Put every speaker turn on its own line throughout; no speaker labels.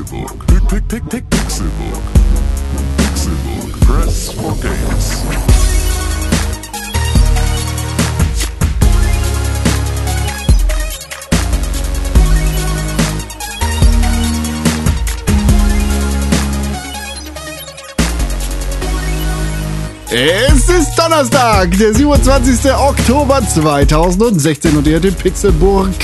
Pixelbook. Pick, pick, pick, Pixelbook. Pixelbook. Press for games.
Es ist Donnerstag, der 27. Oktober 2016 und ihr hört den Pixelburg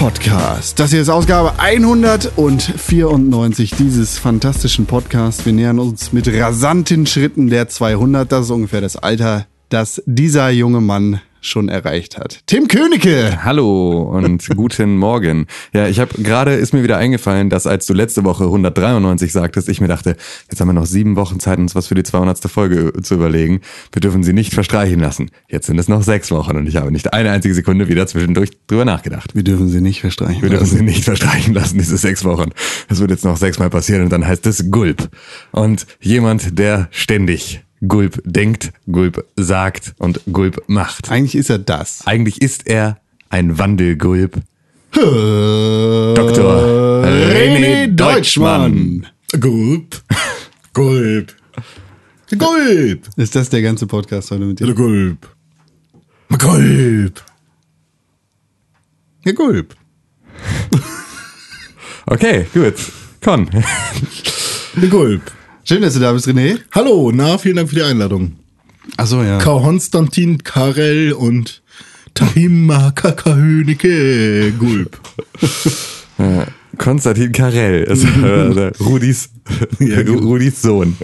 Podcast. Das hier ist Ausgabe 194 dieses fantastischen Podcasts. Wir nähern uns mit rasanten Schritten der 200. Das ist ungefähr das Alter, das dieser junge Mann schon erreicht hat. Tim Königke!
Hallo und guten Morgen. Ja, ich habe gerade ist mir wieder eingefallen, dass als du letzte Woche 193 sagtest, ich mir dachte, jetzt haben wir noch sieben Wochen Zeit, uns was für die 200. Folge zu überlegen. Wir dürfen sie nicht verstreichen lassen. Jetzt sind es noch sechs Wochen und ich habe nicht eine einzige Sekunde wieder zwischendurch drüber nachgedacht.
Wir dürfen sie nicht verstreichen.
Wir dürfen sie nicht verstreichen lassen, diese sechs Wochen. Das wird jetzt noch sechsmal passieren und dann heißt es Gulp. Und jemand, der ständig Gulp denkt, Gulp sagt und Gulp macht.
Eigentlich ist er das.
Eigentlich ist er ein Wandelgulp.
Dr.
Dr.
René Deutschmann.
Gulp. Gulp. Gulp.
Ist das der ganze Podcast heute mit dir?
Gulp. Gulp.
Ja, Gulp.
Okay, gut. Con.
Gulp.
Schön, dass du da bist, René.
Hallo, na, vielen Dank für die Einladung.
Achso, ja.
Konstantin Karel und Tahima Kakahönike Gulp.
Äh, Konstantin Karel, ist äh, Rudis,
Ja, genau.
Rudis Sohn.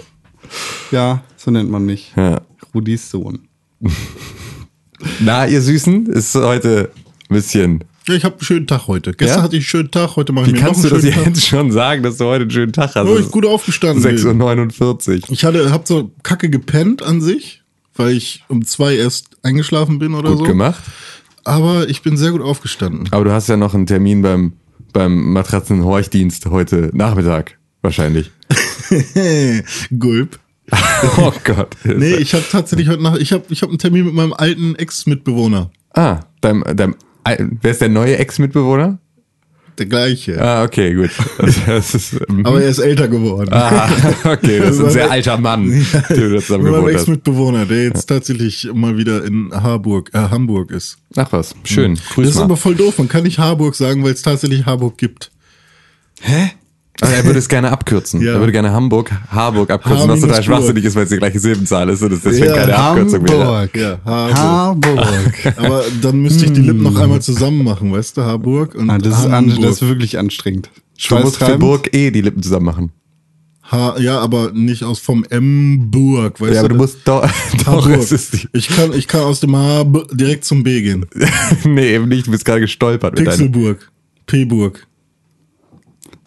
Ja, so nennt man mich.
Ja.
Rudis Sohn.
Na, ihr Süßen, ist heute ein bisschen.
Ja, ich habe einen schönen Tag heute. Gestern
Ja?
hatte ich einen schönen Tag, heute mache ich
Wie
mir noch
kannst
einen
du das
schönen Tag.
jetzt schon sagen, dass du heute einen schönen Tag hast?
Oh, ich gut aufgestanden bin.
6.49 Uhr.
Ich hatte, hab so kacke gepennt an sich, weil ich um zwei erst eingeschlafen bin oder
Gut
so.
gemacht.
Aber ich bin sehr gut aufgestanden.
Aber du hast ja noch einen Termin beim, beim Matratzenhorchdienst heute Nachmittag. Wahrscheinlich.
Gulp.
oh Gott.
Nee, ich habe tatsächlich heute Nacht, ich habe ich hab einen Termin mit meinem alten Ex-Mitbewohner.
Ah, dein, dein, wer ist der neue Ex-Mitbewohner?
Der gleiche.
Ah, okay, gut. Das, das ist, ähm,
Aber er ist älter geworden.
ah, okay, das ist ein sehr alter Mann, den du da zusammen
Mit meinem
gewohnt hast.
Ex-Mitbewohner, der jetzt tatsächlich mal wieder in Harburg, äh, Hamburg ist.
Ach was, schön. Grüß
das ist
mal.
aber voll doof. Man kann nicht Harburg sagen, weil es tatsächlich Harburg gibt.
Hä?
Also er würde es gerne abkürzen.
Ja.
Er würde gerne Hamburg, Harburg abkürzen, was total schwachsinnig ist, weil es die gleiche Silbenzahl ist und es deswegen
Ja,
keine Abkürzung wäre.
Hamburg.
Ja, Harburg.
Harburg.
Aber dann müsste ich die Lippen noch einmal zusammen machen, weißt du? Harburg und
Ah, das, ist an,
Hamburg.
das ist wirklich anstrengend.
Du musst für. Burg eh die Lippen zusammen machen.
Ha ja, aber nicht aus vom M-Burg, weißt
Ja, aber du
du?
musst doch, doch,
Harburg.
es ist die,
Ich kann, ich kann aus dem H direkt zum B gehen.
nee, eben nicht, du bist gerade gestolpert
Pixelburg. P-Burg.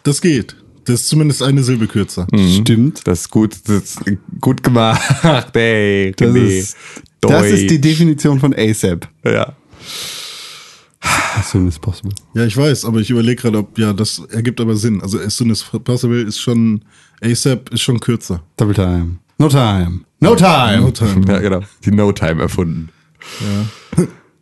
Das geht. Das ist zumindest eine Silbe kürzer.
Stimmt.
das ist gut, das ist gut gemacht, ey,
Das ist, das ist die. Definition von ASAP.
ja.
As soon as possible.
Ja, ich weiß, aber ich überlege gerade, ob, ja, das ergibt aber Sinn. Also as soon as possible ist schon, ASAP ist schon kürzer.
Double time. No time. No time.
No time.
ja, genau, die No-Time erfunden.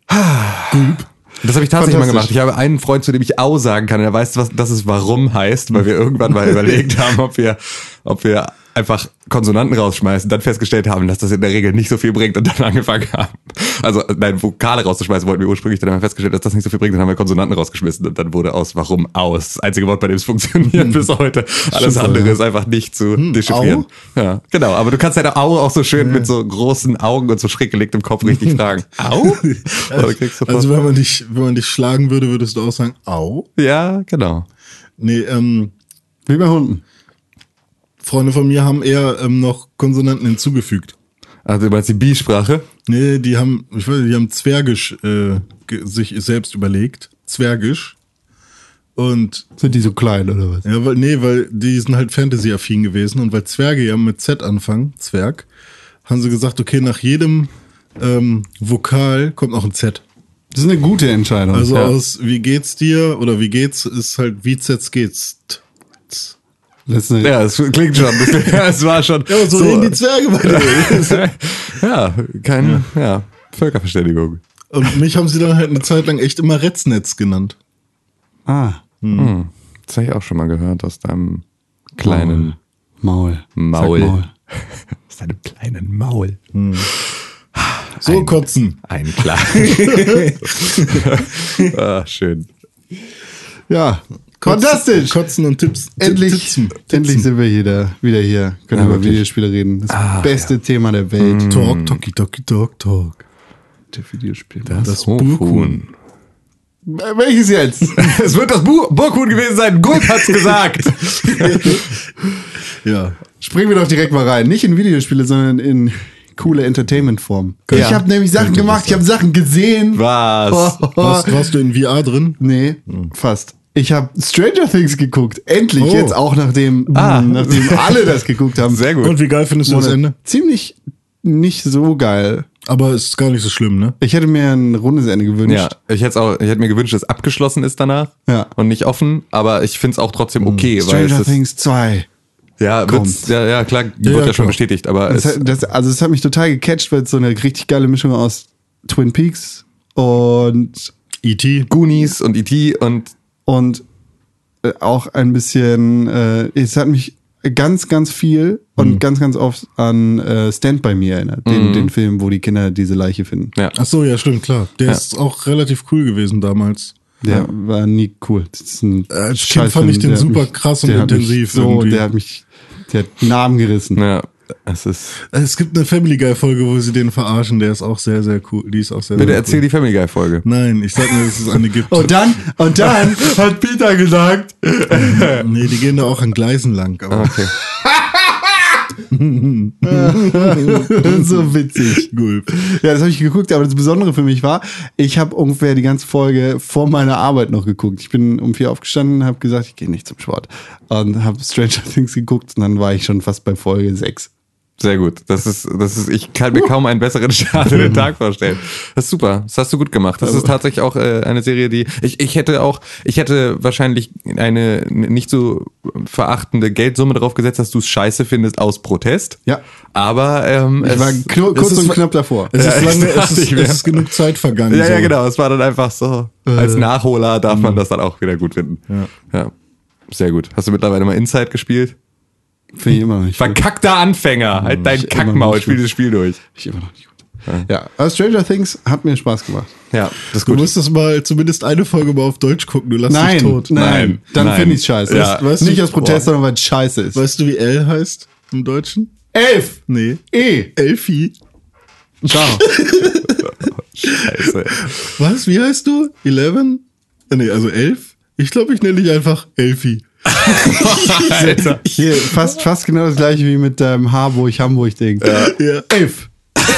Das habe ich tatsächlich mal gemacht. Ich habe einen Freund, zu dem ich Au sagen kann, und er weiß, was, dass es warum heißt, weil wir irgendwann mal überlegt haben, ob wir, ob wir einfach Konsonanten rausschmeißen, dann festgestellt haben, dass das in der Regel nicht so viel bringt und dann angefangen haben. Also, nein, Vokale rauszuschmeißen wollten wir ursprünglich, dann haben wir festgestellt, dass das nicht so viel bringt, dann haben wir Konsonanten rausgeschmissen und dann wurde aus warum aus. Das einzige Wort, bei dem es funktioniert bis heute. Alles
Super,
andere
ja.
ist einfach nicht zu dechiffrieren. Ja, genau. Aber du kannst deine Au auch so schön mit so großen Augen und so schräg gelegtem Kopf richtig fragen. Au?
Also wenn man dich, wenn man dich schlagen würde, würdest du auch sagen, au?
ja, genau.
Nee, ähm,
Wie bei Hunden.
Freunde von mir haben eher ähm, noch Konsonanten hinzugefügt.
Also du meinst die Bi-Sprache?
Nee, die haben, ich weiß nicht, die haben Zwergisch äh, sich selbst überlegt. Zwergisch. Und
Sind die so klein oder was?
ja, weil, nee, weil die sind halt Fantasy-affin gewesen und weil Zwerge ja mit Z anfangen, Zwerg, haben sie gesagt, okay, nach jedem ähm, Vokal kommt noch ein Z.
Das ist eine gute Entscheidung.
Also
Ja.
aus wie geht's dir oder wie geht's ist halt wie Z geht's.
Eine,
Ja, es klingt schon. Ja, es war schon.
Ja, aber so, reden die Zwerge bei denen.
ja, kein, ja. Völkerverständigung.
Und mich haben sie dann halt eine Zeit lang echt immer Retznetz genannt.
Ah.
Das habe ich auch schon mal gehört aus deinem kleinen
Maul.
Maul.
Maul.
aus deinem kleinen Maul.
So
Ein-
kotzen.
Ein klar. ah, schön.
Ja, fantastisch.
Kotzen und Tipps.
Endlich,
Tipsen.
endlich sind wir hier da, wieder hier. Können
Ja,
über
wirklich.
Videospiele reden. Das
Ah,
beste Thema der Welt.
Talk, talky, talky, talk, talk.
Der Videospiele.
Das
Hofhuhn.
Burghuhn.
Welches jetzt?
Es wird das Bu Burghuhn gewesen sein. Gulp hat's gesagt.
Ja.
Springen wir doch direkt mal rein. Nicht in Videospiele, sondern in coole Entertainment-Form.
Ja.
Ich habe nämlich Sachen gemacht,
das
ich habe Sachen gesehen.
Was?
Warst, warst du in VR drin?
Nee, fast. Ich habe Stranger Things geguckt. Endlich,
Oh.
jetzt auch nachdem,
Ah.
nachdem alle das geguckt haben.
Sehr gut.
Und wie geil findest du das Ende?
Ziemlich nicht so geil.
Aber es ist gar nicht so schlimm, ne?
Ich hätte mir ein rundes Ende gewünscht.
Ja, ich hätte auch, ich hätte mir gewünscht, dass es abgeschlossen ist danach
Ja.
und nicht offen, aber ich finde es auch trotzdem okay, weil es
Stranger Things 2.
ja, ja, ja, klar, wird
ja,
ja, schon bestätigt, aber
Das,
es,
hat- das, also es hat mich total gecatcht, weil es so eine richtig geile Mischung aus Twin Peaks und,
E.T.
Goonies und E.T. und
und äh, auch ein bisschen, äh, es hat mich ganz, ganz viel und
Mhm.
ganz, ganz oft an äh, Stand By Me erinnert. Den, den Film, wo die Kinder diese Leiche finden.
ja.
Ach so, ja, stimmt, klar. Der
Ja.
ist auch relativ cool gewesen damals.
Der war nie cool. Das ist ein
Äh, als Kind fand ich den super
mich-
krass und
der hat mich
intensiv
So,
irgendwie.
der hat mich, der hat Namen gerissen.
Ja, es ist.
Es gibt eine Family Guy Folge, wo sie den verarschen, der ist auch sehr, sehr cool. Die ist auch sehr,
Bitte
sehr
erzähl
cool.
die Family Guy Folge.
Nein, ich sag nur, dass es eine gibt.
Und dann, und dann hat Peter gesagt,
nee, die gehen da auch an Gleisen lang. Aber
Okay.
so witzig.
Gulp.
Ja, das habe ich geguckt, aber das Besondere für mich war, ich habe ungefähr die ganze Folge vor meiner Arbeit noch geguckt. Ich bin um vier aufgestanden, habe gesagt, ich gehe nicht zum Sport und habe Stranger Things geguckt und dann war ich schon fast bei Folge sechs.
Sehr gut. Das ist, das ist, ich kann mir kaum einen besseren Start in den Tag vorstellen. Das ist super. Das hast du gut gemacht. Das ist tatsächlich auch äh, eine Serie, die ich, ich hätte auch, ich hätte wahrscheinlich eine nicht so verachtende Geldsumme drauf gesetzt, dass du es scheiße findest aus Protest.
Ja.
Aber ähm,
Ich
es,
war kurz und knapp davor.
Es,
Ja,
ist lange, es, ist, es ist genug Zeit vergangen.
ja, ja,
so.
genau. Es war dann einfach so. Als Nachholer darf man das dann auch wieder gut finden. Ja. Sehr gut. Hast du mittlerweile mal Inside gespielt?
Finde ich immer noch nicht gut.
Verkackter Anfänger. Halt dein
ich immer
Kackmaul. Spiel
gut.
das Spiel durch.
Ich immer noch nicht gut. Ja, aber Stranger Things hat mir Spaß gemacht.
Ja, das ist
Du
gut.
musstest mal zumindest eine Folge mal auf Deutsch gucken, du lass dich
Nein,
tot.
nein,
Nein,
dann finde ich scheiße.
Ja.
Weißt du, nicht aus Protest,
Boah.
sondern weil es scheiße ist.
Weißt du, wie L heißt im Deutschen?
Elf!
Nee.
E!
Elfi.
Ciao.
Scheiße.
Was? Wie heißt du? Eleven? Äh, Nee, also elf? Ich glaube, ich nenne dich einfach Elfi.
Alter.
Hier, fast, fast genau das gleiche wie mit deinem Harburg-Hamburg-Ding.
Ja.
Elf!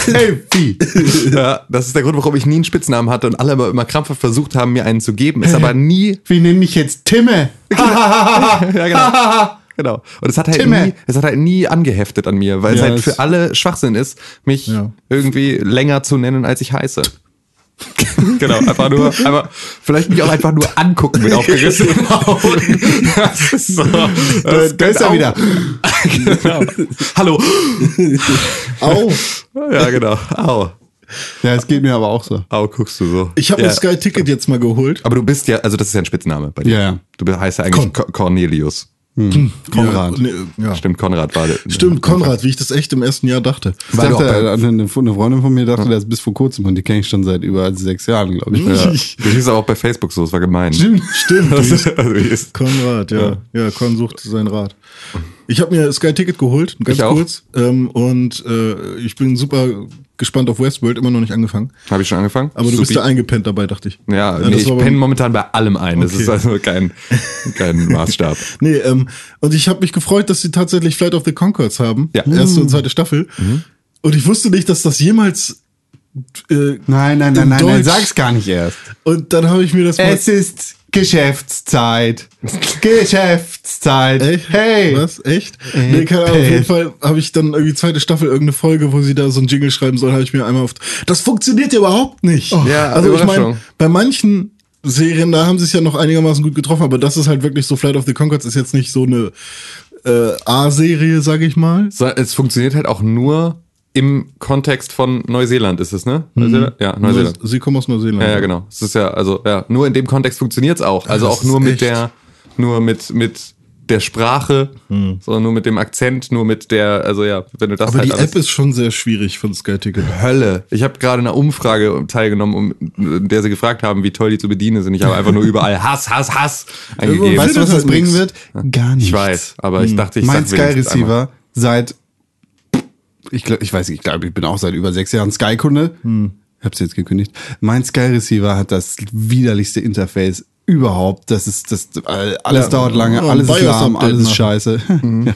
Elfi!
Ja, das ist der Grund, warum ich nie einen Spitznamen hatte und alle immer, immer krampfhaft versucht haben, mir einen zu geben, ist aber nie.
Wie nenne ich jetzt Timme?
ja, genau. Genau. Und es hat halt
Timme.
nie, es hat halt nie angeheftet an mir, weil es
Ja,
halt
das-
für alle Schwachsinn ist, mich
Ja.
irgendwie länger zu nennen, als ich heiße. genau, einfach nur, einfach, vielleicht mich auch einfach nur angucken mit aufgerissenen Augen. Das ist so. Das
da ist er wieder.
genau. Hallo.
Au.
Ja, genau. Au.
Ja, es geht mir aber auch so.
Au, guckst du so.
Ich habe
ja.
mir Sky Ticket jetzt mal geholt.
Aber du bist ja, also das ist ja ein Spitzname bei dir.
Ja, ja.
Du heißt ja eigentlich
Kon-
Ko- Cornelius.
Konrad.
Ja, nee, ja.
Stimmt, Konrad war der.
Stimmt, Konrad, wie ich das echt im ersten Jahr dachte.
Ich
War
dachte,
bei-
eine, eine Freundin von mir dachte das bis vor kurzem und die kenne ich schon seit über sechs Jahren, glaube ich.
Ja. Du hieß auch bei Facebook so, es war gemein.
Stimmt.
Stimmt.
Also, also, ist-
Konrad, ja. Ja, Kon sucht sein Rad. Ich habe mir Sky Ticket geholt, ganz kurz. Ähm, und äh, ich bin super gespannt auf Westworld, immer noch nicht angefangen.
Habe ich schon angefangen?
Aber du bist
Supi.
ja eingepennt dabei, dachte ich.
Ja,
das
nee, ich penne momentan bei allem ein. Das
Okay.
ist also kein, kein Maßstab.
Nee, ähm, und ich habe mich gefreut, dass sie tatsächlich Flight of the Concords haben.
Ja.
Erste und zweite Staffel. Und ich wusste nicht, dass das jemals. Äh,
Nein, nein, nein,
In
nein, nein, sag's gar nicht erst.
und dann habe ich mir das mal.
Es ist Geschäftszeit. Geschäftszeit.
Echt?
Hey.
Was? Echt?
Äh,
nee, keine Ahnung. Auf jeden Fall habe ich dann irgendwie zweite Staffel irgendeine Folge, wo sie da so ein Jingle schreiben soll, habe ich mir einmal oft. Das funktioniert ja überhaupt nicht.
Ja,
also ich meine, bei manchen Serien, da haben sie es ja noch einigermaßen gut getroffen, aber das ist halt wirklich so, Flight of the Concords ist jetzt nicht so eine äh, A-Serie, sag ich mal.
Es funktioniert halt auch nur im Kontext von Neuseeland, ist es, ne? Neuseeland? Ja, Neuseeland.
Sie kommen aus Neuseeland.
Ja, ja, genau. Es ist ja, also, ja, nur in dem Kontext funktioniert's auch. Also
das
auch nur mit
echt.
der, nur mit, mit der Sprache, sondern nur mit dem Akzent, nur mit der, also ja, wenn du das
Aber
halt
die
alles-
App ist schon sehr schwierig von Sky Ticket.
Hölle. Ich habe gerade in einer Umfrage teilgenommen, um, in der sie gefragt haben, wie toll die zu bedienen sind. Ich habe einfach nur überall Hass, Hass, Hass eingegeben.
Weißt du, was
das
bringen wird? Gar nichts.
ich weiß, aber ich dachte, ich
mein Sky. Receiver seit ich glaube, ich weiß nicht, ich glaube, ich bin auch seit über sechs Jahren Sky-Kunde.
Hm.
Ich habe es jetzt gekündigt. Mein Sky Receiver hat das widerlichste Interface überhaupt. Das ist das alles
Ja.
dauert lange,
Ja,
alles ist lahm, alles ist
machen.
scheiße. Ja.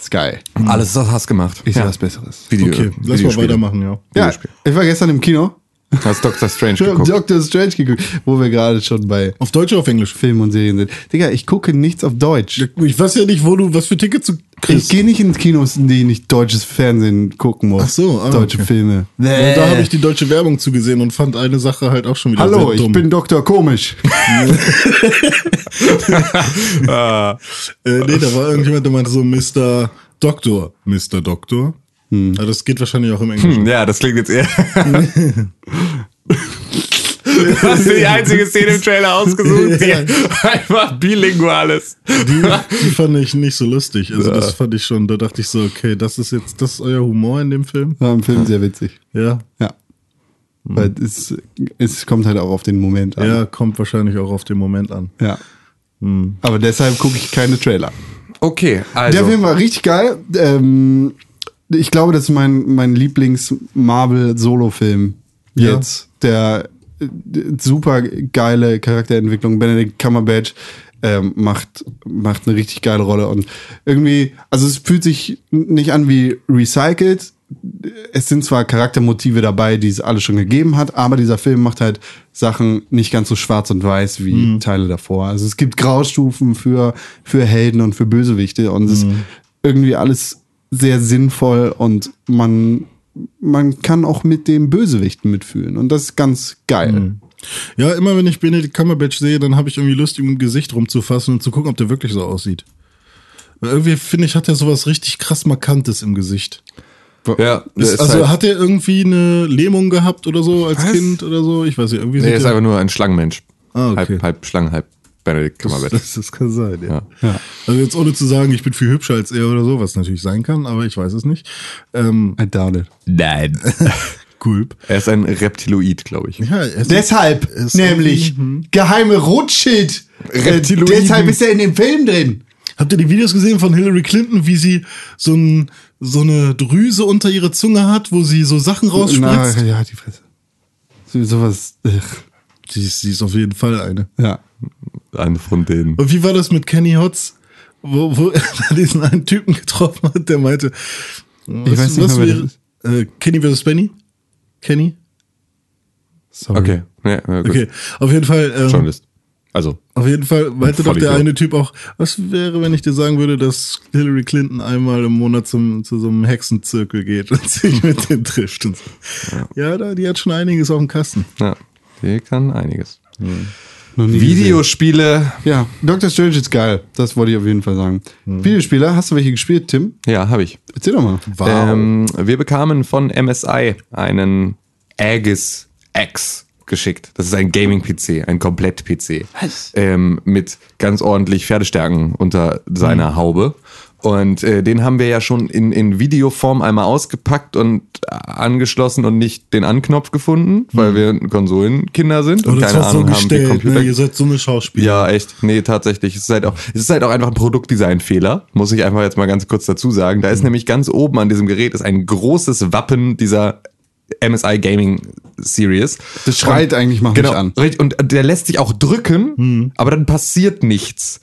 Sky.
Alles ist aus Hass gemacht.
Ich sehe was Besseres.
Video,
Okay, lass mal weitermachen, ja.
Ja, ich war gestern im Kino.
Hast Doctor Strange geguckt?
Doctor Strange geguckt, wo wir gerade schon bei
Auf Deutsch oder auf Englisch?
Filmen und Serien sind. Digga, ich gucke nichts auf Deutsch.
Ich weiß ja nicht, wo du, was für Tickets du
Ich
kriegst.
gehe nicht in Kinos, in denen ich deutsches Fernsehen gucken muss.
Ach so, ah,
Deutsche
okay.
Filme.
Und da habe ich die deutsche Werbung zugesehen und fand eine Sache halt auch schon wieder
Hallo,
sehr
ich bin Dr. Komisch.
Äh, nee, da war irgendjemand, der meinte so Mr. Doktor. Mr. Doktor?
Hm.
Ja, das geht wahrscheinlich auch im Englischen.
Ja, das klingt jetzt eher. Du hast die einzige Szene im Trailer ausgesucht, die
Ja.
einfach bilingual ist.
Die, die fand ich nicht so lustig. Also das fand ich schon, da dachte ich so, okay, das ist jetzt, das ist euer Humor in dem Film?
War im Film sehr witzig.
Ja.
Ja. Weil es, es kommt halt auch auf den Moment an.
Ja, kommt wahrscheinlich auch auf den Moment an.
ja. Aber deshalb gucke ich keine Trailer.
Okay, also.
Der Film war richtig geil. Ähm, ich glaube, das ist mein, mein Lieblings-Marvel-Solo-Film
Ja.
jetzt. Der äh, super geile Charakterentwicklung. Benedict Cumberbatch ähm, macht, macht eine richtig geile Rolle. Und irgendwie, also es fühlt sich nicht an wie recycelt. Es sind zwar Charaktermotive dabei, die es alle schon gegeben hat, aber dieser Film macht halt Sachen nicht ganz so schwarz und weiß wie Teile davor. Also es gibt Graustufen für, für Helden und für Bösewichte und es ist irgendwie alles sehr sinnvoll und man, man kann auch mit dem Bösewichten mitfühlen und das ist ganz geil.
Ja, immer wenn ich Benedict Cumberbatch sehe, dann habe ich irgendwie Lust, ihm im Gesicht rumzufassen und zu gucken, ob der wirklich so aussieht. Weil irgendwie, finde ich, hat er sowas richtig krass Markantes im Gesicht.
ja,
Ist,
ist
also
halt,
hat er irgendwie eine Lähmung gehabt oder so als
Was?
Kind oder so? Ich weiß nicht, irgendwie
nee,
sieht
ist
er-
einfach nur ein Schlangenmensch.
Ah, okay.
halb, halb Schlangen, halb Benedict Cumberbatch.
das, das kann sein, ja.
Ja.
Also jetzt ohne zu sagen, ich bin viel hübscher als er oder so, was natürlich sein kann, aber ich weiß es nicht. Ähm,
I doubt it.
Nein.
Gulp.
Er ist ein Reptiloid, glaube ich.
Ja, er
Deshalb,
ist
nämlich,
irgendwie-
geheime Rothschild. Äh,
Reptiloiden.
deshalb ist er in dem Film drin.
Habt ihr die Videos gesehen von Hillary Clinton, wie sie so, ein, so eine Drüse unter ihre Zunge hat, wo sie so Sachen rausspritzt?
Na, ja, die Fresse. So, sowas.
Sie sie ist auf jeden Fall eine.
Ja.
Eine von denen.
Und wie war das mit Kenny Hotz, wo, wo er diesen einen Typen getroffen hat, der meinte,
Ich weiß nicht mehr, das
wäre, äh, Kenny versus Benny? Kenny?
Sorry.
Okay, ja, ja, gut.
Okay, auf jeden Fall. Ähm,
Journalist. Also,
Auf jeden Fall meinte doch der eine Typ auch, was wäre, wenn ich dir sagen würde, dass Hillary Clinton einmal im Monat zum, zu so einem Hexenzirkel geht und sich mit denen trifft und so. Ja, da, die hat schon einiges auf dem Kasten.
ja, die kann einiges.
Nie
Videospiele,
gesehen. Ja, Doctor Strange ist geil. Das wollte ich auf jeden Fall sagen. Videospiele, hast du welche gespielt, Tim?
ja, habe ich.
Erzähl doch mal.
Ähm, wir bekamen von MSI einen Aegis X geschickt. Das ist ein Gaming-PC, ein Komplett-PC. Ähm, mit ganz ordentlich Pferdestärken unter seiner Haube. Und äh, den haben wir ja schon in, in Videoform einmal ausgepackt und angeschlossen und nicht den Anknopf gefunden, weil wir Konsolenkinder sind und
Oder
keine
zwar so
Ahnung haben, wie
gestellt,
Computer
ne? Ihr seid so eine Schauspieler.
ja, echt. Nee, tatsächlich. Es ist halt auch, es ist halt auch einfach ein Produktdesign-Fehler. Muss ich einfach jetzt mal ganz kurz dazu sagen. Da ist nämlich ganz oben an diesem Gerät ist ein großes Wappen dieser MSI Gaming Series.
Das schreit eigentlich, mach mich
Genau.
an.
richtig. Und der lässt sich auch drücken, aber dann passiert nichts.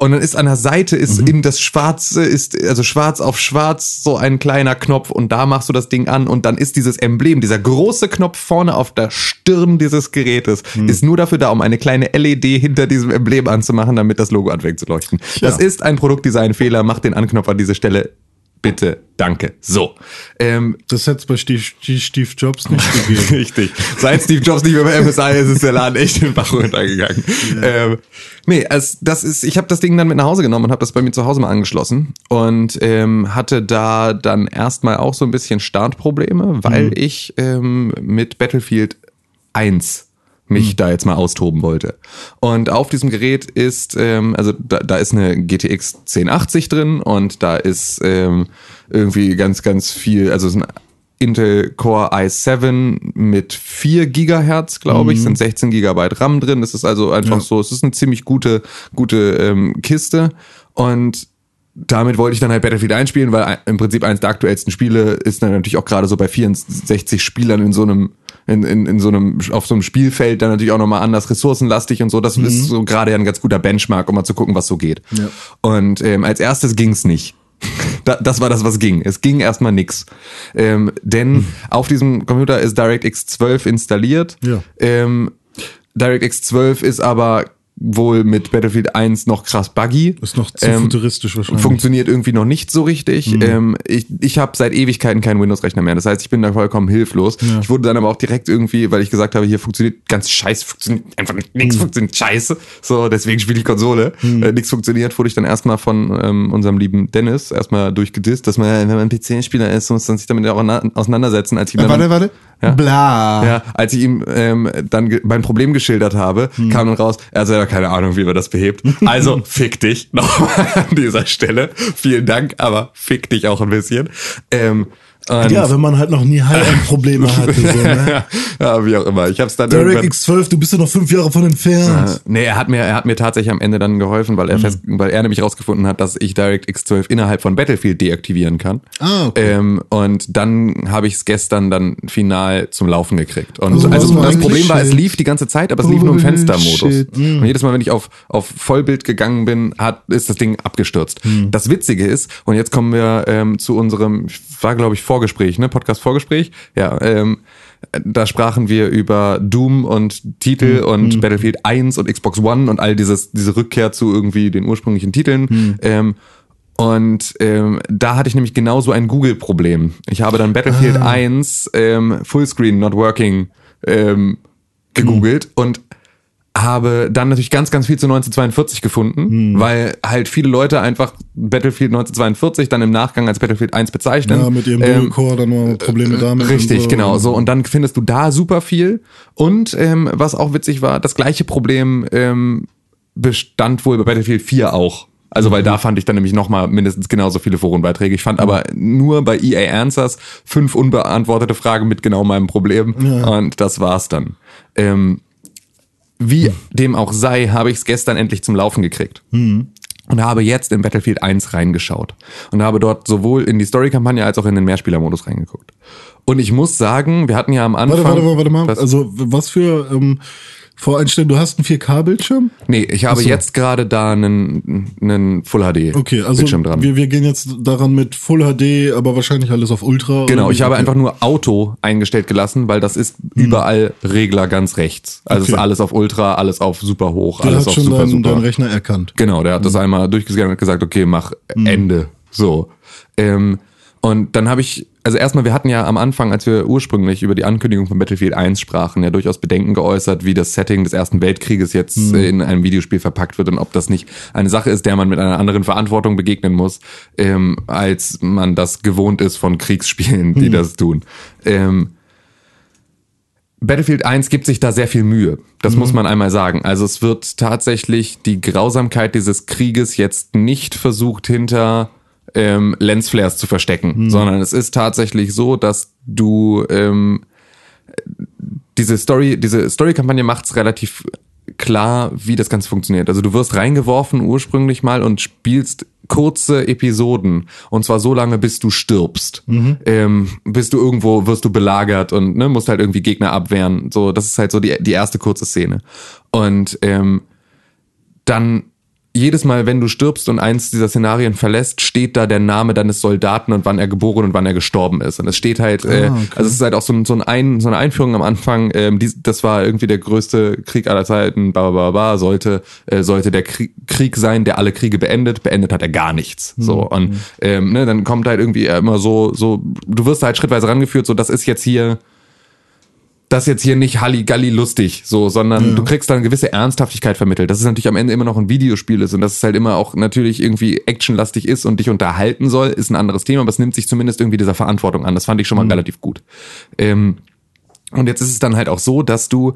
Und dann ist an der Seite ist in das Schwarze ist also schwarz auf schwarz so ein kleiner Knopf und da machst du das Ding an und dann ist dieses Emblem, dieser große Knopf vorne auf der Stirn dieses Gerätes ist nur dafür da, um eine kleine LED hinter diesem Emblem anzumachen, damit das Logo anfängt zu leuchten. Das ist ein Produktdesign-Fehler. Mach den Anknopf an diese Stelle. Bitte, danke. So. Ähm,
Das hätte es bei Steve, Steve Jobs nicht gegeben.
Richtig. Seit Steve Jobs nicht mehr bei MSI ist, ist der Laden echt in den Bach runtergegangen. Ähm, nee, also das ist, ich habe das Ding dann mit nach Hause genommen und habe das bei mir zu Hause mal angeschlossen und ähm, hatte da dann erstmal auch so ein bisschen Startprobleme, weil ich ähm, mit Battlefield 1 mich da jetzt mal austoben wollte. Und auf diesem Gerät ist, ähm, also da, da ist eine GTX 1080 drin und da ist ähm, irgendwie ganz, ganz viel, also es ist ein Intel Core i7 mit 4 Gigahertz, glaube ich, sind 16 Gigabyte RAM drin. Das ist also einfach
Ja.
so, es ist eine ziemlich gute, gute ähm, Kiste. Und damit wollte ich dann halt Battlefield einspielen, weil im Prinzip eines der aktuellsten Spiele ist dann natürlich auch gerade so bei 64 Spielern in so einem in, in, in so einem auf so einem Spielfeld dann natürlich auch nochmal anders ressourcenlastig und so. Das ist so gerade ja ein ganz guter Benchmark, um mal zu gucken, was so geht.
Ja.
Und ähm, als erstes ging's nicht. Da, das war das, was ging. Es ging erstmal nix. Ähm, denn auf diesem Computer ist DirectX 12 installiert.
Ja.
Ähm, DirectX 12 ist aber wohl mit Battlefield 1 noch krass buggy.
Ist noch zu
Ähm,
futuristisch wahrscheinlich.
Funktioniert irgendwie noch nicht so richtig. Ähm, ich ich habe seit Ewigkeiten keinen Windows-Rechner mehr. Das heißt, ich bin da vollkommen hilflos. Ich wurde dann aber auch direkt irgendwie, weil ich gesagt habe, hier funktioniert ganz scheiße, funktioniert einfach nichts, funktioniert scheiße. So, deswegen spiele ich Konsole. Äh, nichts funktioniert, wurde ich dann erstmal von ähm, unserem lieben Dennis erstmal durchgedisst, dass man, wenn man PC-Spieler ist, muss man sich damit auch na- auseinandersetzen. Als ich
Äh, warte, warte.
Ja.
Bla.
ja, als ich ihm ähm, dann mein Problem geschildert habe, kam dann raus, er hat selber keine Ahnung, wie man das behebt. Also fick dich nochmal an dieser Stelle. Vielen Dank, aber fick dich auch ein bisschen. Ähm, und
ja, wenn man halt noch nie High-End-Probleme hatte. So, ne?
ja, wie auch immer. Ich hab's dann
Derek
irgendwann.
X12, du bist ja noch fünf Jahre von entfernt.
Nee, er hat mir, er hat mir tatsächlich am Ende dann geholfen, weil er
Mhm.
fest, weil er nämlich rausgefunden hat, dass ich DirectX 12 innerhalb von Battlefield deaktivieren kann.
Ah, okay.
Ähm, und dann habe ich es gestern dann final zum Laufen gekriegt. Und
Oh,
also das
eigentlich
Problem war, es lief die ganze Zeit, aber es lief nur im. Fenstermodus.
Mhm.
Und jedes Mal, wenn ich auf, auf Vollbild gegangen bin, hat, ist das Ding abgestürzt.
Mhm.
Das Witzige ist, und jetzt kommen wir ähm, zu unserem, war glaube ich Vorgespräch, ne, Podcast-Vorgespräch, ja, ähm, da sprachen wir über Doom und Titel und Battlefield 1 und Xbox One und all dieses, diese Rückkehr zu irgendwie den ursprünglichen Titeln. Ähm, und ähm, da hatte ich nämlich genauso ein Google-Problem. Ich habe dann Battlefield 1 ähm, Fullscreen not working ähm, gegoogelt und habe dann natürlich ganz, ganz viel zu 1942 gefunden, weil halt viele Leute einfach Battlefield 1942 dann im Nachgang als Battlefield 1 bezeichnen.
Ja, mit ihrem
Ähm,
Dual-Core dann noch Probleme damit.
Richtig,
so.
genau. So und dann findest du da super viel. Und ähm, was auch witzig war, das gleiche Problem ähm, bestand wohl bei Battlefield 4 auch. Also weil da fand ich dann nämlich noch mal mindestens genauso viele Forenbeiträge. Ich fand aber nur bei EA Answers fünf unbeantwortete Fragen mit genau meinem Problem und das war's dann. Ähm, wie dem auch sei, habe ich es gestern endlich zum Laufen gekriegt. Und habe jetzt in Battlefield 1 reingeschaut. Und habe dort sowohl in die Story-Kampagne als auch in den Mehrspielermodus reingeguckt. Und ich muss sagen, wir hatten ja am Anfang.
Warte, warte, warte mal.
Was?
Also, was für ähm, Voreinstellungen? Du hast einen 4K-Bildschirm?
nee, ich habe
so.
jetzt gerade da einen, einen Full HD
Okay, also
Bildschirm dran.
wir, wir gehen jetzt daran mit Full HD, aber wahrscheinlich alles auf Ultra.
Genau, ich habe
Okay.
einfach nur Auto eingestellt gelassen, weil das ist überall Regler ganz rechts. Also
Okay.
ist alles auf Ultra, alles auf super hoch,
Der
alles
hat
auf
schon
super
deinen,
super.
deinen Rechner erkannt.
Genau, der hat das einmal durchgescannt und gesagt, okay, mach Ende. So. Ähm, und dann habe ich, also erstmal, wir hatten ja am Anfang, als wir ursprünglich über die Ankündigung von Battlefield 1 sprachen, ja durchaus Bedenken geäußert, wie das Setting des Ersten Weltkrieges jetzt äh, in einem Videospiel verpackt wird und ob das nicht eine Sache ist, der man mit einer anderen Verantwortung begegnen muss, ähm, als man das gewohnt ist von Kriegsspielen, die das tun. Ähm, Battlefield 1 gibt sich da sehr viel Mühe. Das muss man einmal sagen. Also es wird tatsächlich die Grausamkeit dieses Krieges jetzt nicht versucht hinter ähm, Lensflares zu verstecken, sondern es ist tatsächlich so, dass du ähm, diese Story, diese Story-Kampagne macht es relativ klar, wie das Ganze funktioniert. Also du wirst reingeworfen ursprünglich mal und spielst kurze Episoden. Und zwar so lange, bis du stirbst. Ähm, bis du irgendwo wirst du belagert und ne, musst halt irgendwie Gegner abwehren. So, das ist halt so die, die erste kurze Szene. Und ähm, dann jedes Mal, wenn du stirbst und eins dieser Szenarien verlässt, steht da der Name deines Soldaten und wann er geboren und wann er gestorben ist. Und es steht halt, äh,
okay.
also es ist halt auch so, ein, so, ein so eine Einführung am Anfang, ähm, die, das war irgendwie der größte Krieg aller Zeiten, ba, ba, ba, ba, sollte, äh, sollte der Krieg, Krieg sein, der alle Kriege beendet, beendet hat er gar nichts. So, und ähm, ne, dann kommt halt irgendwie immer so, so, du wirst halt schrittweise rangeführt, so, das ist jetzt hier, das jetzt hier nicht Halligalli lustig, so, sondern du kriegst da eine gewisse Ernsthaftigkeit vermittelt. Dass es natürlich am Ende immer noch ein Videospiel ist und dass es halt immer auch natürlich irgendwie actionlastig ist und dich unterhalten soll, ist ein anderes Thema, aber es nimmt sich zumindest irgendwie dieser Verantwortung an. Das fand ich schon mal relativ gut. Ähm, und jetzt ist es dann halt auch so, dass du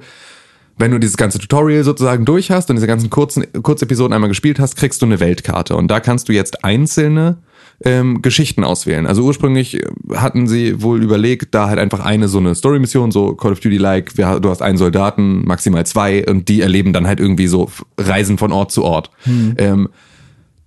wenn du dieses ganze Tutorial sozusagen durch hast und diese ganzen kurzen Kurzepisoden einmal gespielt hast, kriegst du eine Weltkarte. Und da kannst du jetzt einzelne ähm, Geschichten auswählen. Also ursprünglich äh, hatten sie wohl überlegt, da halt einfach eine so eine Story-Mission, so Call of Duty-like, du hast einen Soldaten, maximal zwei, und die erleben dann halt irgendwie so Reisen von Ort zu Ort. Ähm,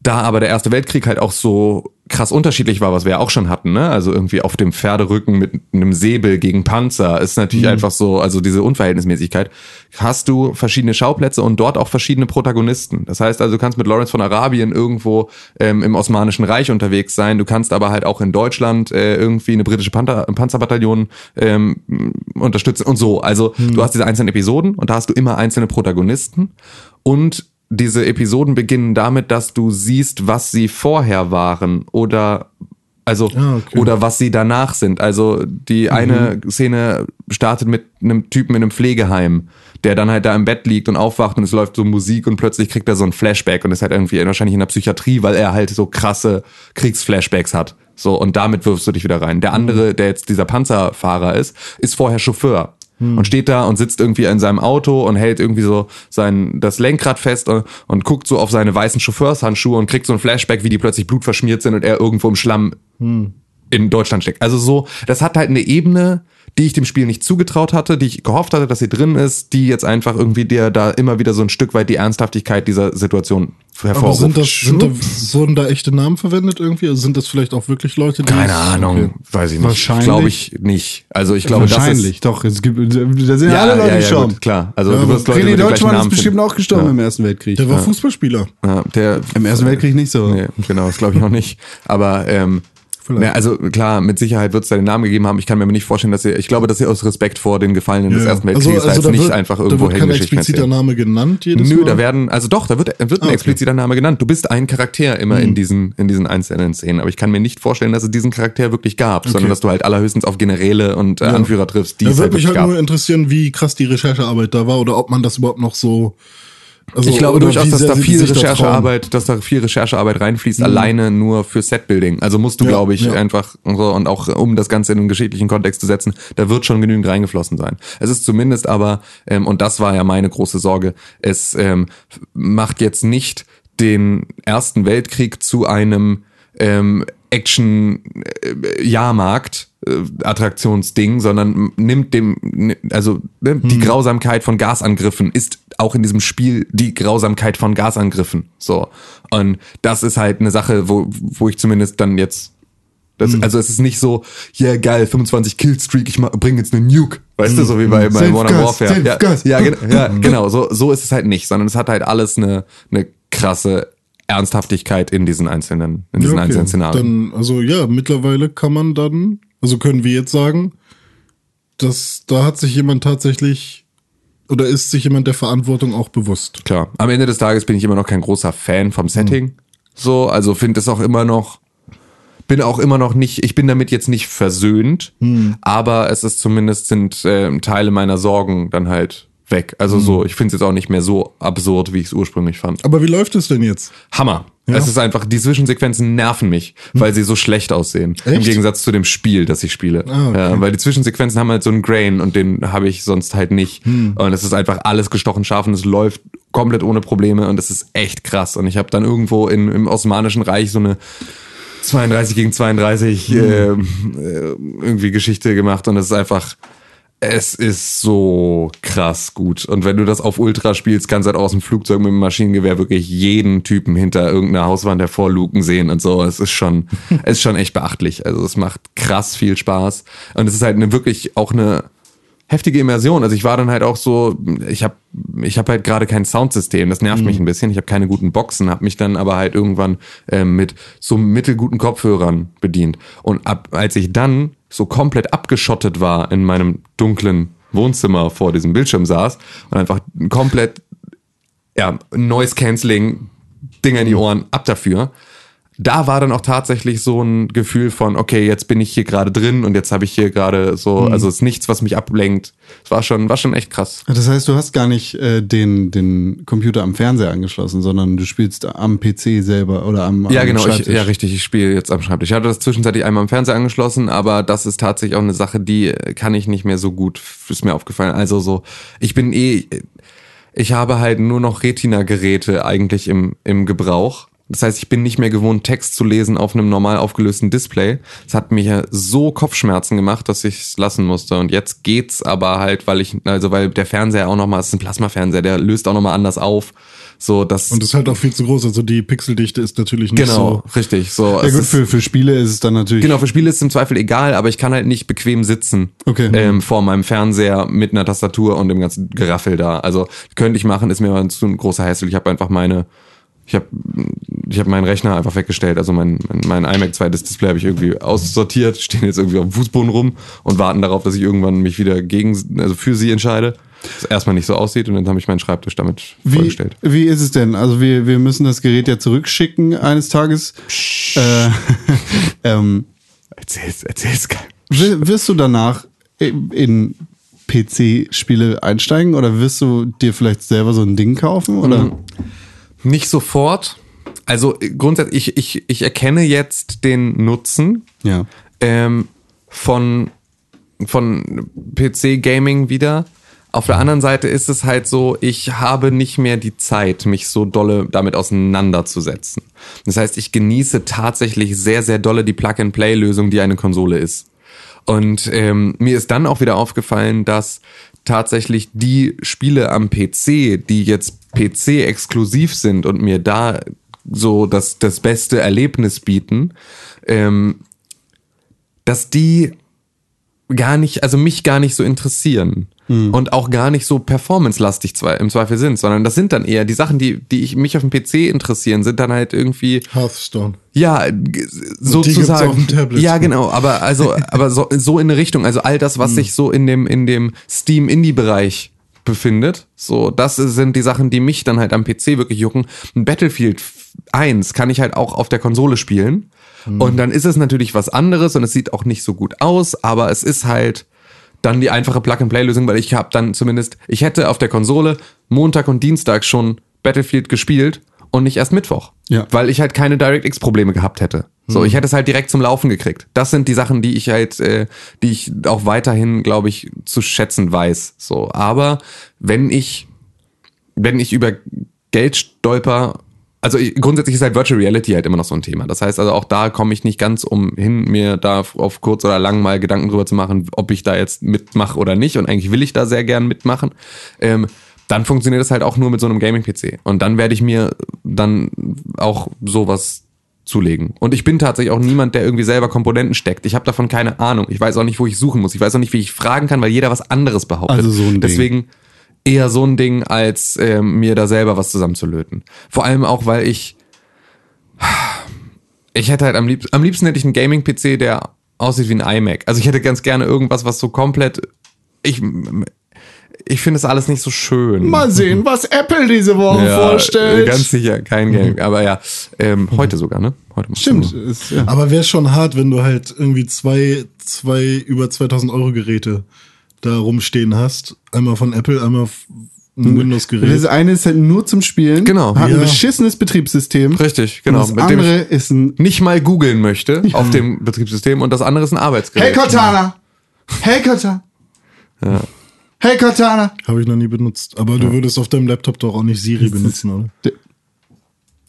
da aber der Erste Weltkrieg halt auch so krass unterschiedlich war, was wir ja auch schon hatten, ne? Also irgendwie auf dem Pferderücken mit einem Säbel gegen Panzer ist natürlich einfach so, also diese Unverhältnismäßigkeit. Hast du verschiedene Schauplätze und dort auch verschiedene Protagonisten. Das heißt also, du kannst mit Lawrence von Arabien irgendwo ähm, im Osmanischen Reich unterwegs sein. Du kannst aber halt auch in Deutschland äh, irgendwie eine britische Panther, Panzerbataillon ähm, unterstützen und so. Also du hast diese einzelnen Episoden und da hast du immer einzelne Protagonisten und diese Episoden beginnen damit, dass du siehst, was sie vorher waren oder also
Ah, okay.
oder was sie danach sind. Also die eine Szene startet mit einem Typen in einem Pflegeheim, der dann halt da im Bett liegt und aufwacht und es läuft so Musik und plötzlich kriegt er so ein Flashback und ist halt irgendwie wahrscheinlich in der Psychiatrie, weil er halt so krasse Kriegsflashbacks hat. So und damit wirfst du dich wieder rein. Der andere, der jetzt dieser Panzerfahrer ist, ist vorher Chauffeur und steht da und sitzt irgendwie in seinem Auto und hält irgendwie so sein das Lenkrad fest und, und guckt so auf seine weißen Chauffeurshandschuhe und kriegt so ein Flashback, wie die plötzlich blutverschmiert sind und er irgendwo im Schlamm in Deutschland steckt. Also so, das hat halt eine Ebene, die ich dem Spiel nicht zugetraut hatte, die ich gehofft hatte, dass sie drin ist, die jetzt einfach irgendwie dir da immer wieder so ein Stück weit die Ernsthaftigkeit dieser Situation
Aber
hervorruft.
sind das, sind da, wurden da echte Namen verwendet irgendwie? Also sind das vielleicht auch wirklich Leute, die.
Keine Ahnung, weiß ich nicht.
Wahrscheinlich.
Glaube ich nicht. Also ich glaube,
Wahrscheinlich, doch. Es gibt, da sind
ja,
alle Leute
ja, ja,
gestorben.
gut, klar. Also
Ja,
du
aber
wirst Leute
René Deutschmann ist bestimmt
finden.
auch gestorben im Ersten Weltkrieg.
Der war Fußballspieler.
Ja, der
Im Ersten Weltkrieg nicht so.
Nee, genau, das glaube ich auch nicht. Aber ähm,
Vielleicht.
ne, also klar, mit Sicherheit wird es da den Namen gegeben haben. Ich kann mir aber nicht vorstellen, dass ihr, ich glaube, dass ihr aus Respekt vor den Gefallenen des
Ja.
Ersten Weltkrieges da jetzt
da
nicht
wird,
einfach
da
irgendwo
wird kein expliziter
erzählen.
Name genannt jedes
Nö,
Mal.
da werden, also doch, da wird, wird ein
Ah, okay. Mhm.
expliziter Name genannt. Du bist ein Charakter immer in diesen, in diesen einzelnen Szenen. Aber ich kann mir nicht vorstellen, dass es diesen Charakter wirklich gab, sondern dass du halt allerhöchstens auf Generäle und äh, Anführer triffst, die
Da
es
würde
halt
mich
wirklich
halt
gab.
nur interessieren, wie krass die Recherchearbeit da war oder ob man das überhaupt noch so. Also,
Ich glaube durchaus, dass da viel. Recherchearbeit, dass da viel Recherchearbeit reinfließt, alleine nur für Setbuilding. Also musst du,
Ja,
glaube ich,
ja.
einfach und so und auch um das Ganze in einen geschichtlichen Kontext zu setzen, da wird schon genügend reingeflossen sein. Es ist zumindest aber, ähm, und das war ja meine große Sorge, es ähm, macht jetzt nicht den Ersten Weltkrieg zu einem ähm, Action-Jahrmarkt. äh, Attraktionsding, sondern nimmt dem, also ne, die Grausamkeit von Gasangriffen ist auch in diesem Spiel die Grausamkeit von Gasangriffen. So. Und das ist halt eine Sache, wo, wo ich zumindest dann jetzt das, Also es ist nicht so, ja yeah, geil, 25 Killstreak, ich bringe jetzt eine Nuke. Weißt du, so wie bei, bei Modern Warfare. Ja, ja, ja, genau, so, so ist es halt nicht, sondern es hat halt alles eine, eine krasse Ernsthaftigkeit in diesen einzelnen, in diesen
Ja, okay.
einzelnen Szenarien.
Dann, also ja, mittlerweile kann man dann, also können wir jetzt sagen, dass da hat sich jemand tatsächlich oder ist sich jemand der Verantwortung auch bewusst.
Klar. Am Ende des Tages bin ich immer noch kein großer Fan vom Setting. So, also finde es auch immer noch, bin auch immer noch nicht, ich bin damit jetzt nicht versöhnt, aber es ist zumindest sind äh, Teile meiner Sorgen dann halt weg. Also so, ich finde es jetzt auch nicht mehr so absurd, wie ich es ursprünglich fand.
Aber wie läuft es denn jetzt?
Hammer. Es ist einfach, die Zwischensequenzen nerven mich, weil sie so schlecht aussehen. Im
Echt?
Gegensatz zu dem Spiel, das ich spiele.
Ah, okay.
ja, weil die Zwischensequenzen haben halt so einen Grain und den habe ich sonst halt nicht. Und es ist einfach alles gestochen scharf und es läuft komplett ohne Probleme und es ist echt krass. Und ich habe dann irgendwo in, im Osmanischen Reich so eine 32 gegen 32 äh, äh, irgendwie Geschichte gemacht und es ist einfach, es ist so krass gut. Und wenn du das auf Ultra spielst, kannst du halt aus dem Flugzeug mit dem Maschinengewehr wirklich jeden Typen hinter irgendeiner Hauswand hervorluken sehen und so. Es ist schon, es ist schon echt beachtlich. Also es macht krass viel Spaß. Und es ist halt eine wirklich auch eine heftige Immersion. Also ich war dann halt auch so, ich habe ich hab halt gerade kein Soundsystem, das nervt mich ein bisschen. Ich habe keine guten Boxen, habe mich dann aber halt irgendwann ähm, mit so mittelguten Kopfhörern bedient. Und ab, als ich dann so komplett abgeschottet war in meinem dunklen Wohnzimmer vor diesem Bildschirm saß und einfach komplett ja, Noise Cancelling Dinger in die Ohren ab dafür, da war dann auch tatsächlich so ein Gefühl von, okay, jetzt bin ich hier gerade drin und jetzt habe ich hier gerade so, also es ist nichts, was mich ablenkt. Es war schon, war schon echt krass.
Das heißt, du hast gar nicht äh, den, den Computer am Fernseher angeschlossen, sondern du spielst am PC selber oder am,
Ja,
am
genau, ich, ja, richtig, ich spiele jetzt am Schreibtisch. Ich hatte das zwischenzeitlich einmal am Fernseher angeschlossen, aber das ist tatsächlich auch eine Sache, die äh, kann ich nicht mehr so gut, ist mir aufgefallen. Also so, ich bin eh, ich habe halt nur noch Retina-Geräte eigentlich im, im Gebrauch. Das heißt, ich bin nicht mehr gewohnt, Text zu lesen auf einem normal aufgelösten Display. Das hat mir so Kopfschmerzen gemacht, dass ich es lassen musste. Und jetzt geht's aber halt, weil ich, also weil der Fernseher auch nochmal, es ist ein Plasmafernseher, der löst auch nochmal anders auf. So, das,
Und das ist halt auch viel zu groß. Also die Pixeldichte ist natürlich nicht
genau,
so.
richtig. So,
Ja gut, für, für Spiele ist es dann natürlich.
Genau, für Spiele ist es im Zweifel egal, aber ich kann halt nicht bequem sitzen
Okay.
ähm, vor meinem Fernseher mit einer Tastatur und dem ganzen Geraffel da. Also könnte ich machen, ist mir aber zu ein großer Hassel. Ich habe einfach meine, ich habe ich hab meinen Rechner einfach weggestellt. Also mein, mein, mein iMac 2, das Display habe ich irgendwie aussortiert, stehen jetzt irgendwie auf dem Fußboden rum und warten darauf, dass ich irgendwann mich wieder gegen, also für sie entscheide. Das erstmal nicht so aussieht und dann habe ich meinen Schreibtisch damit
Wie,
vollgestellt.
wie ist es denn? Also wir, wir müssen das Gerät ja zurückschicken eines Tages. Äh, ähm,
Erzähl's, erzähl's keinem.
wi- wirst du danach in- in PC-Spiele einsteigen oder wirst du dir vielleicht selber so ein Ding kaufen? Oder?
Mhm. Nicht sofort. Also äh, grundsätzlich, ich, ich, ich erkenne jetzt den Nutzen
Ja.
ähm, von, von PC-Gaming wieder. Auf der anderen Seite ist es halt so, ich habe nicht mehr die Zeit, mich so dolle damit auseinanderzusetzen. Das heißt, ich genieße tatsächlich sehr, sehr dolle die Plug-and-Play-Lösung, die eine Konsole ist. Und ähm, mir ist dann auch wieder aufgefallen, dass tatsächlich die Spiele am PC, die jetzt PC-exklusiv sind und mir da so das, das beste Erlebnis bieten, ähm, dass die gar nicht, also mich gar nicht so interessieren. Und auch gar nicht so performance-lastig im Zweifel sind, sondern das sind dann eher die Sachen, die, die ich, mich auf dem PC interessieren, sind dann halt irgendwie
Hearthstone.
ja, sozusagen. Ja, genau, aber also, aber so, so in eine Richtung, also all das, was sich so in dem, in dem Steam Indie Bereich befindet, so, das sind die Sachen, die mich dann halt am PC wirklich jucken. Ein Battlefield 1 kann ich halt auch auf der Konsole spielen. Und dann ist es natürlich was anderes und es sieht auch nicht so gut aus, aber es ist halt dann die einfache Plug-and-Play-Lösung, weil ich habe dann zumindest, ich hätte auf der Konsole Montag und Dienstag schon Battlefield gespielt und nicht erst Mittwoch.
Ja.
Weil ich halt keine DirectX-Probleme gehabt hätte. So, ich hätte es halt direkt zum Laufen gekriegt. Das sind die Sachen, die ich halt, äh, die ich auch weiterhin, glaube ich, zu schätzen weiß. So, aber wenn ich, wenn ich über Geld stolper, also ich- grundsätzlich ist halt Virtual Reality halt immer noch so ein Thema. Das heißt also auch da komme ich nicht ganz umhin, mir da auf kurz oder lang mal Gedanken drüber zu machen, ob ich da jetzt mitmache oder nicht. Und eigentlich will ich da sehr gern mitmachen. Ähm, dann funktioniert das halt auch nur mit so einem Gaming-PC. Und dann werde ich mir dann auch sowas zulegen. Und ich bin tatsächlich auch niemand, der irgendwie selber Komponenten steckt. Ich habe davon keine Ahnung. Ich weiß auch nicht, wo ich suchen muss. Ich weiß auch nicht, wie ich fragen kann, weil jeder was anderes behauptet.
Also so ein Ding.
Deswegen eher so ein Ding, als ähm, mir da selber was zusammenzulöten. Vor allem auch, weil ich ich hätte halt am liebsten, am liebsten hätte ich einen Gaming-PC, der aussieht wie ein iMac. Also ich hätte ganz gerne irgendwas, was so komplett ich ich finde es alles nicht so schön.
Mal sehen, was Apple diese Woche
Ja,
vorstellt.
Ganz sicher, kein Game. Aber ja, ähm, heute sogar, ne? Heute muss
Stimmt. Ist, ja.
Aber wäre schon hart, wenn du halt irgendwie zwei, zwei über 2000 Euro Geräte da rumstehen hast. Einmal von Apple, einmal ein
Das
Windows-Gerät.
eine ist halt nur zum Spielen.
Genau.
Hat ein
Ja.
beschissenes Betriebssystem.
Richtig,
Genau. Und das
mit dem
andere ist ein.
ich nicht mal googeln möchte auf dem Betriebssystem und das andere ist ein Arbeitsgerät.
Hey Cortana! Hey Cortana! Hey Cortana!
Habe ich noch nie benutzt. Aber du würdest auf deinem Laptop doch auch nicht Siri benutzen, oder?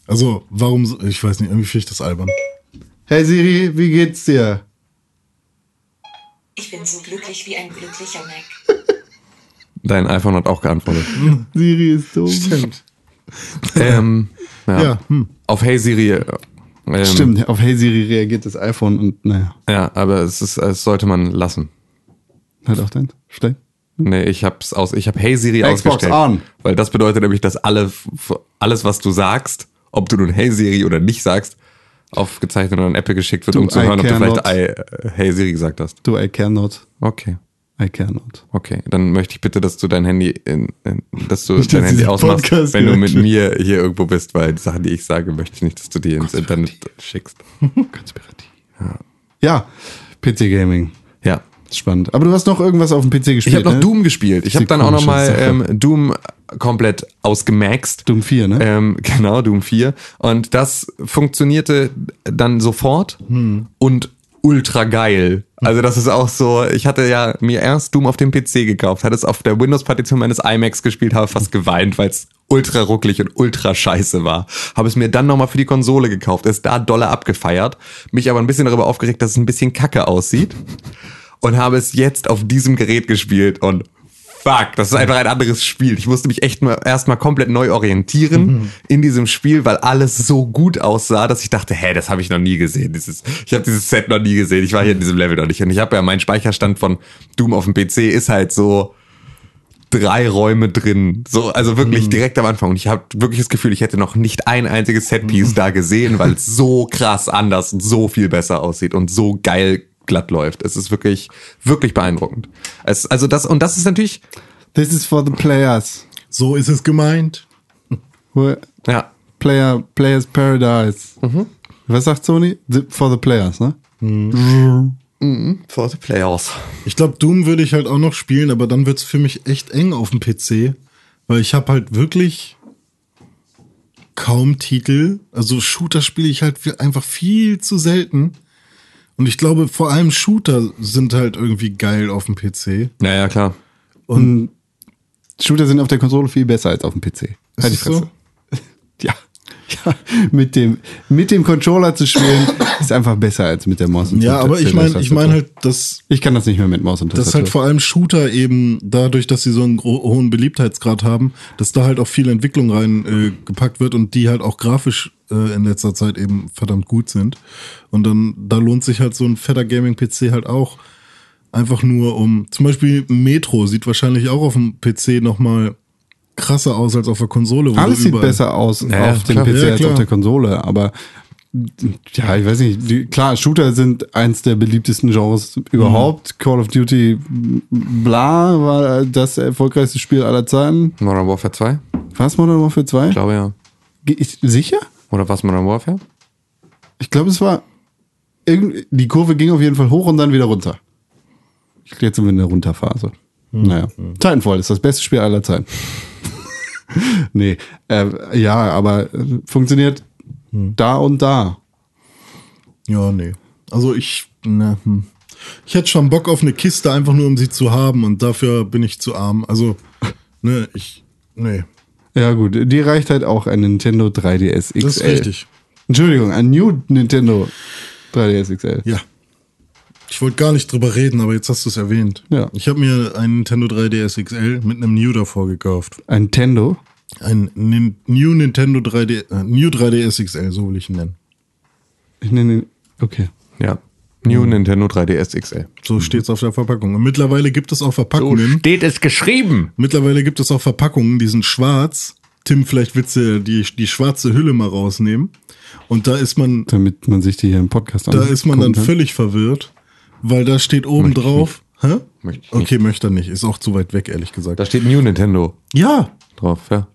Also, warum, so- ich weiß nicht, irgendwie finde ich das albern.
Hey Siri, wie geht's dir?
Ich bin so glücklich wie ein glücklicher Mac.
Dein iPhone hat auch geantwortet.
Siri ist dumm.
Stimmt.
ähm, ja.
Ja, hm.
Auf Hey Siri. äh, Ähm,
Stimmt, auf Hey Siri reagiert das iPhone und naja,
Ja, aber es ist, es sollte man lassen.
halt auch dein. Vielleicht.
Nee, ich hab's aus, ich habe Hey Siri
Xbox
ausgestellt.
on.
Weil das bedeutet nämlich, dass alle, alles, was du sagst, ob du nun Hey Siri oder nicht sagst, aufgezeichnet oder an Apple geschickt wird,
Du,
um zu
I
hören, ob du vielleicht. I, Hey Siri gesagt hast.
Du, I care not.
Okay.
I cannot.
Okay, dann möchte ich bitte, dass du dein Handy, in, in, dass du
Nicht,
dein
dass
Handy ausmachst,
Podcast
wenn du mit mir hier irgendwo bist, weil die Sachen, die ich sage, möchte ich nicht, dass du die ins Internet schickst.
Konspirativ. Ja, PC Gaming.
Ja.
Spannend. Aber du hast noch irgendwas auf dem PC gespielt.
Ich habe noch
ne?
Doom gespielt. Ich habe dann auch noch
komische
mal
Sache.
ähm, Doom komplett ausgemaxt.
Doom 4, ne?
Ähm, genau, Doom 4. Und das funktionierte dann sofort und ultra geil. Also das ist auch so, ich hatte ja mir erst Doom auf dem PC gekauft, hatte es auf der Windows-Partition meines iMacs gespielt, habe fast geweint, weil es ultra rucklig und ultra scheiße war. Habe es mir dann nochmal für die Konsole gekauft, ist da dolle abgefeiert, mich aber ein bisschen darüber aufgeregt, dass es ein bisschen kacke aussieht und habe es jetzt auf diesem Gerät gespielt und fuck, das ist einfach ein anderes Spiel. Ich musste mich echt mal erstmal komplett neu orientieren in diesem Spiel, weil alles so gut aussah, dass ich dachte, hä, das habe ich noch nie gesehen. Dieses, ich habe dieses Set noch nie gesehen. Ich war hier in diesem Level noch nicht. Und ich habe ja meinen Speicherstand von Doom auf dem PC ist halt so drei Räume drin. So, also wirklich direkt am Anfang. Und ich habe wirklich das Gefühl, ich hätte noch nicht ein einziges Setpiece da gesehen, weil es so krass anders und so viel besser aussieht und so geil glatt läuft. Es ist wirklich, wirklich beeindruckend. Es, also das, und das ist natürlich,
This is for the players.
So ist es gemeint.
Ja,
Player, Players Paradise. Was sagt Sony? The, for the players, ne?
for the players.
Ich glaube, Doom würde ich halt auch noch spielen, aber dann wird's für mich echt eng auf dem PC, weil ich habe halt wirklich kaum Titel. Also Shooter spiele ich halt einfach viel zu selten. Und ich glaube, vor allem Shooter sind halt irgendwie geil auf dem PC.
Ja, ja, klar.
Und Shooter sind auf der Konsole viel besser als auf dem PC.
Ist
Halt die
es so?
Fresse. Ja. ja. Mit dem, mit dem Controller zu spielen, ist einfach besser als mit der Maus und
Ja, aber ich meine, ich meine halt, dass
Ich kann das nicht mehr mit Maus und
dass
Tastatur.
halt vor allem Shooter eben dadurch, dass sie so einen hohen Beliebtheitsgrad haben, dass da halt auch viel Entwicklung rein äh, gepackt wird und die halt auch grafisch äh, in letzter Zeit eben verdammt gut sind. Und dann da lohnt sich halt so ein fetter Gaming-PC halt auch einfach nur um zum Beispiel Metro sieht wahrscheinlich auch auf dem PC noch mal krasser aus als auf der Konsole. wo
Alles sieht besser aus
Ja,
auf dem
klar.
PC
Ja,
als auf der Konsole, aber ja, ich weiß nicht. Die, klar, Shooter sind eins der beliebtesten Genres überhaupt.
Mhm.
Call of Duty, bla, war das erfolgreichste Spiel aller Zeiten.
Modern Warfare 2?
Was Modern Warfare 2?
Ich glaube ja.
Ich, sicher?
Oder was Modern Warfare?
Ich glaube, es war. Irgend, die Kurve ging auf jeden Fall hoch und dann wieder runter. Ich glaube, jetzt sind wir in der Runterphase. Naja. Titanfall ist das beste Spiel aller Zeiten. nee. Äh, ja, aber äh, funktioniert da und da.
Ja, nee. Also ich, ne, hm. ich hätte schon Bock auf eine Kiste, einfach nur um sie zu haben und dafür bin ich zu arm. Also, ne, ich, nee,
Ja, gut. Die reicht halt auch ein Nintendo 3DS XL.
das ist richtig.
Entschuldigung, ein New Nintendo 3DS XL.
Ja. Ich wollte gar nicht drüber reden, aber jetzt hast du es erwähnt.
Ja.
Ich habe mir einen Nintendo 3DS XL mit einem New davor gekauft.
Ein Nintendo.
Ein Nin New Nintendo 3D, äh, New 3DS XL, so will ich ihn nennen.
Ich nenne ihn. Okay.
Ja. New Nintendo 3DS XL.
So steht's auf der Verpackung. Und mittlerweile gibt es auch Verpackungen.
steht es geschrieben.
Mittlerweile gibt es auch Verpackungen, die sind schwarz. Tim, vielleicht willst du die, die schwarze Hülle mal rausnehmen. Und da ist man,
Damit man sich die hier im Podcast
da ist man dann
kann.
völlig verwirrt, weil da steht oben
Möchte ich
drauf. Hä?
Möchte.
Okay, möchte er nicht. Ist auch zu weit weg, ehrlich gesagt.
Da steht New Nintendo
Ja.
drauf, ja.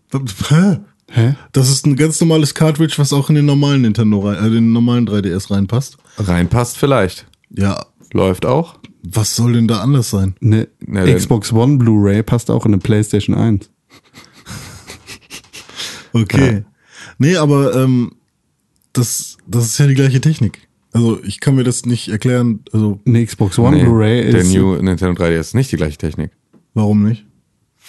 Hä?
Hä?
Das ist ein ganz normales Cartridge, was auch in den normalen Nintendo rein, äh, den normalen 3DS reinpasst.
Reinpasst vielleicht.
Ja.
Läuft auch.
Was soll denn da anders sein?
Eine
dann-
Xbox One Blu-ray passt auch in eine PlayStation 1.
Okay. Nee, aber ähm, das, das ist ja die gleiche Technik. Also ich kann mir das nicht erklären. Also
Eine Xbox One
Nee,
Blu-ray
der
ist.
New Nintendo 3DS ist nicht die gleiche Technik.
warum nicht?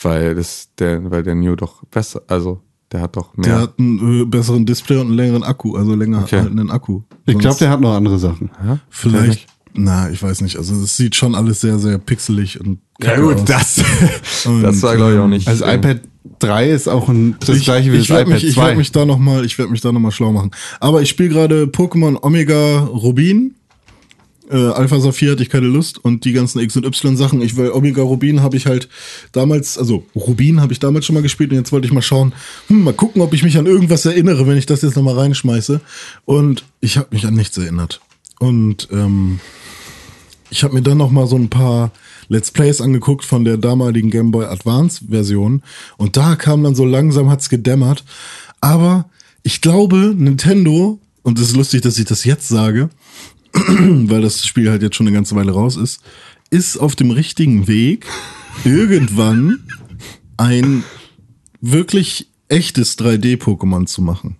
Weil das, der, weil der New doch besser, also der hat doch
Der
mehr.
hat einen äh, besseren Display und einen längeren Akku, also länger
Okay.
haltenden Akku.
ich glaube, der hat noch andere Sachen.
Ja?
vielleicht. Na, ich weiß nicht. Also es sieht schon alles sehr, sehr pixelig und
Ja gut,
aus.
das,
Und,
das war glaube ich auch nicht.
Also
äh,
iPad 3 ist auch ein, das
ich,
gleiche wie
ich
das iPad
mich, Ich
2.
werde mich da noch mal, ich werde mich da noch mal schlau machen. Aber ich spiele gerade Pokémon Omega Rubin. Äh, Alpha Saphir hatte ich keine Lust und die ganzen X und Y Sachen. Ich will Omega Rubin habe ich halt damals, also Rubin habe ich damals schon mal gespielt und jetzt wollte ich mal schauen, hm, mal gucken, ob ich mich an irgendwas erinnere, wenn ich das jetzt noch mal reinschmeiße. Und ich habe mich an nichts erinnert. Und ähm, ich habe mir dann noch mal so ein paar Let's Plays angeguckt von der damaligen Game Boy Advance Version und da kam dann so langsam hat's gedämmert, aber ich glaube Nintendo und es ist lustig, dass ich das jetzt sage, weil das Spiel halt jetzt schon eine ganze Weile raus ist, ist auf dem richtigen Weg, irgendwann ein wirklich echtes 3D-Pokémon zu machen.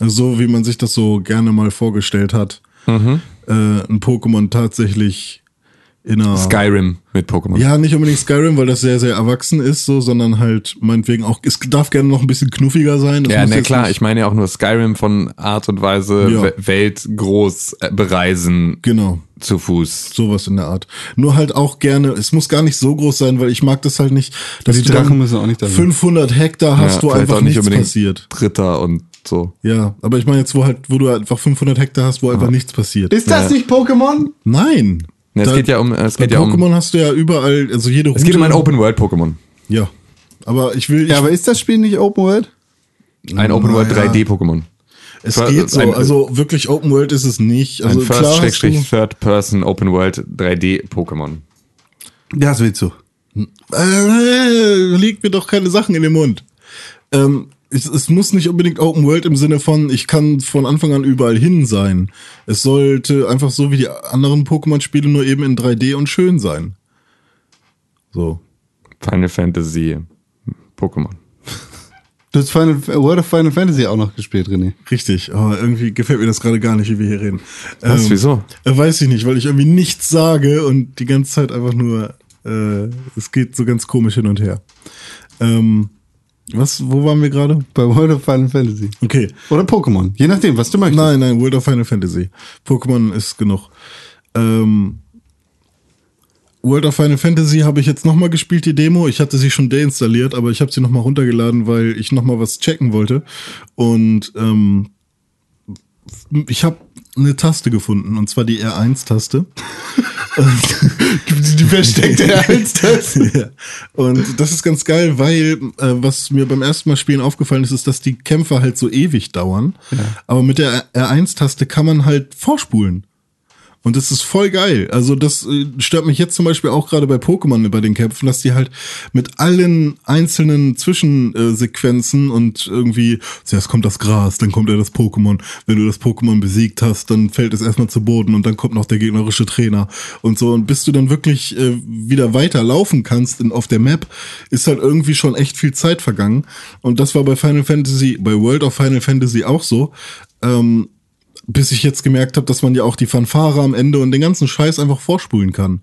Also so wie man sich das so gerne mal vorgestellt hat.
Mhm.
Äh, ein Pokémon tatsächlich in einer.
Skyrim mit Pokémon.
Ja, nicht unbedingt Skyrim, weil das sehr, sehr erwachsen ist, so, sondern halt meinetwegen auch, es darf gerne noch ein bisschen knuffiger sein. Das
Ja,
jetzt
klar, ich meine ja auch nur Skyrim von Art und Weise
Ja.
We- Welt groß äh, bereisen
Genau.
zu Fuß.
Sowas in der Art. Nur halt auch gerne, es muss gar nicht so groß sein, weil ich mag das halt nicht, dass
Die Drachen müssen auch nicht da sein.
500 Hektar hast, wo
vielleicht
einfach
auch nicht
nichts
unbedingt
passiert.
Dritter und so.
Ja, aber ich meine jetzt, wo halt, wo du einfach 500 Hektar hast, wo einfach nichts passiert.
Ist das nicht Pokémon?
Nein.
Ne, es
Da-
geht ja um, es geht ja um,
Pokémon hast du ja überall, also jede Route.
es geht um ein Open World Pokémon.
Ja. Aber ich will, ich,
Ja, aber ist das Spiel nicht Open World?
Ein Open World
Naja.
3D Pokémon.
es
Ver-
geht so.
ein-
also wirklich Open World ist es nicht. Also
Ein
klar hast
First
du,
Third Person Open World 3D Pokémon.
Ja, das willst du.
äh, liegt mir doch keine Sachen in den Mund. Ähm, es, es muss nicht unbedingt Open World im Sinne von, ich kann von Anfang an überall hin sein. Es sollte einfach so wie die anderen Pokémon-Spiele nur eben in 3D und schön sein. So.
Final Fantasy Pokémon.
Du hast Final, World of Final Fantasy auch noch gespielt, René.
Richtig, aber irgendwie gefällt mir das gerade gar nicht, wie wir hier reden.
Was, wieso?
Äh, weiß ich nicht, weil ich irgendwie nichts sage und die ganze Zeit einfach nur, äh, es geht so ganz komisch hin und her. Ähm, was, wo waren wir gerade?
Bei World of Final Fantasy.
Okay.
Oder Pokémon. Je nachdem, was du möchtest.
Nein, nein, World of Final Fantasy. Pokémon ist genug. Ähm, World of Final Fantasy habe ich jetzt nochmal gespielt, die Demo. Ich hatte sie schon deinstalliert, aber ich habe sie nochmal runtergeladen, weil ich nochmal was checken wollte. Und ähm, ich habe eine Taste gefunden, und zwar die R1-Taste.
Die versteckte R1-Taste.
ja. Und das ist ganz geil, weil äh, was mir beim ersten Mal spielen aufgefallen ist, ist, dass die Kämpfe halt so ewig dauern. Aber mit der R1-Taste kann man halt vorspulen. Und das ist voll geil. Also das äh, stört mich jetzt zum Beispiel auch gerade bei Pokémon bei den Kämpfen, dass die halt mit allen einzelnen Zwischensequenzen und irgendwie, zuerst kommt das Gras, dann kommt ja das Pokémon. Wenn du das Pokémon besiegt hast, dann fällt es erstmal zu Boden und dann kommt noch der gegnerische Trainer und so. Und bis du dann wirklich äh, wieder weiter laufen kannst auf der Map, ist halt irgendwie schon echt viel Zeit vergangen. Und das war bei Final Fantasy, bei World of Final Fantasy auch so. Ähm, bis ich jetzt gemerkt habe, dass man ja auch die Fanfare am Ende und den ganzen Scheiß einfach vorspulen kann.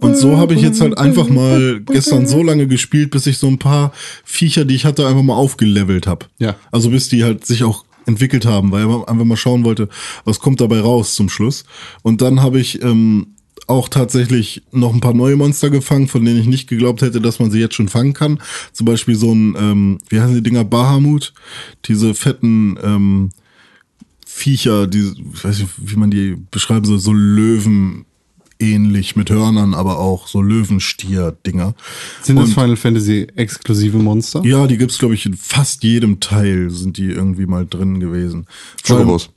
Und so habe ich jetzt halt einfach mal gestern so lange gespielt, bis ich so ein paar Viecher, die ich hatte, einfach mal aufgelevelt habe.
Ja.
Also bis die halt sich auch entwickelt haben, weil ich einfach mal schauen wollte, was kommt dabei raus zum Schluss. Und dann habe ich ähm, auch tatsächlich noch ein paar neue Monster gefangen, von denen ich nicht geglaubt hätte, dass man sie jetzt schon fangen kann. Zum Beispiel so ein, ähm, wie heißen die Dinger, Bahamut, diese fetten ähm, Viecher, die, ich weiß nicht, wie man die beschreiben soll, so Löwen ähnlich mit Hörnern, aber auch so Löwenstier-Dinger.
Sind das
Und-
Final Fantasy exklusive Monster?
Ja, die gibt's glaube ich, in fast jedem Teil sind die irgendwie mal drin gewesen.
Chocobos.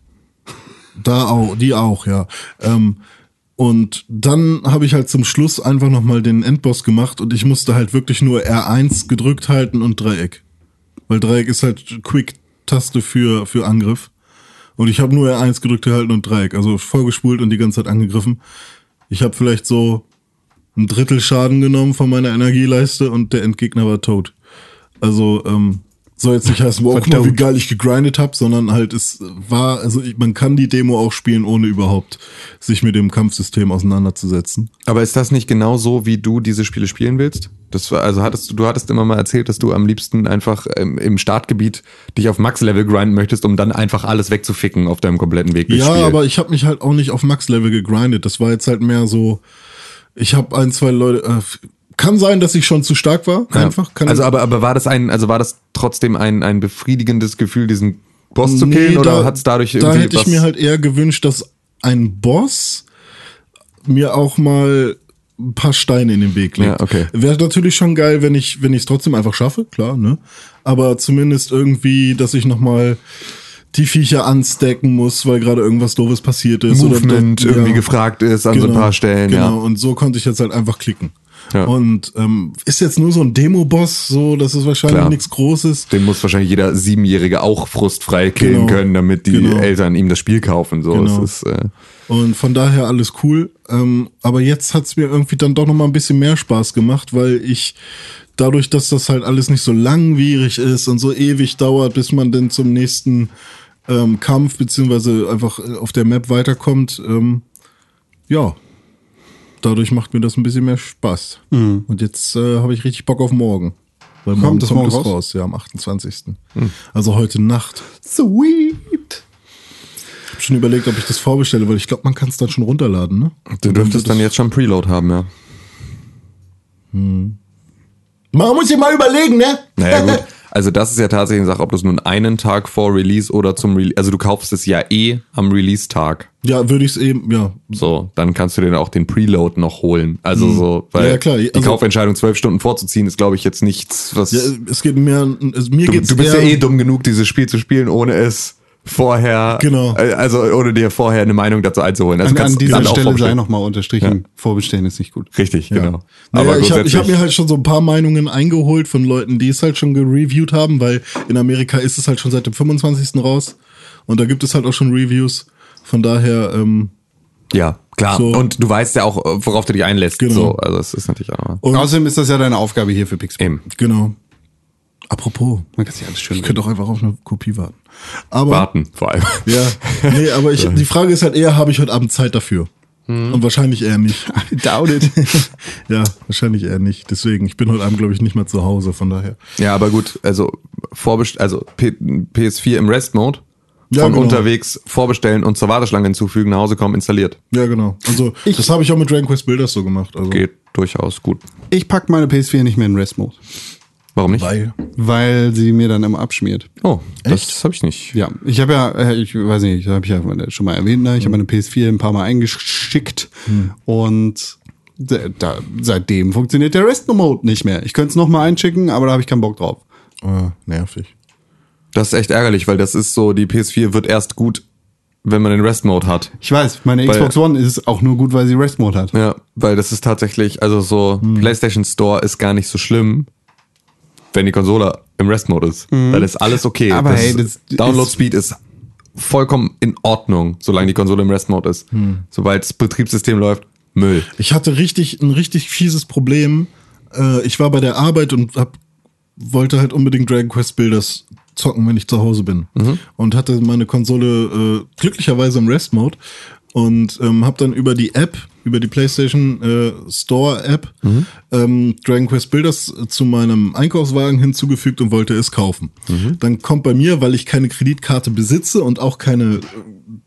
Da auch, die auch, ja. Ähm, und dann habe ich halt zum Schluss einfach nochmal den Endboss gemacht und ich musste halt wirklich nur R1 gedrückt halten und Dreieck. Weil Dreieck ist halt Quick-Taste für, für Angriff. Und ich habe nur R1 gedrückt gehalten und Dreieck. Also vorgespult und die ganze Zeit angegriffen. Ich habe vielleicht so ein Drittel Schaden genommen von meiner Energieleiste und der Endgegner war tot. Also, ähm, soll jetzt nicht heißen, wow, guck mal, wie geil ich gegrindet habe, sondern halt es war, also man kann die Demo auch spielen, ohne überhaupt sich mit dem Kampfsystem auseinanderzusetzen.
Aber ist das nicht genau so, wie du diese Spiele spielen willst? Das war, also hattest du, du hattest immer mal erzählt, dass du am liebsten einfach ähm, im Startgebiet dich auf Max-Level grinden möchtest, um dann einfach alles wegzuficken auf deinem kompletten Weg
Ja,
Spiel.
aber ich habe mich halt auch nicht auf Max-Level gegrindet. Das war jetzt halt mehr so, ich habe ein, zwei Leute, äh, kann sein, dass ich schon zu stark war,
Ja.
einfach. Kann
also, aber, aber war das ein, also war das trotzdem ein, ein befriedigendes Gefühl, diesen Boss zu
Nee,
killen, oder
da-
hat es dadurch
Da
irgendwie
hätte ich mir halt eher gewünscht, dass ein Boss mir auch mal ein paar Steine in den Weg legt.
Ja, okay.
Wäre natürlich schon geil, wenn ich wenn ich es trotzdem einfach schaffe, klar, ne? Aber zumindest irgendwie, dass ich noch mal die Viecher anstecken muss, weil gerade irgendwas doofes passiert ist.
Movement
oder
irgendwie gefragt ist an so ein paar Stellen,
Genau,
ja.
und so konnte ich jetzt halt einfach klicken.
Ja.
Und ähm, ist jetzt nur so ein Demo-Boss, so, das ist wahrscheinlich
Klar.
nichts Großes.
Den muss wahrscheinlich jeder Siebenjährige auch frustfrei killen
Genau.
können, damit die
Genau.
Eltern ihm das Spiel kaufen. So,
Genau.
es ist, äh,
Und von daher alles cool. Ähm, aber jetzt hat's mir irgendwie dann doch noch mal ein bisschen mehr Spaß gemacht, weil ich dadurch, dass das halt alles nicht so langwierig ist und so ewig dauert, bis man denn zum nächsten ähm, Kampf beziehungsweise einfach auf der Map weiterkommt, ähm, ja, dadurch macht mir das ein bisschen mehr Spaß. Und jetzt äh, habe ich richtig Bock auf morgen. Weil morgen
Kommt das
kommt
morgen
es
raus?
raus? ja, am 28. Also heute Nacht.
Sweet.
Ich habe schon überlegt, ob ich das vorbestelle, weil ich glaube, man kann es dann schon runterladen, ne?
du dürftest dann jetzt schon Preload haben, ja.
Man muss sich mal überlegen, ne?
Naja, gut. Also das ist ja tatsächlich eine Sache, ob du es nun einen Tag vor Release oder zum Release, also du kaufst es ja eh am Release-Tag.
Ja, würde ich es eben, ja.
So, dann kannst du dir auch den Preload noch holen. Also so, weil
Ja, klar.
die
Also-
Kaufentscheidung zwölf Stunden vorzuziehen, ist, glaube ich, jetzt nichts, was.
ja es geht mehr, es, mir
du,
geht's
du bist ja eh dumm genug, dieses Spiel zu spielen, ohne es vorher,
Genau.
äh, also ohne dir vorher eine Meinung dazu einzuholen. Also
An, an dieser Stelle sei nochmal unterstrichen, vorbestellen ist nicht gut.
Richtig,
Ja.
genau.
Naja, ich habe hab mir halt schon so ein paar Meinungen eingeholt von Leuten, die es halt schon gereviewt haben, weil in Amerika ist es halt schon seit dem 25. raus und da gibt es halt auch schon Reviews. Von daher, ähm,
Ja, klar.
So.
Und du weißt ja auch, worauf du dich einlässt.
Genau.
So, also es ist natürlich auch
und
Außerdem ist das ja deine Aufgabe hier für Pixel.
Eben.
genau. Apropos,
Man kann sich alles schön
ich könnte auch einfach auf eine Kopie warten. Aber
Warten, vor allem.
ja, nee, aber ich, die Frage ist halt eher, habe ich heute Abend Zeit dafür?
Hm.
Und wahrscheinlich eher nicht.
I doubt it.
ja, wahrscheinlich eher nicht. Deswegen, ich bin heute Abend, glaube ich, nicht mal zu Hause, von daher.
Ja, aber gut, also vorbest also P PS4 im Rest-Mode,
Ja,
von
genau.
unterwegs vorbestellen und zur Warteschlange hinzufügen, nach Hause kommen, installiert.
Ja, genau. Also, das habe ich auch mit Dragon Quest Builders so gemacht. Also,
Geht durchaus gut.
Ich pack meine PS4 nicht mehr in Rest-Mode,
Warum nicht?
Weil,
weil sie mir dann immer abschmiert.
Oh,
Echt?
das habe ich nicht.
Ja, ich habe ja, äh, ich weiß nicht, habe ich ja schon mal erwähnt, ne? ich
Hm.
habe meine PS4 ein paar Mal eingeschickt und da, seitdem funktioniert der Rest-Mode nicht mehr. Ich könnte es nochmal einschicken, aber da habe ich keinen Bock drauf.
äh, nervig.
Das ist echt ärgerlich, weil das ist so, die PS4 wird erst gut, wenn man den Rest-Mode hat.
Ich weiß, meine
Weil-
Xbox One ist auch nur gut, weil sie Rest-Mode hat.
Ja, weil das ist tatsächlich, also so,
Hm.
PlayStation Store ist gar nicht so schlimm, wenn die Konsole im Rest-Mode ist. Dann ist alles okay.
Aber
das
hey, das
Download-Speed ist vollkommen in Ordnung, solange die Konsole im Rest-Mode ist.
Hm.
Sobald das Betriebssystem läuft, Müll.
Ich hatte richtig ein richtig fieses Problem. Äh, ich war bei der Arbeit und hab, wollte halt unbedingt Dragon Quest Builders zocken, wenn ich zu Hause bin. Und hatte meine Konsole äh, glücklicherweise im Rest-Mode und ähm, habe dann über die App, über die PlayStation äh, Store App, ähm, Dragon Quest Builders äh, zu meinem Einkaufswagen hinzugefügt und wollte es kaufen. Dann kommt bei mir, weil ich keine Kreditkarte besitze und auch keine, äh,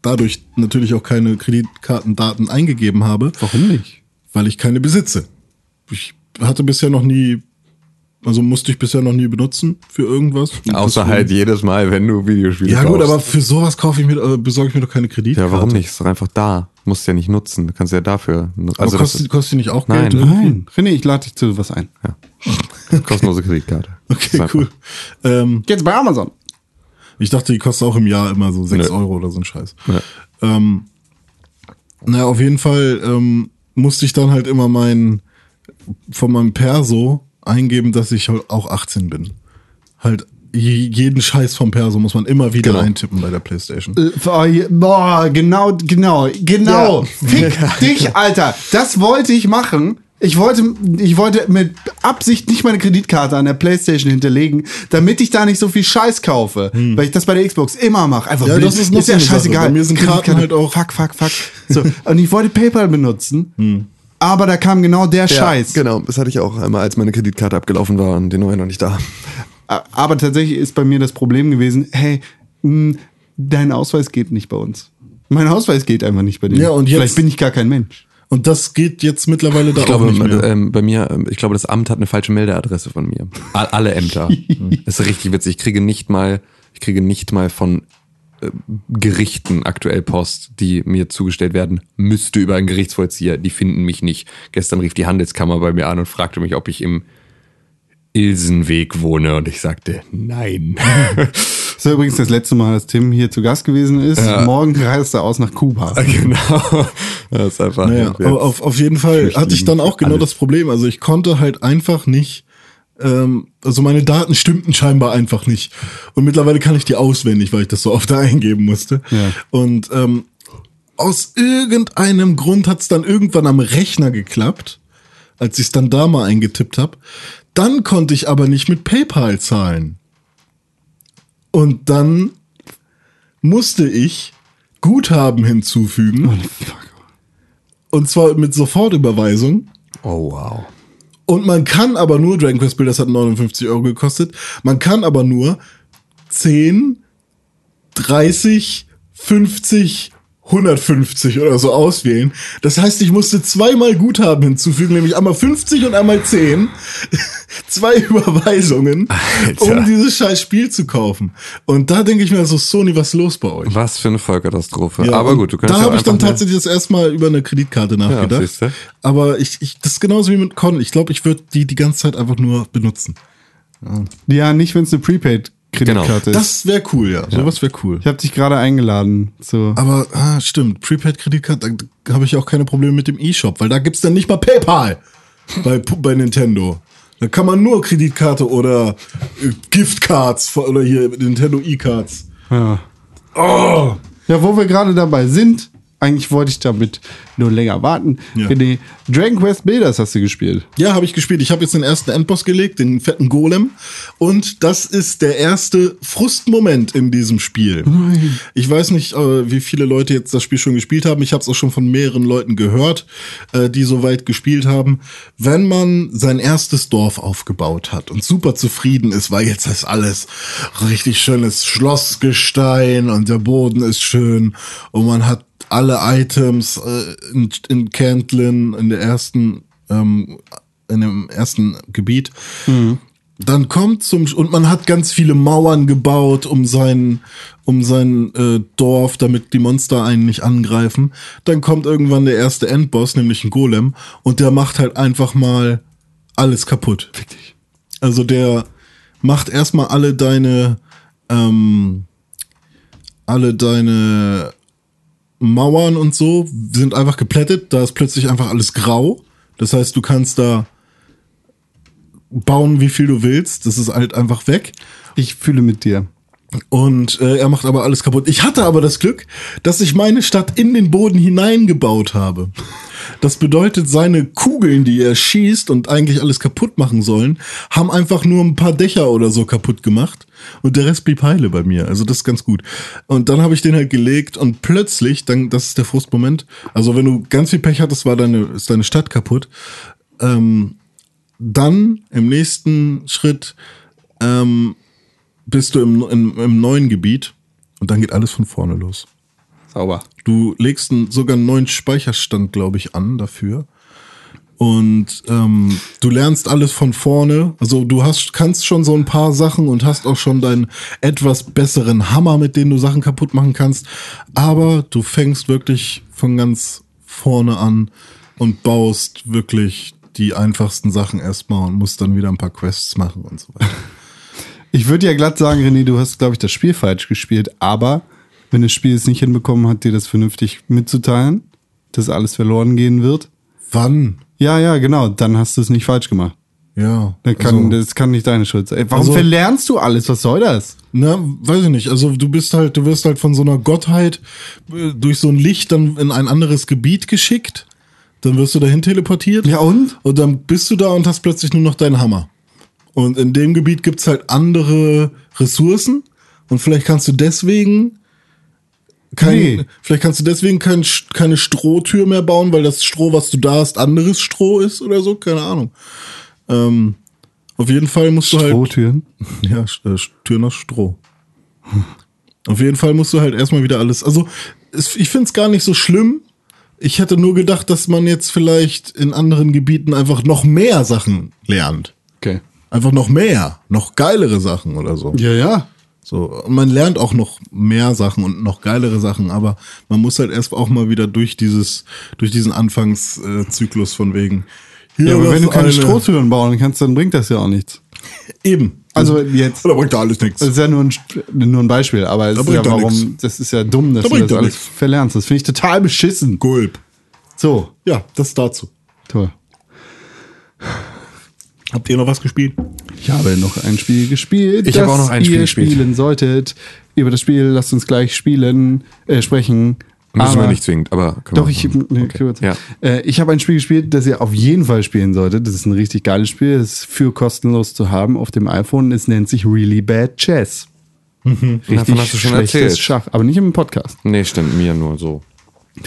dadurch natürlich auch keine Kreditkartendaten eingegeben habe,
Warum nicht?
weil ich keine besitze. Ich hatte bisher noch nie, also musste ich bisher noch nie benutzen für irgendwas.
Außer halt jedes Mal, wenn du Videospiele
Ja gut,
kaufst.
aber für sowas kaufe ich mir, äh, besorge ich mir doch keine Kreditkarte.
Ja, warum nicht? Ist doch einfach da. Musst ja nicht nutzen. Du kannst ja dafür.
Aber
Also
kostet, kostet die nicht auch
Nein.
Geld? irgendwie?
Nein. René, ich lade dich zu was ein.
ist kostenlose Kreditkarte.
Okay, cool. Ähm,
Jetzt bei Amazon.
ich dachte, die kostet auch im Jahr immer so 6
Nö.
Euro oder so ein Scheiß.
Ja.
Ähm, naja, auf jeden Fall ähm, musste ich dann halt immer mein, von meinem Perso eingeben, dass ich halt auch 18 bin. Halt je- jeden Scheiß vom Perso muss man immer wieder
Genau.
eintippen bei der Playstation.
Äh, Boah, genau, genau, genau. Fick dich, Alter. Das wollte ich machen. Ich wollte, ich wollte mit Absicht nicht meine Kreditkarte an der Playstation hinterlegen, damit ich da nicht so viel Scheiß kaufe. Weil ich das bei der Xbox immer mache. Einfach
Ja, das ist so
ja
Sache.
scheißegal.
Bei mir sind Karten halt auch-
Fuck, fuck, fuck. So. Und ich wollte PayPal benutzen, aber da kam genau der Scheiß.
Genau, das hatte ich auch einmal, als meine Kreditkarte abgelaufen war und den neuen noch nicht da.
Aber tatsächlich ist bei mir das Problem gewesen, hey, mh, dein Ausweis geht nicht bei uns. Mein Ausweis geht einfach nicht bei dir.
Ja, und jetzt-
Vielleicht bin ich gar kein Mensch.
Und das geht jetzt mittlerweile da
Ich glaube,
auch nicht mehr.
ähm, bei mir, ähm, ich glaube, das Amt hat eine falsche Meldeadresse von mir. All, alle Ämter. das ist richtig witzig. Ich kriege nicht mal, ich kriege nicht mal von Gerichten aktuell Post, die mir zugestellt werden, müsste über einen Gerichtsvollzieher. Die finden mich nicht. Gestern rief die Handelskammer bei mir an und fragte mich, ob ich im Ilsenweg wohne und ich sagte nein.
Das ist übrigens das letzte Mal, dass Tim hier zu Gast gewesen ist.
Ja.
Morgen reist er aus nach Kuba.
Genau. Das ist einfach.
Naja, aber auf, auf jeden Fall hatte ich dann auch genau
alles.
das Problem. Also ich konnte halt einfach nicht, ähm, also meine Daten stimmten scheinbar einfach nicht. Und mittlerweile kann ich die auswendig, weil ich das so oft eingeben musste.
Ja.
Und ähm, aus irgendeinem Grund hat es dann irgendwann am Rechner geklappt, als ich es dann da mal eingetippt habe. Dann konnte ich aber nicht mit PayPal zahlen. Und dann musste ich Guthaben hinzufügen. Und zwar mit Sofortüberweisung.
oh, wow.
Und man kann aber nur, Dragon Quest Builders hat 59 Euro gekostet, man kann aber nur 10, 30, 50, 150 oder so auswählen. Das heißt, ich musste zweimal Guthaben hinzufügen, nämlich einmal 50 und einmal 10. Zwei Überweisungen,
Alter.
um dieses scheiß Spiel zu kaufen. Und da denke ich mir so, Sony, was ist los bei euch?
Was für eine Vollkatastrophe.
Ja,
aber gut, du kannst
Da
ja
habe ich dann tatsächlich das erste Mal über eine Kreditkarte nachgedacht.
siehste.
aber ich, ich, das ist genauso wie mit Con. Ich glaube, ich würde die die ganze Zeit einfach nur benutzen.
Ja, nicht, wenn es eine Prepaid-Kreditkarte ist.
Das wäre cool, ja. Sowas wäre cool.
ich habe dich gerade eingeladen. So.
Aber, ah, stimmt, Prepaid-Kreditkarte, da habe ich auch keine Probleme mit dem E-Shop, weil da gibt's dann nicht mal PayPal bei, bei Nintendo. Da kann man nur Kreditkarte oder äh, Giftcards oder hier Nintendo E-Cards.
Ja. Ja, wo wir gerade dabei sind, eigentlich wollte ich damit nur länger warten.
Ja.
René, Dragon Quest Builders hast du gespielt.
Ja, habe ich gespielt. Ich habe jetzt den ersten Endboss gelegt, den fetten Golem. Und das ist der erste Frustmoment in diesem Spiel. Ich weiß nicht, äh, wie viele Leute jetzt das Spiel schon gespielt haben. Ich habe es auch schon von mehreren Leuten gehört, äh, die so weit gespielt haben. Wenn man sein erstes Dorf aufgebaut hat und super zufrieden ist, weil jetzt ist alles richtig schönes Schlossgestein und der Boden ist schön und man hat alle Items äh, in, in Cantlin in der ersten ähm, in dem ersten Gebiet. Dann kommt zum und man hat ganz viele Mauern gebaut um sein um sein äh, Dorf, damit die Monster einen nicht angreifen. Dann kommt irgendwann der erste Endboss, nämlich ein Golem, und der macht halt einfach mal alles kaputt. Wirklich. Also der macht erstmal alle deine ähm, alle deine Mauern und so sind einfach geplättet. Da ist plötzlich einfach alles grau. Das heißt, du kannst da bauen, wie viel du willst. Das ist halt einfach weg.
Ich fühle mit dir.
Und äh, er macht aber alles kaputt. Ich hatte aber das Glück, dass ich meine Stadt in den Boden hineingebaut habe. Das bedeutet, seine Kugeln, die er schießt und eigentlich alles kaputt machen sollen, haben einfach nur ein paar Dächer oder so kaputt gemacht. Und der Rest blieb heile bei mir. Also das ist ganz gut. Und dann habe ich den halt gelegt und plötzlich, dann, das ist der Frustmoment. Also wenn du ganz viel Pech hattest, war deine, ist deine Stadt kaputt. Ähm, dann im nächsten Schritt ähm, bist du im, im, im neuen Gebiet und dann geht alles von vorne los.
Sauber.
Du legst einen, sogar einen neuen Speicherstand, glaube ich, an dafür. Und ähm, du lernst alles von vorne. Also du hast, kannst schon so ein paar Sachen und hast auch schon deinen etwas besseren Hammer, mit dem du Sachen kaputt machen kannst. Aber du fängst wirklich von ganz vorne an und baust wirklich die einfachsten Sachen erstmal und musst dann wieder ein paar Quests machen und so weiter.
Ich würde ja glatt sagen, René, du hast, glaube ich, das Spiel falsch gespielt, aber wenn das Spiel es nicht hinbekommen hat, dir das vernünftig mitzuteilen, dass alles verloren gehen wird.
Wann?
Ja, ja, genau, dann hast du es nicht falsch gemacht.
Ja.
Dann kann,
also-
das kann nicht deine Schuld sein. Warum
Also-
verlernst du alles? Was soll das?
Na, weiß ich nicht. Also du bist halt, du wirst halt von so einer Gottheit äh, durch so ein Licht dann in ein anderes Gebiet geschickt. Dann wirst du dahin teleportiert.
Ja, und?
Und dann bist du da und hast plötzlich nur noch deinen Hammer. Und in dem Gebiet gibt's halt andere Ressourcen. Und vielleicht kannst du deswegen kein,
Nee.
vielleicht kannst du deswegen kein, keine Strohtür mehr bauen, weil das Stroh, was du da hast, anderes Stroh ist oder so. Keine Ahnung. Ähm, auf jeden Fall musst du halt.
Strohtüren?
Ja, äh, Türen aus Stroh. Auf jeden Fall musst du halt erstmal wieder alles. Also, es, ich find's gar nicht so schlimm. Ich hätte nur gedacht, dass man jetzt vielleicht in anderen Gebieten einfach noch mehr Sachen lernt. Einfach noch mehr, noch geilere Sachen oder so.
Ja, ja.
So, und man lernt auch noch mehr Sachen und noch geilere Sachen, aber man muss halt erst auch mal wieder durch dieses, durch diesen Anfangszyklus von wegen.
Ja, aber wenn du keine
eine-
Strohtüren bauen kannst, dann bringt das ja auch nichts.
Eben.
Also jetzt.
Da bringt da alles nichts.
Das ist ja nur ein, nur ein Beispiel, aber es
Da
ist ja warum,
nix.
das ist ja dumm, dass
Da
du das alles
nix.
verlernst. Das finde ich total beschissen.
Gulp.
So,
Ja, das dazu.
toll.
Habt ihr noch was gespielt?
Ich habe noch ein Spiel gespielt.
Ich habe
das
auch noch ein Spiel
ihr
gespielt.
spielen solltet. Über das Spiel lasst uns gleich spielen, äh, sprechen.
Müssen
Aber-
wir nicht zwingend, aber können
Doch,
wir
ich,
machen.
nee,
Okay.
kurz.
Ja.
Äh, ich habe ein Spiel gespielt, das ihr auf jeden Fall spielen solltet. Das ist ein richtig geiles Spiel. Das ist für kostenlos zu haben auf dem iPhone. Es nennt sich Really Bad Chess. Richtig
Davon hast du schon
schlechtes
erzählt.
Schach, aber nicht im Podcast.
Nee, stimmt, mir nur so.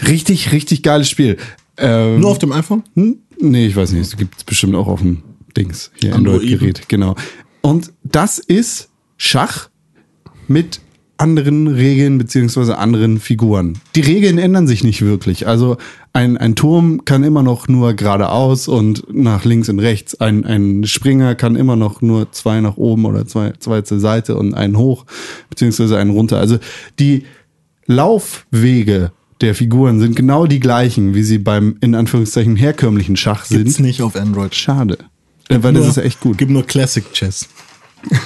Richtig, richtig geiles Spiel. Ähm,
Nur auf dem iPhone?
Hm? Nee, ich weiß nicht. Es gibt es bestimmt auch auf dem Dings, hier. Android-Gerät, genau. Und das ist Schach mit anderen Regeln beziehungsweise anderen Figuren. Die Regeln ändern sich nicht wirklich. Also ein, ein Turm kann immer noch nur geradeaus und nach links und rechts. Ein, ein Springer kann immer noch nur zwei nach oben oder zwei, zwei zur Seite und einen hoch beziehungsweise einen runter. Also die Laufwege der Figuren sind genau die gleichen, wie sie beim in Anführungszeichen herkömmlichen Schach sind.
Gibt's nicht auf Android.
Schade. Äh, Weil das ist echt gut.
Gibt nur Classic Chess.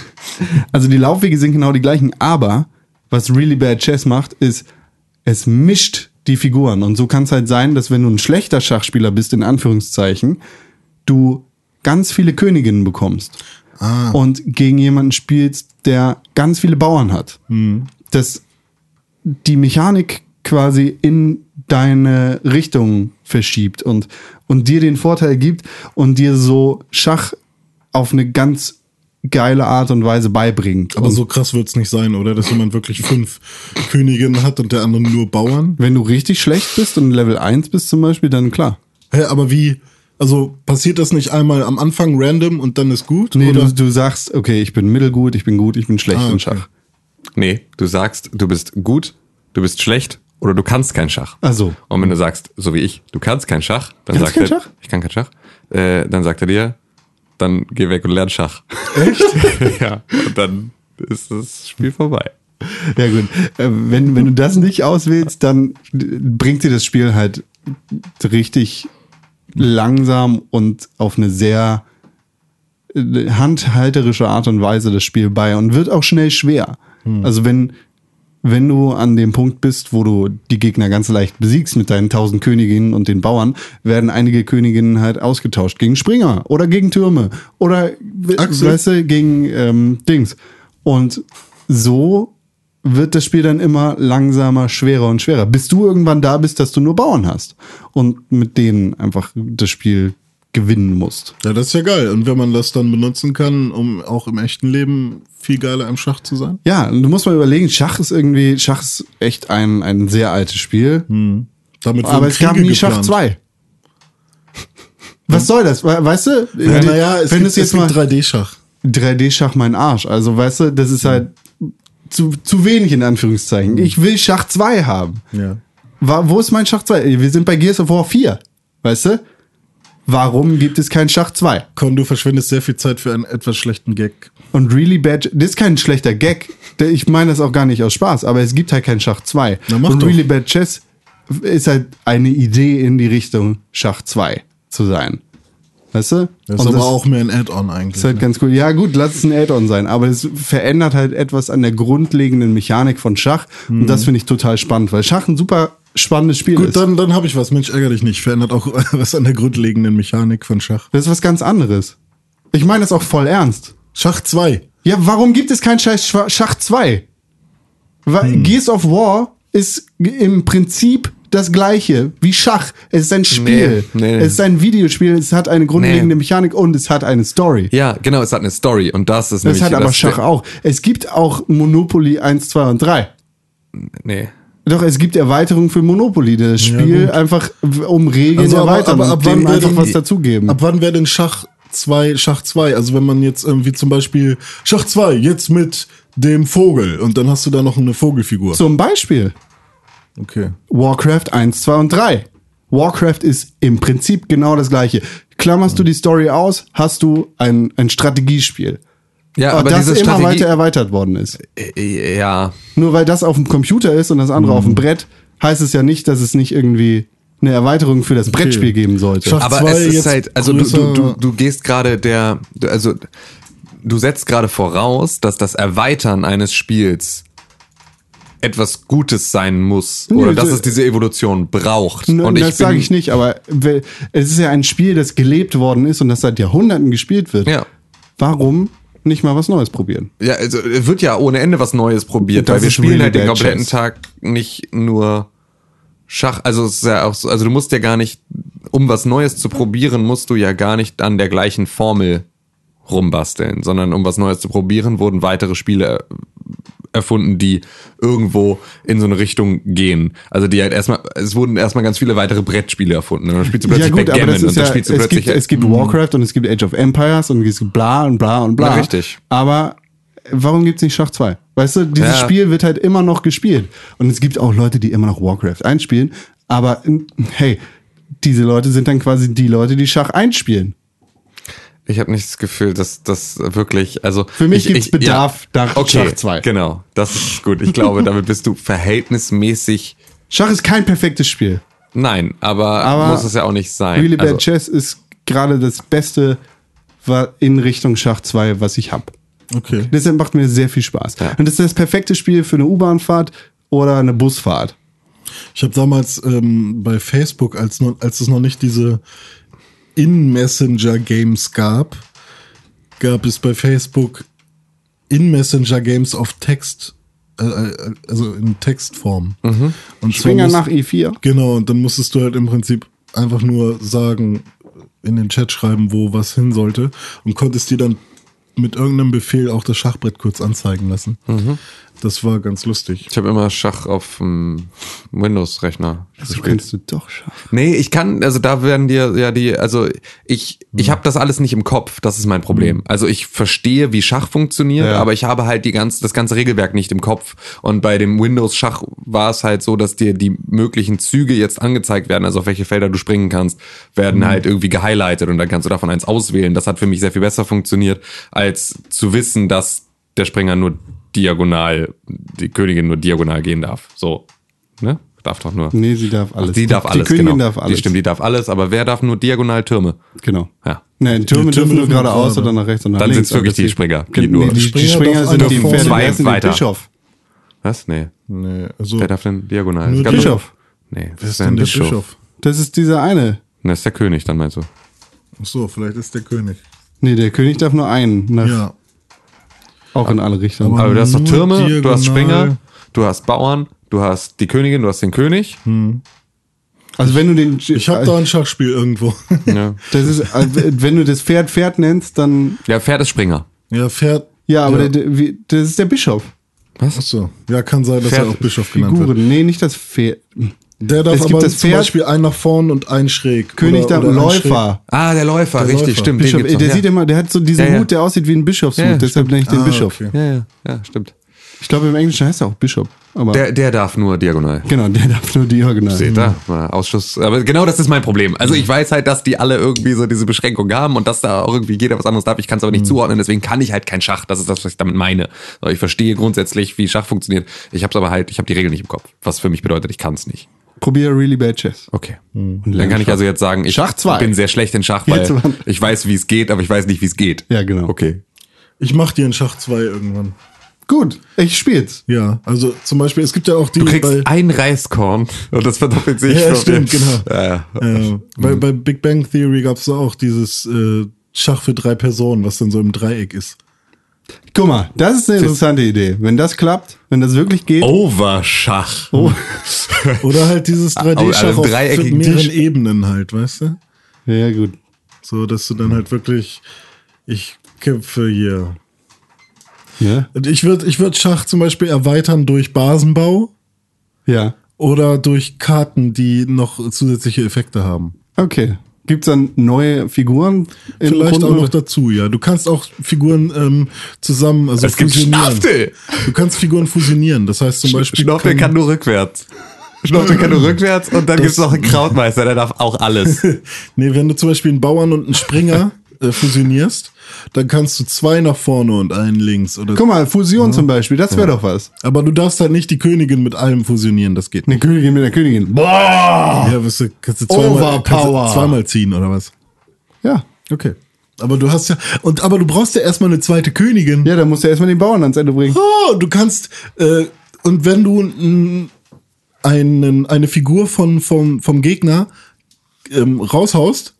Also die Laufwege sind genau die gleichen, aber was Really Bad Chess macht, ist, es mischt die Figuren. Und so kann es halt sein, dass wenn du ein schlechter Schachspieler bist, in Anführungszeichen, du ganz viele Königinnen bekommst. Und gegen jemanden spielst, der ganz viele Bauern hat. Das die Mechanik quasi in deine Richtung verschiebt und, und dir den Vorteil gibt und dir so Schach auf eine ganz geile Art und Weise beibringt.
Aber
und
so krass wird's nicht sein, oder? Dass jemand wirklich fünf Königinnen hat und der andere nur Bauern.
wenn du richtig schlecht bist und Level 1 bist zum Beispiel, dann klar.
Hä, aber wie? Also passiert das nicht einmal am Anfang random und dann ist gut?
Nee,
oder?
du, du sagst, okay, ich bin mittelgut, ich bin gut, ich bin schlecht
Ah,
in
okay.
Schach.
Nee, du sagst, du bist gut, du bist schlecht oder du kannst kein Schach.
Ach so.
Und wenn du sagst, so wie ich, du kannst kein Schach, dann
Kannst
sagt er,
Schach?
ich kann kein Schach, äh, dann sagt er dir, dann geh weg und lern Schach. Echt? ja. Und dann ist das Spiel vorbei.
Ja gut, äh, wenn, wenn du das nicht auswählst, dann bringt dir das Spiel halt richtig langsam und auf eine sehr äh, handhalterische Art und Weise das Spiel bei und wird auch schnell schwer. Also wenn, wenn du an dem Punkt bist, wo du die Gegner ganz leicht besiegst mit deinen tausend Königinnen und den Bauern, werden einige Königinnen halt ausgetauscht gegen Springer oder gegen Türme oder
Axel.
weißt du, gegen ähm, Dings. Und so wird das Spiel dann immer langsamer, schwerer und schwerer, bis du irgendwann da bist, dass du nur Bauern hast und mit denen einfach das Spiel gewinnen musst.
Ja, das ist ja geil. Und wenn man das dann benutzen kann, um auch im echten Leben viel geiler im Schach zu sein?
Ja, du musst mal überlegen, Schach ist irgendwie, Schach ist echt ein, ein sehr altes Spiel,
Damit
aber es gab nie Schach
geplant.
2. Was soll das? We- Weißt du,
Ja, naja, es
wenn
gibt,
es jetzt
es
mal
3D-Schach.
3D-Schach mein Arsch, also weißt du, das ist halt zu, zu wenig in Anführungszeichen. Ich will Schach 2 haben.
Ja.
Wo ist mein Schach 2? Wir sind bei Gears of War 4. Weißt du? Warum gibt es kein Schach 2?
Con, du verschwendest sehr viel Zeit für einen etwas schlechten Gag.
Und Really Bad, das ist kein schlechter Gag. Ich meine das auch gar nicht aus Spaß, aber es gibt halt kein Schach 2.
Na, mach
Und
doch.
Really Bad Chess ist halt eine Idee in die Richtung Schach 2 zu sein. Weißt du?
Das ist
Und
aber auch mehr ein Add-on eigentlich.
ist halt
ne?
ganz cool. Ja, gut, lass es ein Add-on sein, aber es verändert halt etwas an der grundlegenden Mechanik von Schach. Und das finde ich total spannend, weil Schach ein super spannendes Spiel
Gut,
ist.
dann, dann habe ich was. Mensch, ärger dich nicht. Verändert auch was an der grundlegenden Mechanik von Schach.
Das ist was ganz anderes. Ich meine das auch voll ernst.
Schach 2.
Ja, warum gibt es kein Scheiß Schach 2? Weil Gears of War ist im Prinzip das gleiche wie Schach. Es ist ein Spiel.
Nee, nee.
Es ist ein Videospiel. Es hat eine grundlegende. Mechanik und es hat eine Story.
Ja, genau, es hat eine Story und das ist
Das
nämlich
hat aber Schach auch. Es gibt auch Monopoly 1, 2 und 3.
Nee.
Doch, es gibt Erweiterungen für Monopoly. Das Spiel
gut.
einfach um Regeln
Also, aber-
erweitern
aber ab
und
wann
einfach was dazugeben.
Ab wann wäre denn Schach 2 Schach 2? Also wenn man jetzt irgendwie zum Beispiel Schach 2 jetzt mit dem Vogel und dann hast du da noch eine Vogelfigur.
Zum Beispiel
Okay.
Warcraft 1, 2 und 3. Warcraft ist im Prinzip genau das gleiche. Klammerst du die Story aus, hast du ein, ein Strategiespiel.
Ja,
aber
aber
das
diese
immer
Strategie,
weiter erweitert worden ist.
Äh, ja,
Nur weil das auf dem Computer ist und das andere auf dem Brett, heißt es ja nicht, dass es nicht irgendwie eine Erweiterung für das Brettspiel geben sollte.
Schach-
aber es ist halt, also du, du, du, du gehst gerade der, also du setzt gerade voraus, dass das Erweitern eines Spiels etwas Gutes sein muss
Nee,
oder dass
das-
es diese Evolution braucht.
N-
und ich
das sage ich nicht, aber es ist ja ein Spiel, das gelebt worden ist und das seit Jahrhunderten gespielt wird.
Ja.
Warum nicht mal was Neues probieren?
Ja, also es wird ja ohne Ende was Neues probiert, weil wir spielen
really
halt den kompletten
chess.
Tag nicht nur Schach. Also es ist ja auch so, also du musst ja gar nicht, um was Neues zu probieren, musst du ja gar nicht an der gleichen Formel rumbasteln, sondern um was Neues zu probieren, wurden weitere Spiele erfunden, die irgendwo in so eine Richtung gehen. Also die halt erstmal, es wurden erstmal ganz viele weitere Brettspiele erfunden. Und dann spielst du plötzlich Backgammon und dann spielst du
es
plötzlich
gibt, es gibt Warcraft und es gibt Age of Empires und es gibt bla und bla und bla.
Ja, richtig.
Aber warum gibt's nicht Schach 2? Weißt du, dieses
Ja.
Spiel wird halt immer noch gespielt. Und es gibt auch Leute, die immer noch Warcraft einspielen. Aber hey, diese Leute sind dann quasi die Leute, die Schach einspielen.
Ich habe nicht das Gefühl, dass das wirklich, also
Für mich
ich,
gibt's
ich-
Bedarf nach
okay,
Schach 2.
Genau, das ist gut. Ich glaube, damit bist du verhältnismäßig.
Schach ist kein perfektes Spiel.
Nein, aber,
Aber
muss es ja auch nicht sein.
Really Bad
also,
Chess ist gerade das Beste in Richtung Schach 2, was ich hab.
Okay.
Deshalb macht mir sehr viel Spaß.
Ja.
Und das ist das perfekte Spiel für eine U-Bahnfahrt oder eine Busfahrt.
Ich habe damals ähm, bei Facebook, als, als es noch nicht diese In-Messenger-Games gab, gab es bei Facebook In-Messenger-Games auf Text, äh, äh, also in Textform. Und zwar
Springer
muss-
nach E4.
Genau, und dann musstest du halt im Prinzip einfach nur sagen, in den Chat schreiben, wo was hin sollte und konntest dir dann mit irgendeinem Befehl auch das Schachbrett kurz anzeigen lassen. Das war ganz lustig.
Ich habe immer Schach auf dem Windows-Rechner
So
gespielt.
kannst du doch schaffen.
Nee, ich kann, also da werden dir ja die, also ich, ich habe das alles nicht im Kopf, das ist mein Problem. Also ich verstehe, wie Schach funktioniert,
Ja.
aber ich habe halt die ganze, das ganze Regelwerk nicht im Kopf. Und bei dem Windows-Schach war es halt so, dass dir die möglichen Züge jetzt angezeigt werden, also auf welche Felder du springen kannst, werden halt irgendwie gehighlightet und dann kannst du davon eins auswählen. Das hat für mich sehr viel besser funktioniert, als zu wissen, dass der Springer nur diagonal, die Königin nur diagonal gehen darf. So, ne? Darf doch nur.
Nee, sie darf alles.
Die darf alles,
Die Königin
genau.
darf alles.
Die stimmt, die darf alles, aber wer darf nur diagonal Türme?
Genau.
Ja.
Nein, Türme,
Die Türme
dürfen nur geradeaus
gerade.
oder nach rechts und nach
Dann
links.
sind's wirklich
aber das
die Springer, die
Nee,
nur-
die, die
Springer
Springer sind die. Pferde,
Zwei weiter.
der Bischof.
Was? Nee.
Nee, also
Wer darf denn diagonal?
Nur
Bischof.
Nee,
wer ist denn der Bischof?
Das ist dieser eine.
Ne, ist der König, dann meinst du.
Ach so, vielleicht ist der König.
Nee, der König darf nur einen. Nach,
Ja.
Auch in alle Richtungen.
Aber du hast doch Türme, du
diagonal.
hast Springer, du hast Bauern, du hast die Königin, du hast den König.
Also wenn du den...
Ich habe da ein Schachspiel irgendwo.
Ja.
Das ist, äh, wenn du das Pferd Pferd nennst, dann...
ja, Pferd ist Springer.
ja, Pferd.
Ja, aber
Ja.
Der, das ist der Bischof.
Ach so. Ja, kann sein, dass
Pferd-
er auch Bischof genannt wird.
Figuren. Nee, nicht das Pferd.
Der darf
Es gibt
aber
das
zum
Pferd-
Beispiel einen nach vorn und einen schräg.
König
oder,
der
oder.
Läufer.
Ah, der Läufer,
Der
richtig,
Läufer.
stimmt.
Bischof,
den gibt's
der
noch,
sieht
ja.
immer, der hat so diesen
Ja, ja.
Hut, der aussieht wie ein Bischofshut.
Ja,
deshalb nenne ich den
Ah,
Bischof.
okay.
Ja, ja, ja, stimmt.
Ich glaube, im Englischen heißt er auch Bischof. Aber
Der, der darf nur diagonal.
genau, der darf nur diagonal.
Seht ihr? Mal Ausschuss. Aber genau das ist mein Problem. Also ich weiß halt, dass die alle irgendwie so diese Beschränkung haben und dass da auch irgendwie jeder was anderes darf. Ich kann es aber nicht zuordnen, deswegen kann ich halt kein Schach. Das ist das, was ich damit meine. Ich verstehe grundsätzlich, wie Schach funktioniert. Ich habe aber halt, ich habe die Regeln nicht im Kopf. Was für mich bedeutet, ich kann es nicht.
Probier Really Bad Chess.
Okay.
Und
Dann kann ich
Schach.
also jetzt sagen, ich
Schach zwei.
bin sehr schlecht in Schach, weil ich weiß, wie es geht, aber ich weiß nicht, wie es geht.
Ja, genau.
Okay.
Ich mach dir einen Schach 2 irgendwann.
Gut, ich spiel's.
Ja, also zum Beispiel, es gibt ja auch die
Du kriegst
bei,
ein Reiskorn und das verdoppelt sich.
Ja, stimmt, genau.
Ja, ja.
äh, bei, bei Big Bang Theory gab es auch dieses äh, Schach für drei Personen, was dann so im Dreieck ist.
Guck mal, das ist eine interessante Idee. Wenn das klappt, wenn das wirklich geht.
Overschach.
Oh.
Oder halt dieses
Aber
3D-Schach
einen
auf
dreieckigen
mehreren
Tisch.
Ebenen halt, weißt du?
Ja, gut.
So, dass du dann halt wirklich, ich kämpfe hier.
Ja.
Und Ich würde ich würd Schach zum Beispiel erweitern durch Basenbau
Ja.
oder durch Karten, die noch zusätzliche Effekte haben.
Okay. Gibt's dann neue Figuren?
Vielleicht auch noch dazu, ja. Du kannst auch Figuren ähm, zusammen, also
Es gibt
fusionieren.
Schnaftel.
Du kannst Figuren fusionieren. Das heißt zum Beispiel.
Schnaufel kann nur rückwärts. Schnaufel kann nur rückwärts und dann gibt's noch einen Krautmeister, der darf auch alles.
Nee, wenn du zum Beispiel einen Bauern und einen Springer äh, fusionierst, dann kannst du zwei nach vorne und einen links. Oder
Guck mal, Fusion zum Beispiel, das wäre doch was.
Aber du darfst halt nicht die Königin mit allem fusionieren, das geht nicht.
Eine Königin mit einer Königin. Boah!
Ja, wirst du, kannst du zweimal, kannst du zweimal ziehen oder was?
Ja.
Okay. Aber du hast ja, und aber du brauchst ja erstmal eine zweite Königin.
Ja, dann musst du erstmal den Bauern ans Ende bringen.
Oh, du kannst, äh, und wenn du n- einen, eine Figur von, vom, vom Gegner ähm, raushaust,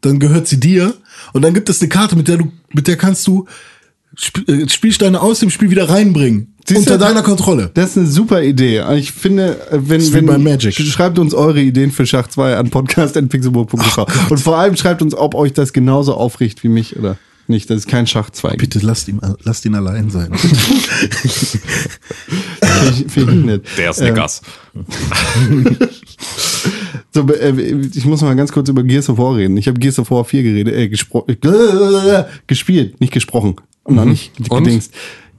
dann gehört sie dir. Und dann gibt es eine Karte, mit der du, mit der kannst du Sp äh, Spielsteine aus dem Spiel wieder reinbringen.
Siehst
unter
du,
deiner Kontrolle.
Das ist eine super Idee. Ich finde, äh, wenn,
ist
wenn
bei Magic.
schreibt uns eure Ideen für Schach 2 an podcast.pixelburg.tv. Und vor allem schreibt uns, ob euch das genauso aufricht wie mich oder nicht. Das ist kein Schach 2.
Bitte lasst ihn, lasst ihn allein sein.
Finde ich, find ich nett.
Der Snickers.
So, äh, ich muss mal ganz kurz über Gears of War reden. Ich habe Gears of War 4 geredet, äh, äh, gespielt, nicht gesprochen. Und noch nicht gedingst.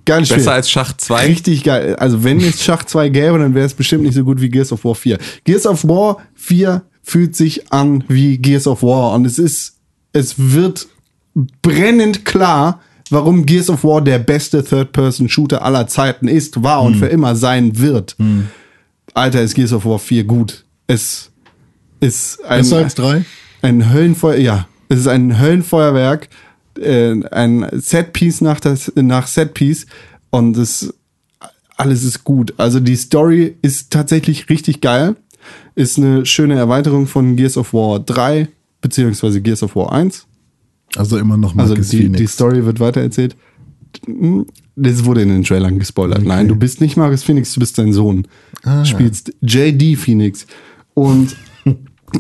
Geiles Spiel.
Besser als Schach 2.
Richtig geil. Also wenn es Schach 2 gäbe, dann wäre es bestimmt nicht so gut wie Gears of War 4. Gears of War 4 fühlt sich an wie Gears of War und es ist, es wird brennend klar, warum Gears of War der beste Third-Person-Shooter aller Zeiten ist, war und für immer sein wird. Alter, ist Gears of War 4 gut. Es ist ein, ein Höllenfeuer, ja, es ist ein Höllenfeuerwerk, äh, ein Setpiece nach, das, nach Setpiece und es, alles ist gut. Also die Story ist tatsächlich richtig geil, ist eine schöne Erweiterung von Gears of War 3 beziehungsweise Gears of War 1.
Also immer noch
Also
Marcus
die,
Phoenix.
die Story wird weitererzählt. Das wurde in den Trailern gespoilert. Nein, du bist nicht Marcus Phoenix, du bist sein Sohn. Du spielst JD Phoenix. Und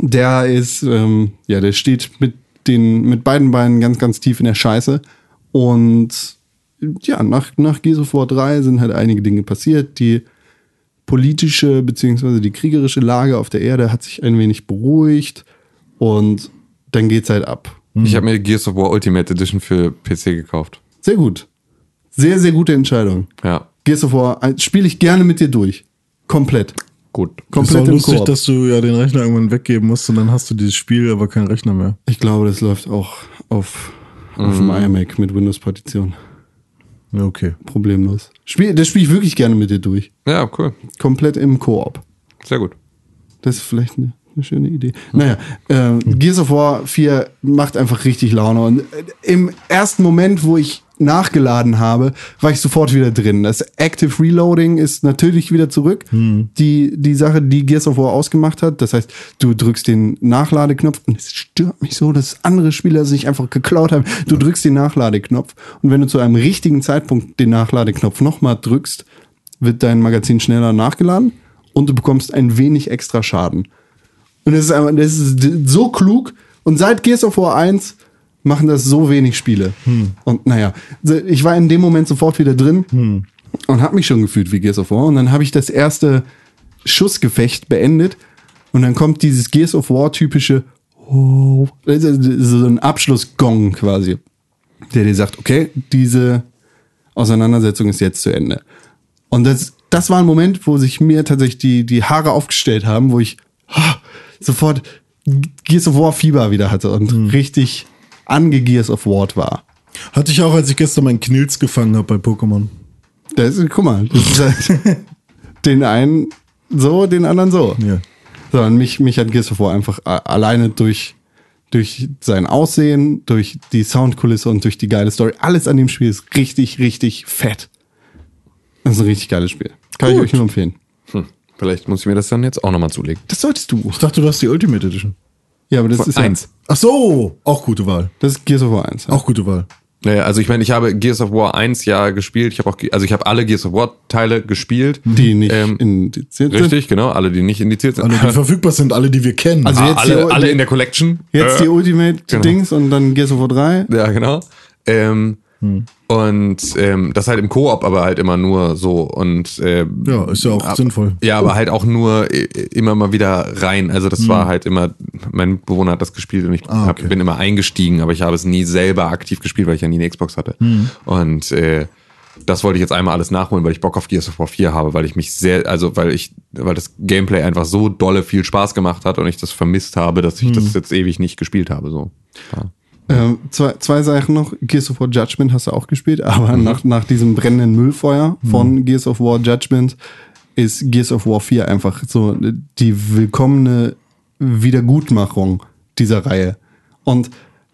der ist, ähm, ja, der steht mit den, mit beiden Beinen ganz, ganz tief in der Scheiße. Und ja, nach, nach Gears of War 3 sind halt einige Dinge passiert. Die politische beziehungsweise die kriegerische Lage auf der Erde hat sich ein wenig beruhigt. Und dann geht's halt ab.
Ich habe mir Gears of War Ultimate Edition für PC gekauft.
Sehr gut. Sehr, sehr gute Entscheidung.
Ja,
Gears of War spiele ich gerne mit dir durch. Komplett.
Gut.
ist auch
Komplett im
lustig, dass du ja den Rechner irgendwann weggeben musst und dann hast du dieses Spiel, aber keinen Rechner mehr.
Ich glaube, das läuft auch auf, auf dem iMac mit Windows-Partition.
Ja, okay.
Problemlos. Spiel, das spiele ich wirklich gerne mit dir durch.
Ja, cool.
Komplett im Koop.
Sehr gut.
Das ist vielleicht eine, eine schöne Idee. Naja, äh, Gears of War 4 macht einfach richtig Laune. Und äh, im ersten Moment, wo ich nachgeladen habe, war ich sofort wieder drin. Das Active Reloading ist natürlich wieder zurück. Die, die Sache, die Gears of War ausgemacht hat. Das heißt, du drückst den Nachladeknopf und es stört mich so, dass andere Spieler sich einfach geklaut haben. Du drückst den Nachladeknopf und wenn du zu einem richtigen Zeitpunkt den Nachladeknopf nochmal drückst, wird dein Magazin schneller nachgeladen und du bekommst ein wenig extra Schaden. Und das ist einfach, das ist so klug. Und seit Gears of War 1 machen das so wenig Spiele. Und naja, ich war in dem Moment sofort wieder drin und habe mich schon gefühlt wie Gears of War. Und dann habe ich das erste Schussgefecht beendet. Und dann kommt dieses Gears of War typische, oh, so ein Abschlussgong quasi, der dir sagt, okay, diese Auseinandersetzung ist jetzt zu Ende. Und das, das war ein Moment, wo sich mir tatsächlich die, die Haare aufgestellt haben, wo ich ah, sofort Gears of War Fieber wieder hatte und richtig ange Gears of War war.
Hatte ich auch, als ich gestern meinen Knilz gefangen habe bei Pokémon.
Das ist, guck mal, das ist halt den einen so, den anderen so.
Ja.
Sondern mich, mich hat Gears of War einfach alleine durch, durch sein Aussehen, durch die Soundkulisse und durch die geile Story. Alles an dem Spiel ist richtig, richtig fett. Das ist ein richtig geiles Spiel. Kann ich
Gut.
euch nur empfehlen.
Hm. Vielleicht muss ich mir das dann jetzt auch nochmal zulegen.
Das solltest du.
Ich dachte, du hast die Ultimate Edition.
Ja, aber das ist ja-
Eins.
Ach so, auch gute Wahl.
Das ist Gears of War 1. Ja.
Auch gute Wahl.
Naja, also ich meine, ich habe Gears of War 1 ja gespielt. Ich habe auch, also ich habe alle Gears of War Teile gespielt.
Die nicht
Ähm,
indiziert sind.
Richtig, genau. Alle, die nicht indiziert sind.
Alle, die verfügbar sind, alle, die wir kennen.
Also
Ah,
jetzt die-
alle, alle in der Collection.
Jetzt
Äh,
die Ultimate-Dings und dann Gears of War 3.
Ja, genau. Ähm,
Hm.
Und ähm, das halt im Koop, aber halt immer nur so. Und ähm,
ja, ist ja auch
ab-
sinnvoll.
Ja, aber halt auch nur äh, immer mal wieder rein. Also das
Hm.
war halt immer, mein Bewohner hat das gespielt und ich
Ah,
hab,
okay.
bin immer eingestiegen, aber ich habe es nie selber aktiv gespielt, weil ich ja nie eine Xbox hatte.
Hm.
Und äh, das wollte ich jetzt einmal alles nachholen, weil ich Bock auf Gears of War 4 habe, weil ich mich sehr, also weil ich, weil das Gameplay einfach so dolle viel Spaß gemacht hat und ich das vermisst habe, dass ich
Hm.
das jetzt ewig nicht gespielt habe. So. Ja.
Ähm, zwei, zwei Sachen noch. Gears of War Judgment hast du auch gespielt, aber nach, nach diesem brennenden Müllfeuer von Gears of War Judgment ist Gears of War 4 einfach so die willkommene Wiedergutmachung dieser Reihe. Und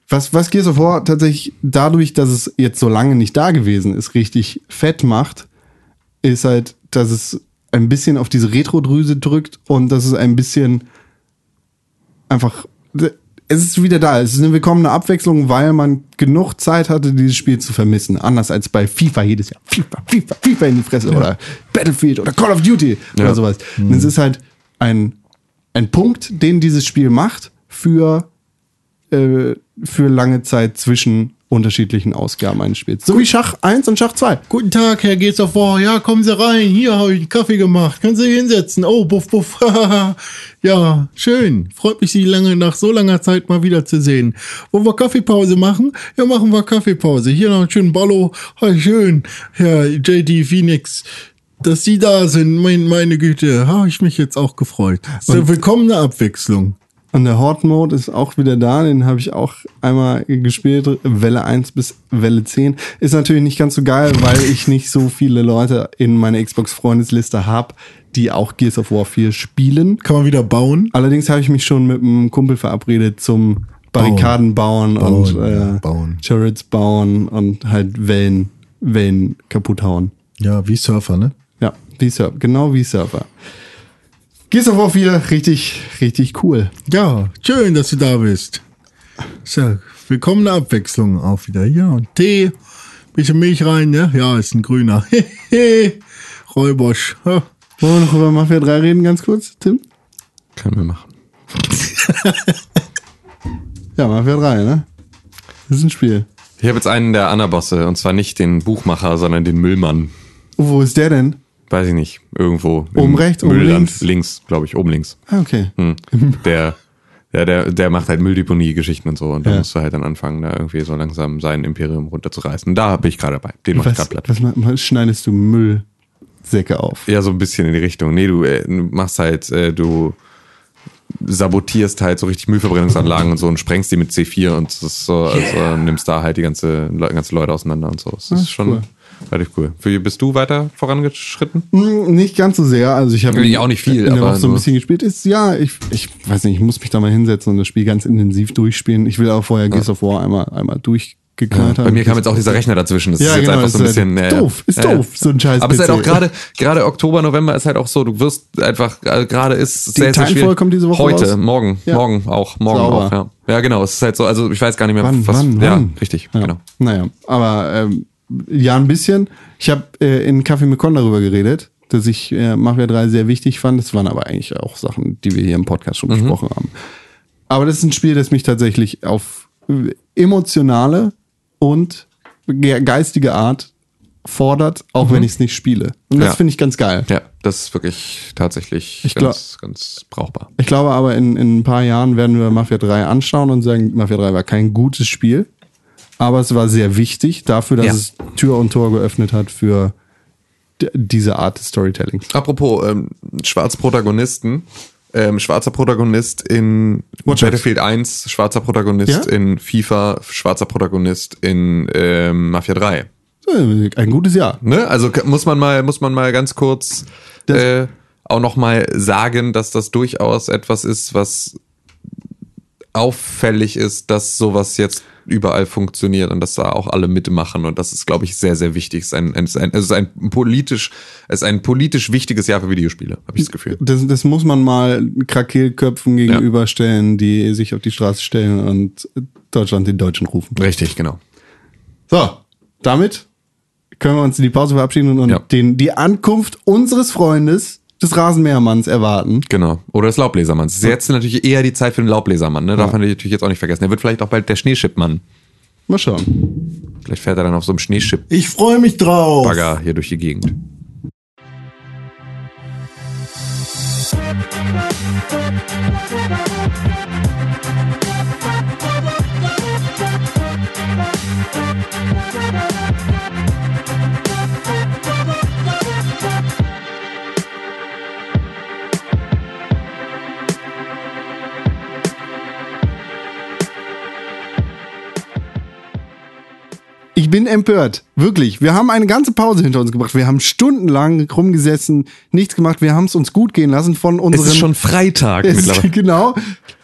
Was, was Gears of War tatsächlich dadurch, dass es jetzt so lange nicht da gewesen ist, richtig fett macht, ist halt, dass es ein bisschen auf diese Retro-Drüse drückt und dass es ein bisschen einfach, es ist wieder da. Es ist eine willkommene Abwechslung, weil man genug Zeit hatte, dieses Spiel zu vermissen. Anders als bei FIFA jedes Jahr. FIFA, FIFA, FIFA in die Fresse oder Battlefield oder Call of Duty
Ja.
oder sowas. Und es ist halt ein, ein Punkt, den dieses Spiel macht für, äh, für lange Zeit zwischen unterschiedlichen Ausgaben eines Spiels. So wie Schach 1 und Schach 2.
Guten Tag, Herr Geht's auf War. Ja, kommen Sie rein. Hier habe ich einen Kaffee gemacht. Können Sie sich hinsetzen? Oh, buff, buff. ja, schön. Freut mich, Sie lange nach so langer Zeit mal wiederzusehen. Wollen wir Kaffeepause machen? Ja, machen wir Kaffeepause. Hier noch einen schönen Ballo. Hi, schön, Herr JD Phoenix. Dass Sie da sind, mein, meine Güte, habe ich mich jetzt auch gefreut. So, willkommene Abwechslung.
Und der Horde Mode ist auch wieder da, den habe ich auch einmal gespielt, Welle 1 bis Welle 10. Ist natürlich nicht ganz so geil, weil ich nicht so viele Leute in meiner Xbox-Freundesliste habe, die auch Gears of War 4 spielen.
Kann man wieder bauen?
Allerdings habe ich mich schon mit einem Kumpel verabredet zum Barrikaden bauen, und
Bauen, ja,
äh,
bauen.
Turrets bauen und halt Wellen, Wellen kaputt hauen.
Ja, wie Surfer, ne?
Ja, wie Surfer, genau wie Surfer. Gears of War 4, richtig, richtig cool.
Ja, schön, dass du da bist. So, willkommene Abwechslung auch wieder. Ja, und Tee, bisschen Milch rein, ne? Ja, ist ein grüner. Räubosch.
Wollen wir noch über Mafia 3 reden, ganz kurz, Tim?
Können wir machen.
Ja, Mafia 3, ne? Das ist ein Spiel.
Ich habe jetzt einen der Anabosse, und zwar nicht den Buchmacher, sondern den Müllmann.
Oh, wo ist der denn?
Weiß ich nicht, irgendwo.
Oben rechts, oben links?
Links, glaube ich, oben links.
Ah, okay.
Hm. Der, ja, der, der macht halt Mülldeponie-Geschichten und so. Und da
Ja.
musst du halt dann anfangen, da irgendwie so langsam sein Imperium runterzureißen. Da bin ich gerade dabei. Den mach ich gerade platt.
was, was schneidest du Müllsäcke auf?
Ja, so ein bisschen in die Richtung. Nee, du äh, machst halt, äh, du sabotierst halt so richtig Müllverbrennungsanlagen und so und sprengst die mit C4 und das so, also nimmst da halt die ganze, ganze Leute auseinander und so. Das ist
Ah,
schon
cool.
Relativ cool. Für, bist du weiter vorangeschritten?
Hm, Nicht ganz so sehr. Also ich habe
auch nicht viel,
in der
aber
Woche so ein bisschen gespielt. Ist ja, ich, ich weiß nicht, ich muss mich da mal hinsetzen und das Spiel ganz intensiv durchspielen. Ich will auch vorher Gears of War einmal, einmal durchgeknallt haben.
Bei mir kam jetzt auch dieser Rechner dazwischen. Das
Ja,
ist jetzt
genau,
einfach so ein
ist halt
bisschen äh,
doof, ist
ja, ja.
doof, so ein scheiß
Aber es ist halt auch gerade, gerade Oktober, November ist halt auch so, du wirst einfach, äh, gerade ist
Die
sehr, sehr schwierig.
kommt diese Woche
Heute,
raus?
morgen,
Ja.
morgen auch, morgen
Sauber.
auch, ja. Ja, genau, es ist halt so, also ich weiß gar nicht mehr,
Wann,
was,
wann,
ja,
wann?
richtig,
Ja.
genau.
Naja, aber ähm, ja, ein bisschen. Ich habe äh, in Kaffee mit Con darüber geredet, dass ich äh, Mafia 3 sehr wichtig fand. Das waren aber eigentlich auch Sachen, die wir hier im Podcast schon besprochen haben. Aber das ist ein Spiel, das mich tatsächlich auf äh, emotionale und ge geistige Art fordert, auch wenn ich es nicht spiele. Und das
Ja.
finde ich ganz geil.
Ja, das ist wirklich tatsächlich
Ich
ganz, ganz brauchbar.
Ich glaube aber, in, in ein paar Jahren werden wir Mafia 3 anschauen und sagen, Mafia 3 war kein gutes Spiel, aber es war sehr wichtig dafür, dass
Ja.
es Tür und Tor geöffnet hat für diese Art des Storytellings.
Apropos ähm, Schwarzprotagonisten, ähm, schwarzer Protagonist in
Watch
Battlefield 1, schwarzer Protagonist
Ja?
in FIFA, schwarzer Protagonist in ähm, Mafia 3.
Äh, Ein gutes Jahr.
Ne? Also muss man mal, muss man mal ganz kurz
Das-
äh, auch noch mal sagen, dass das durchaus etwas ist, was auffällig ist, dass sowas jetzt überall funktioniert und dass da auch alle mitmachen und das ist, glaube ich, sehr, sehr wichtig. Es ist ein, es ist ein, es ist ein politisch, es ist ein politisch wichtiges Jahr für Videospiele, habe ich das Gefühl.
Das, das muss man mal Krakelköpfen gegenüberstellen, die sich auf die Straße stellen und Deutschland den Deutschen rufen.
Richtig, genau.
So, damit können wir uns in die Pause verabschieden und
Ja.
den, die Ankunft unseres Freundes, des Rasenmähermanns, erwarten.
Genau. Oder des Laubbläsermanns. Es ist jetzt natürlich eher die Zeit für den Laubbläsermann, ne? Darf man natürlich jetzt auch nicht vergessen. Der wird vielleicht auch bald der Schneeschippmann.
Mal schauen.
Vielleicht fährt er dann auf so einem Schneeschipp-Bagger
Ich freue mich drauf.
hier durch die Gegend.
Ich bin empört. Wirklich. Wir haben eine ganze Pause hinter uns gebracht. Wir haben stundenlang rumgesessen, nichts gemacht. Wir haben es uns gut gehen lassen von
Es
unserem.
ist schon Freitag
Es
mittlerweile.
genau.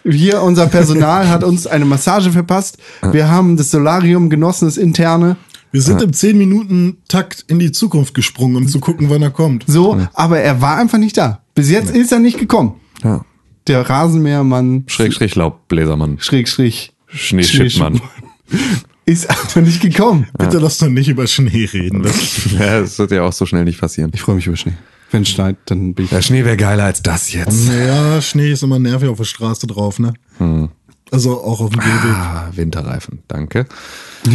hier unser Personal hat uns eine Massage verpasst. Wir haben das Solarium genossen, das interne.
Wir sind im 10-Minuten-Takt in die Zukunft gesprungen, um zu gucken, wann er kommt.
So, aber er war einfach nicht da. Bis jetzt ist er nicht gekommen.
Ja.
Der Rasenmähermann,
Schräg, Schräg, Laubbläsermann.
Schräg, Schräg,
Schneeschippmann.
Ist einfach nicht gekommen.
Bitte lass doch nicht über Schnee reden. Das,
Ja, das wird ja auch so schnell nicht passieren.
Ich freue mich über Schnee. Wenn es schneit, dann bin ich.
Der Schnee wäre geiler als das jetzt.
naja, Schnee ist immer nervig auf der Straße drauf, ne? Also auch auf dem Gehweg.
Ah, Winterreifen, danke.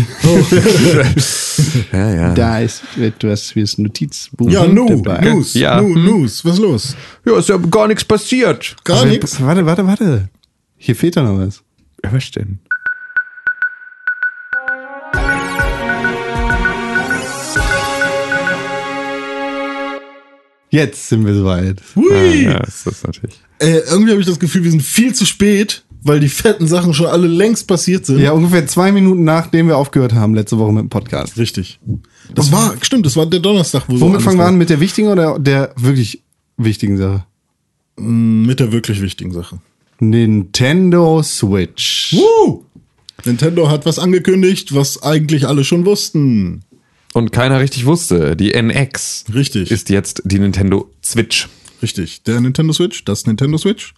ja, ja.
Da ist etwas fürs Notizbuch
Ja, nu,
dabei.
News,
Ja.
nu, News, was ist los?
Ja, ist ja gar nichts passiert.
Gar nichts.
Warte, warte, warte. Hier fehlt da noch was.
Was denn?
Jetzt sind wir soweit.
Hui.
Ja, das ist natürlich.
Äh, irgendwie habe ich das Gefühl, wir sind viel zu spät, weil die fetten Sachen schon alle längst passiert sind.
Ja, ungefähr zwei Minuten nachdem wir aufgehört haben, letzte Woche mit dem Podcast.
Richtig. Das war, stimmt, das war der Donnerstag, wo
Womit fangen wir an? Mit der wichtigen oder der wirklich wichtigen Sache?
Mit der wirklich wichtigen Sache.
Nintendo Switch.
Woo! Nintendo hat was angekündigt, was eigentlich alle schon wussten.
Und keiner richtig wusste, die NX
Richtig.
ist jetzt die Nintendo Switch.
Richtig. Der Nintendo Switch, das Nintendo Switch.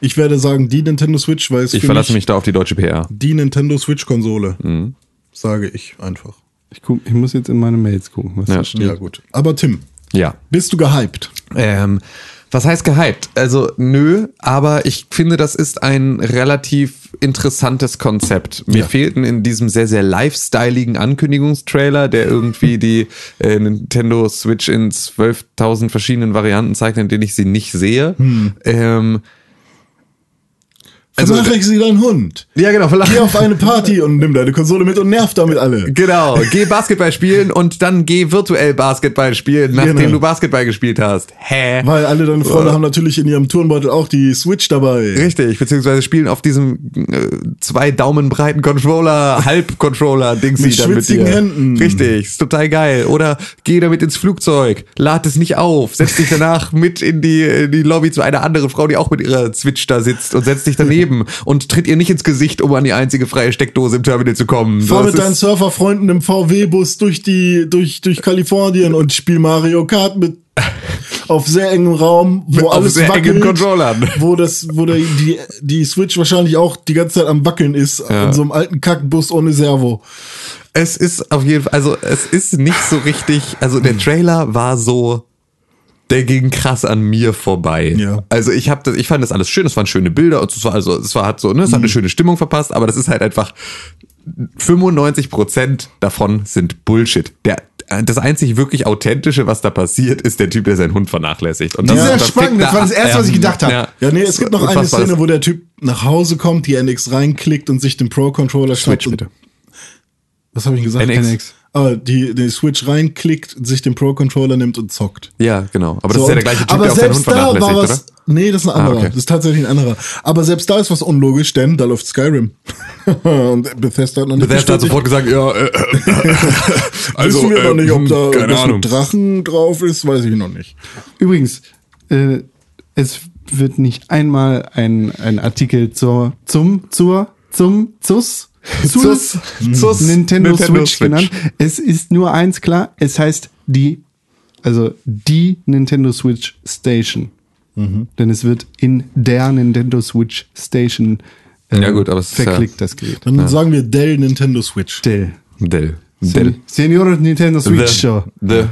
Ich werde sagen, die Nintendo Switch, weil es
Ich
für
verlasse
mich
mich da auf die deutsche PR.
die Nintendo Switch-Konsole. Sage ich einfach.
Ich, guck, ich muss jetzt in meine Mails gucken. Was
Ja.
da steht.
Ja, gut. Aber Tim,
Ja.
bist du gehypt?
Ähm, was heißt gehypt? Also nö, aber ich finde, das ist ein relativ interessantes Konzept. Mir
Ja.
fehlten in diesem sehr, sehr lifestyleigen Ankündigungstrailer, der irgendwie die äh, Nintendo Switch in 12.000 verschiedenen Varianten zeigt, in denen ich sie nicht sehe. Ähm, also,
sie deinen Hund.
ja, genau, vielleicht.
Geh auf eine Party und nimm deine Konsole mit und nerv damit alle.
Genau, geh Basketball spielen und dann geh virtuell Basketball spielen, nachdem
Genau.
du Basketball gespielt hast. Hä?
Weil alle deine Freunde haben natürlich in ihrem Turnbeutel auch die Switch dabei.
Richtig, beziehungsweise spielen auf diesem äh, zwei Daumen breiten Controller, Halb-Controller, Dings
Mit schwitzigen Händen.
Richtig, ist total geil. Oder geh damit ins Flugzeug, lad es nicht auf, setz dich danach mit in die, in die Lobby zu einer anderen Frau, die auch mit ihrer Switch da sitzt und setz dich daneben und tritt ihr nicht ins Gesicht, um an die einzige freie Steckdose im Terminal zu kommen.
Fahr
Das
mit deinen Surferfreunden im VW-Bus durch die, durch, durch Kalifornien und spiel Mario Kart mit auf sehr engem Raum, wo
Auf
alles
sehr
wackelt,
Controllern.
wo das, wo der, die, die Switch wahrscheinlich auch die ganze Zeit am wackeln ist, in so einem alten Kackbus ohne Servo.
Es ist auf jeden Fall, also es ist nicht so richtig, also der Trailer war so, der ging krass an mir vorbei.
Ja.
Also ich habe das, ich fand das alles schön, es waren schöne Bilder und es war also, es war halt so, ne, es hat eine schöne Stimmung verpasst, aber das ist halt einfach 95 Prozent davon sind Bullshit. Der das einzig wirklich authentische, was da passiert, ist der Typ, der seinen Hund vernachlässigt. Und
Das ist
das
ja spannend, das
da
war das
an.
Erste, was ich gedacht habe.
Ja, nee, es gibt noch eine. Szene, wo der Typ nach Hause kommt, die NX reinklickt und sich den Pro-Controller schnappt.
Switch,
und-
bitte.
Was habe ich gesagt?
NX.
NX.
Ah, die, die Switch reinklickt, sich den Pro-Controller nimmt und zockt.
Ja, genau. Aber das
So,
ist ja der gleiche Typ,
aber
der auch seinen Hund
selbst da
vernachlässigt,
war
oder?
was, Nee, das ist ein anderer.
Ah, okay.
Das ist tatsächlich ein anderer. Aber selbst da ist was unlogisch, denn da läuft Skyrim. und Bethesda hat noch nicht
Bethesda hat sofort gesagt, ja, äh, äh, also,
Wissen wir noch
äh,
nicht, ob da
keine
irgendwas
Ahnung.
mit Drachen drauf ist, weiß ich noch nicht.
Übrigens, äh, es wird nicht einmal ein, ein Artikel zur, zum, zur, zum, zus,
Zus, zus,
Nintendo,
Nintendo
Switch,
Switch.
genannt. Es ist nur eins klar, es heißt die, also die Nintendo Switch Station.
Mhm.
Denn es wird in der Nintendo Switch Station äh,
Ja, gut, aber es ist
verklickt, das Gerät.
Dann sagen wir Dell Nintendo Switch.
Dell.
Dell.
Dell. Senior Nintendo Switch
The,
Show.
the,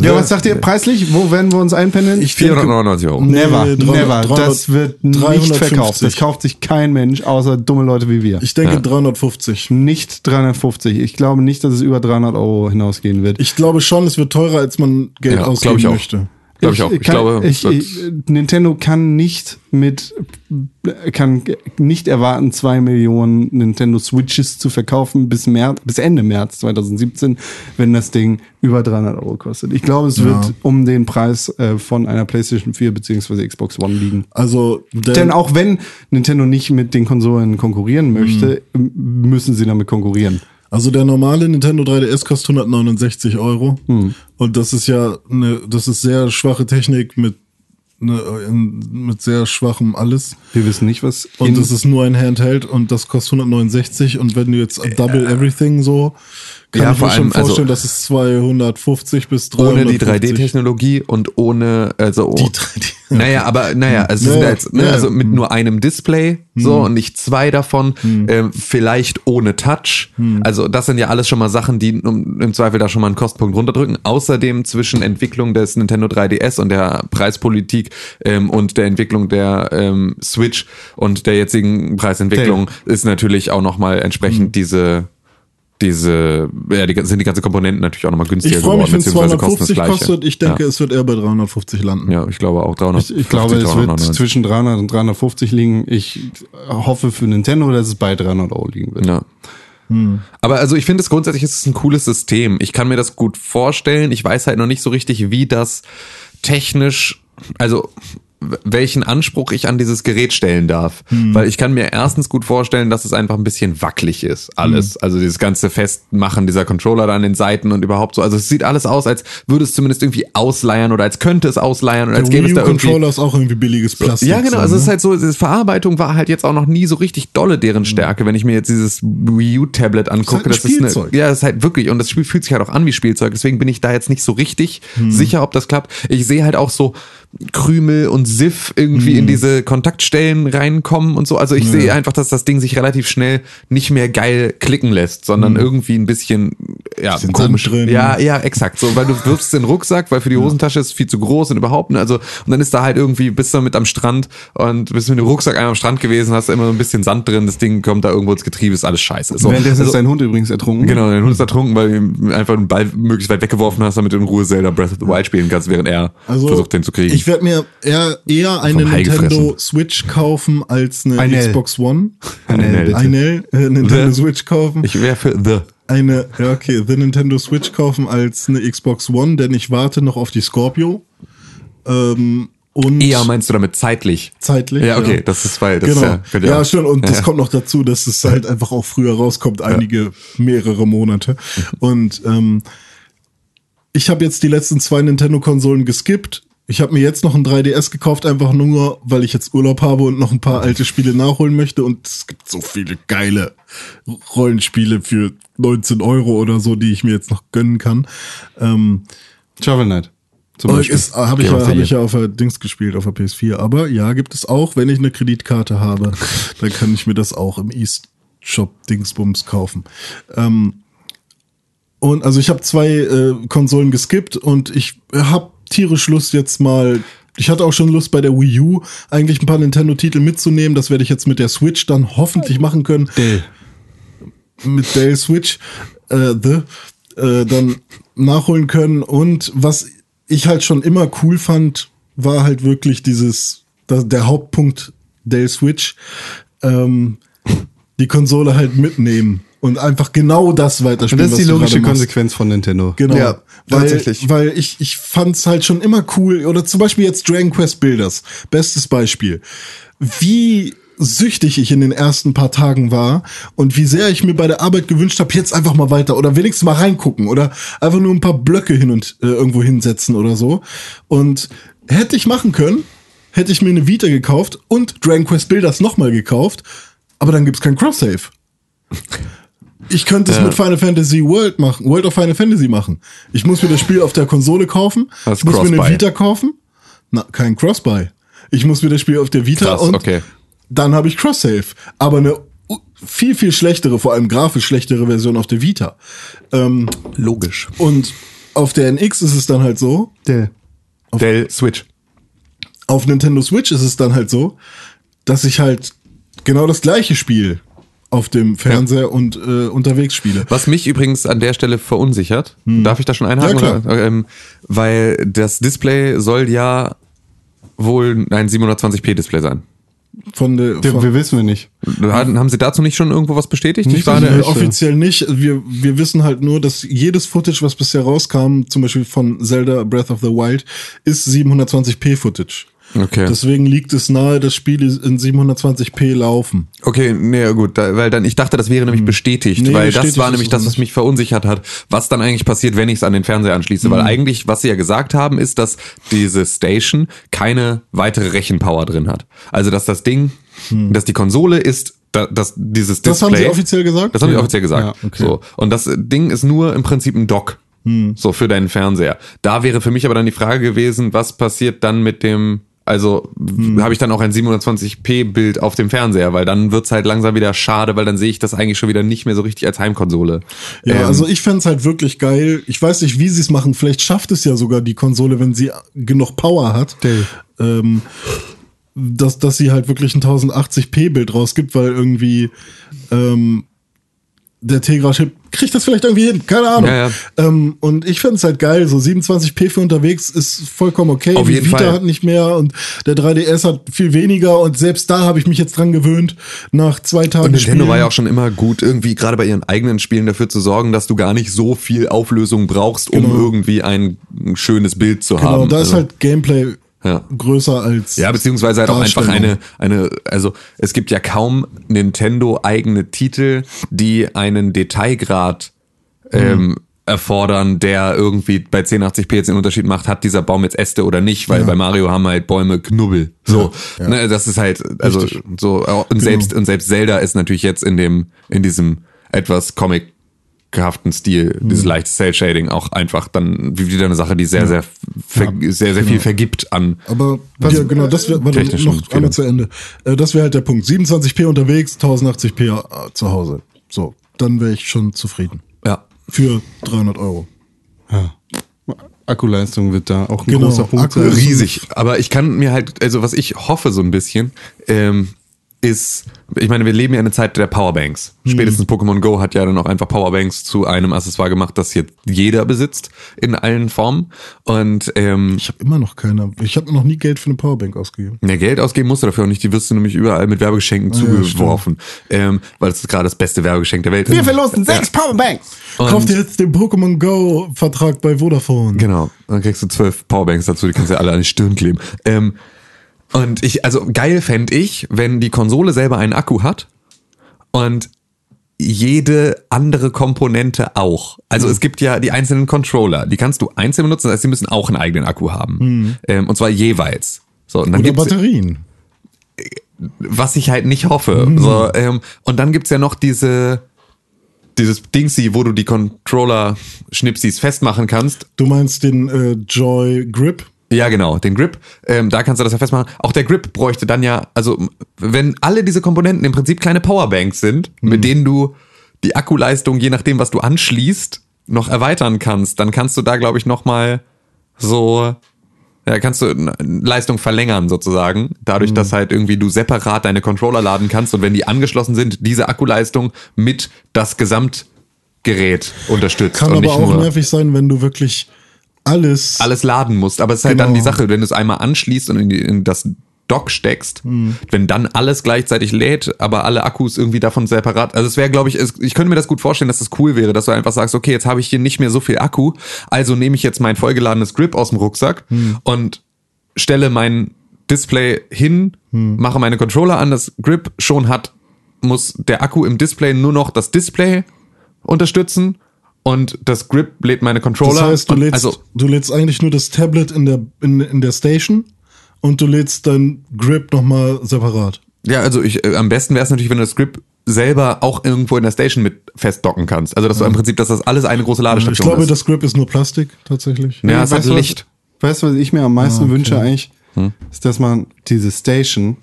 Ja, was sagt ihr preislich? Wo werden wir uns einpendeln?
Ich denke-
499 Euro.
Never,
Nee, 300,
never.
300,
das wird nicht
350.
verkauft. Das kauft sich kein Mensch, außer dumme Leute wie wir.
Ich denke 350.
nicht 350. Ich glaube nicht, dass es über 300 Euro hinausgehen wird.
Ich glaube schon, es wird teurer, als man Geld
Ja,
ausgeben
ich auch.
möchte.
Glaube ich auch. Ich
kann,
glaube,
ich, ich, Nintendo kann nicht mit, kann nicht erwarten, zwei Millionen Nintendo Switches zu verkaufen bis März, bis Ende März 2017, wenn das Ding über 300 Euro kostet. Ich glaube, es wird um den Preis äh, von einer PlayStation 4 beziehungsweise Xbox One liegen.
Also, Dell,
Denn auch wenn Nintendo nicht mit den Konsolen konkurrieren möchte, m- müssen sie damit konkurrieren.
Also der normale Nintendo 3DS kostet 169 Euro.
Hm.
Und das ist ja eine, das ist sehr schwache Technik mit ne, in, mit sehr schwachem alles.
Wir wissen nicht, was.
Und es ist nur ein Handheld und das kostet 169 und wenn du jetzt Double Everything so, kann
Ja,
ich
vor
mir schon
also-
vorstellen, dass es 250 bis
ohne
350.
die 3D-Technologie und ohne, also,
Die 3D.
Naja, aber naja, also,
Ja,
sind da jetzt, ne,
ja.
also mit nur einem Display so und nicht zwei davon, ähm, vielleicht ohne Touch. Also das sind ja alles schon mal Sachen, die um, im Zweifel da schon mal einen Kostenpunkt runterdrücken. Außerdem zwischen Entwicklung des Nintendo 3DS und der Preispolitik ähm, und der Entwicklung der ähm, Switch und der jetzigen Preisentwicklung ist natürlich auch noch mal entsprechend diese diese, ja, die, sind die ganzen Komponenten natürlich auch nochmal günstiger
Ich freue mich, wenn es
beziehungsweise kosten das
250
Gleiche.
kostet. Ich denke,
ja.
es wird eher bei 350 landen.
Ja, ich glaube auch 300.
Ich, ich glaube, es wird
399.
zwischen 300 und 350 liegen. Ich hoffe für Nintendo, dass es bei 300 Euro liegen wird.
Ja. Aber also ich finde es grundsätzlich ist es ein cooles System. Ich kann mir das gut vorstellen. Ich weiß halt noch nicht so richtig, wie das technisch, also welchen Anspruch ich an dieses Gerät stellen darf. Weil ich kann mir erstens gut vorstellen, dass es einfach ein bisschen wackelig ist, alles. Also dieses ganze Festmachen dieser Controller da an den Seiten und überhaupt so. Also es sieht alles aus, als würde es zumindest irgendwie ausleiern oder als könnte es ausleiern oder als
Der
gäbe es da irgendwie
Controller ist auch irgendwie billiges Plastik.
ja, genau.
so,
Also es ist
ne?
halt so, diese Verarbeitung war halt jetzt auch noch nie so richtig dolle deren Stärke, wenn ich mir jetzt dieses Wii U Tablet angucke.
halt ein Spielzeug.
eine, ja, das ist halt wirklich und das Spiel fühlt sich halt auch an wie Spielzeug. Deswegen bin ich da jetzt nicht so richtig sicher, ob das klappt. Ich sehe halt auch so Krümel und Siff irgendwie in diese Kontaktstellen reinkommen und so. Also ich sehe einfach, dass das Ding sich relativ schnell nicht mehr geil klicken lässt, sondern irgendwie ein bisschen, ja,
Bisschen
komisch.
Drin.
Ja, ja, exakt. So, weil du wirfst den Rucksack, weil für die Hosentasche ist es viel zu groß und überhaupt, ne, also, und dann ist da halt irgendwie, bist du mit am Strand und bist mit dem Rucksack einmal am Strand gewesen, hast da immer so ein bisschen Sand drin, das Ding kommt da irgendwo ins Getriebe, ist alles scheiße. So,
Währenddessen
also,
ist dein Hund übrigens ertrunken.
Genau, dein Hund ist ertrunken, weil du ihm einfach einen Ball möglichst weit weggeworfen hast, damit du in Ruhe Zelda Breath of the Wild spielen kannst, während er
Also,
versucht, den zu kriegen.
Ich werde mir eher, eher eine Nintendo. Switch kaufen als eine
Ein L.
Xbox One. Eine äh, Nintendo
The-
Switch kaufen.
ich wäre für The.
eine, ja, okay, The Nintendo Switch kaufen als eine Xbox One, denn ich warte noch auf die Scorpio. Ähm, und
Eher meinst du damit zeitlich?
zeitlich.
Ja, okay, das ist, weil, das
genau.
ist ja,
ja,
auch-
stimmt. Und das
Ja.
kommt noch dazu, dass es halt einfach auch früher rauskommt, einige, mehrere Monate. Und ähm, ich habe jetzt die letzten zwei Nintendo-Konsolen geskippt. Ich habe mir jetzt noch ein 3DS gekauft, einfach nur, weil ich jetzt Urlaub habe und noch ein paar alte Spiele nachholen möchte. Und es gibt so viele geile Rollenspiele für 19 Euro oder so, die ich mir jetzt noch gönnen kann. Ähm,
Shovel Knight. Zum
aber
Beispiel.
ist, habe ich, ja, hab ich ja auf der Dings gespielt, auf der PS4. Aber ja, gibt es auch, wenn ich eine Kreditkarte habe, dann kann ich mir das auch im East Shop Dingsbums kaufen. Ähm, und also ich habe zwei äh, Konsolen geskippt und ich habe tierisch Lust jetzt mal. Ich hatte auch schon Lust bei der Wii U eigentlich ein paar Nintendo-Titel mitzunehmen. Das werde ich jetzt mit der Switch dann hoffentlich machen können
Dell.
mit Dell Switch äh, The äh, dann nachholen können. Und was ich halt schon immer cool fand, war halt wirklich dieses, das, der Hauptpunkt Dell Switch, ähm, die Konsole halt mitnehmen und einfach genau das
Und
weiterspielen.
das ist die logische. Konsequenz von Nintendo.
Genau.
Ja,
weil,
tatsächlich.
Weil ich, ich fand's halt schon immer cool. Oder zum Beispiel jetzt Dragon Quest Builders. Bestes Beispiel. Wie süchtig ich in den ersten paar Tagen war und wie sehr ich mir bei der Arbeit gewünscht habe, jetzt einfach mal weiter oder wenigstens mal reingucken oder einfach nur ein paar Blöcke hin und äh, irgendwo hinsetzen oder so. Und hätte ich machen können, hätte ich mir eine Vita gekauft und Dragon Quest Builders nochmal gekauft, aber dann gibt's kein Cross-Save. Ich könnte es
Ja.
mit Final Fantasy World machen, World of Final Fantasy machen. Ich muss mir das Spiel auf der Konsole kaufen.
Das
ich muss mir eine. Vita kaufen. Na, kein Cross-Buy. Ich muss mir das Spiel auf der Vita
Krass,
und
okay.
dann habe ich Cross-Save. Aber eine viel, viel schlechtere, vor allem grafisch schlechtere Version auf der Vita. Ähm,
Logisch.
und auf der NX ist es dann halt so,
Dell.
Dell Switch.
auf Nintendo Switch ist es dann halt so, dass ich halt genau das gleiche Spiel auf dem Fernseher und äh, unterwegs spiele.
Was mich übrigens an der Stelle verunsichert, darf ich da schon einhaken?
Ja, klar.
Oder? Ähm, weil das Display soll ja wohl ein 720p-Display sein.
Von der,
Der,
von,
wir wissen wir nicht.
Haben haben Sie dazu nicht schon irgendwo was bestätigt?
Nicht
ich war.
Äh, offiziell nicht. Wir, wir wissen halt nur, dass jedes Footage, was bisher rauskam, zum Beispiel von Zelda Breath of the Wild, ist 720p Footage.
Okay.
Deswegen liegt es nahe, dass Spiele in 720p laufen.
Okay, nee, gut, da, weil dann ich dachte, das wäre nämlich bestätigt,
Nee,
weil das
bestätigt
war
ist
nämlich das, was mich verunsichert hat, was dann eigentlich passiert, wenn ich es an den Fernseher anschließe, weil eigentlich, was sie ja gesagt haben, ist, dass diese Station keine weitere Rechenpower drin hat. Also, dass das Ding, dass die Konsole ist, da, dass dieses
Das haben
Display,
sie offiziell gesagt?
Das haben sie
Ja.
offiziell gesagt.
Ja, okay.
So und das Ding ist nur im Prinzip ein Dock, so für deinen Fernseher. Da wäre für mich aber dann die Frage gewesen, was passiert dann mit dem also habe ich dann auch ein 720p-Bild auf dem Fernseher, weil dann wird's halt langsam wieder schade, weil dann sehe ich das eigentlich schon wieder nicht mehr so richtig als Heimkonsole.
Ja,
Ähm,
also ich fänd's halt wirklich geil. Ich weiß nicht, wie sie es machen. Vielleicht schafft es ja sogar die Konsole, wenn sie genug Power hat. Ähm, dass, dass sie halt wirklich ein 1080p-Bild rausgibt, weil irgendwie ähm, der Tegra-Chip kriegt das vielleicht irgendwie hin, keine Ahnung.
Ja, ja.
Ähm, und ich find's halt geil, so 27p für unterwegs ist vollkommen okay.
Auf
Die
jeden
Vita
Fall.
hat nicht mehr und der 3DS hat viel weniger und selbst da habe ich mich jetzt dran gewöhnt, nach zwei Tagen
und Nintendo
Spielen.
war ja auch schon immer gut, irgendwie gerade bei ihren eigenen Spielen dafür zu sorgen, dass du gar nicht so viel Auflösung brauchst, um
Genau.
irgendwie ein schönes Bild zu
Genau,
haben.
da ist
Also-
halt Gameplay
Ja.
größer als.
Ja, beziehungsweise halt auch einfach eine, eine, also es gibt ja kaum Nintendo-eigene Titel, die einen Detailgrad ähm, erfordern, der irgendwie bei 1080p jetzt den Unterschied macht, hat dieser Baum jetzt Äste oder nicht, weil bei Mario haben halt Bäume Knubbel. So,
Ja.
Ne, das ist halt, also
Richtig.
so, und selbst, und selbst Zelda ist natürlich jetzt in dem, in diesem etwas Comic haften Stil,
Mhm.
dieses leichte Cell-Shading auch einfach dann wieder eine Sache, die sehr, sehr, ver sehr, sehr viel vergibt an
Aber ja, genau, das wäre noch einmal zu Ende. Äh, das wäre halt der Punkt. 27p unterwegs, 1080p äh, zu Hause. So, dann wäre ich schon zufrieden.
Ja.
Für 300 Euro.
Akkuleistung wird da auch ein
Genau,
großer Punkt
Akku
Riesig. Aber ich kann mir halt, also was ich hoffe so ein bisschen, ähm, ist, ich meine, wir leben ja in einer Zeit der Powerbanks.
Mhm.
Spätestens Pokémon Go hat ja dann auch einfach Powerbanks zu einem Accessoire gemacht, das jetzt jeder besitzt in allen Formen. Und ähm,
Ich habe immer noch keine. Ich habe noch nie Geld für eine Powerbank ausgegeben.
Ja, Geld ausgeben musst du dafür auch nicht. Die wirst du nämlich überall mit Werbegeschenken
Ah, ja,
zugeworfen. ähm, weil es ist gerade das beste Werbegeschenk der Welt
Wir
ist.
verlosen sechs Powerbanks.
Und-
Kauft ihr jetzt den Pokémon Go Vertrag bei Vodafone?
Genau. Dann kriegst du zwölf Powerbanks dazu, die kannst du ja alle an die Stirn kleben. Ähm, und ich, also geil fänd ich, wenn die Konsole selber einen Akku hat und jede andere Komponente auch. Also es gibt ja die einzelnen Controller, die kannst du einzeln benutzen, das heißt, die müssen auch einen eigenen Akku haben. Ähm, und zwar jeweils. So, und dann
Oder Batterien.
was ich halt nicht hoffe. So, ähm, und dann gibt's ja noch diese dieses Dingsy, wo du die Controller-Schnipsis festmachen kannst.
Du meinst den äh, Joy Grip?
Ja, genau, den Grip. Ähm, da kannst du das ja festmachen. Auch der Grip bräuchte dann ja, also wenn alle diese Komponenten im Prinzip kleine Powerbanks sind, mit denen du die Akkuleistung, je nachdem, was du anschließt, noch erweitern kannst, dann kannst du da, glaube ich, noch mal so, ja, kannst du Leistung verlängern sozusagen, dadurch, dass halt irgendwie du separat deine Controller laden kannst und wenn die angeschlossen sind, diese Akkuleistung mit das Gesamtgerät unterstützt
Kann aber auch nervig sein, wenn du wirklich alles.
alles laden musst. Aber es ist halt
Genau.
dann die Sache, wenn du es einmal anschließt und in, die, in das Dock steckst,
Hm.
wenn dann alles gleichzeitig lädt, aber alle Akkus irgendwie davon separat. Also es wäre, glaube ich, es, ich könnte mir das gut vorstellen, dass das cool wäre, dass du einfach sagst, okay, jetzt habe ich hier nicht mehr so viel Akku, also nehme ich jetzt mein vollgeladenes Grip aus dem Rucksack
Hm.
und stelle mein Display hin,
Hm.
mache meine Controller an, das Grip schon hat, muss der Akku im Display nur noch das Display unterstützen und das Grip lädt meine Controller.
das heißt, du lädst,
also
du lädst eigentlich nur das Tablet in der, in, in der Station und du lädst dein Grip nochmal separat.
Ja, also ich, äh, am besten wäre es natürlich, wenn du das Grip selber auch irgendwo in der Station mit festdocken kannst. Also dass du im Prinzip, dass das alles eine große
Ich
Ladestation
glaube,
ist.
das Grip ist nur Plastik, tatsächlich.
ja, es hat Licht.
Was, weißt du, was ich mir am meisten
Ah, okay.
wünsche eigentlich? Ist, dass man diese Station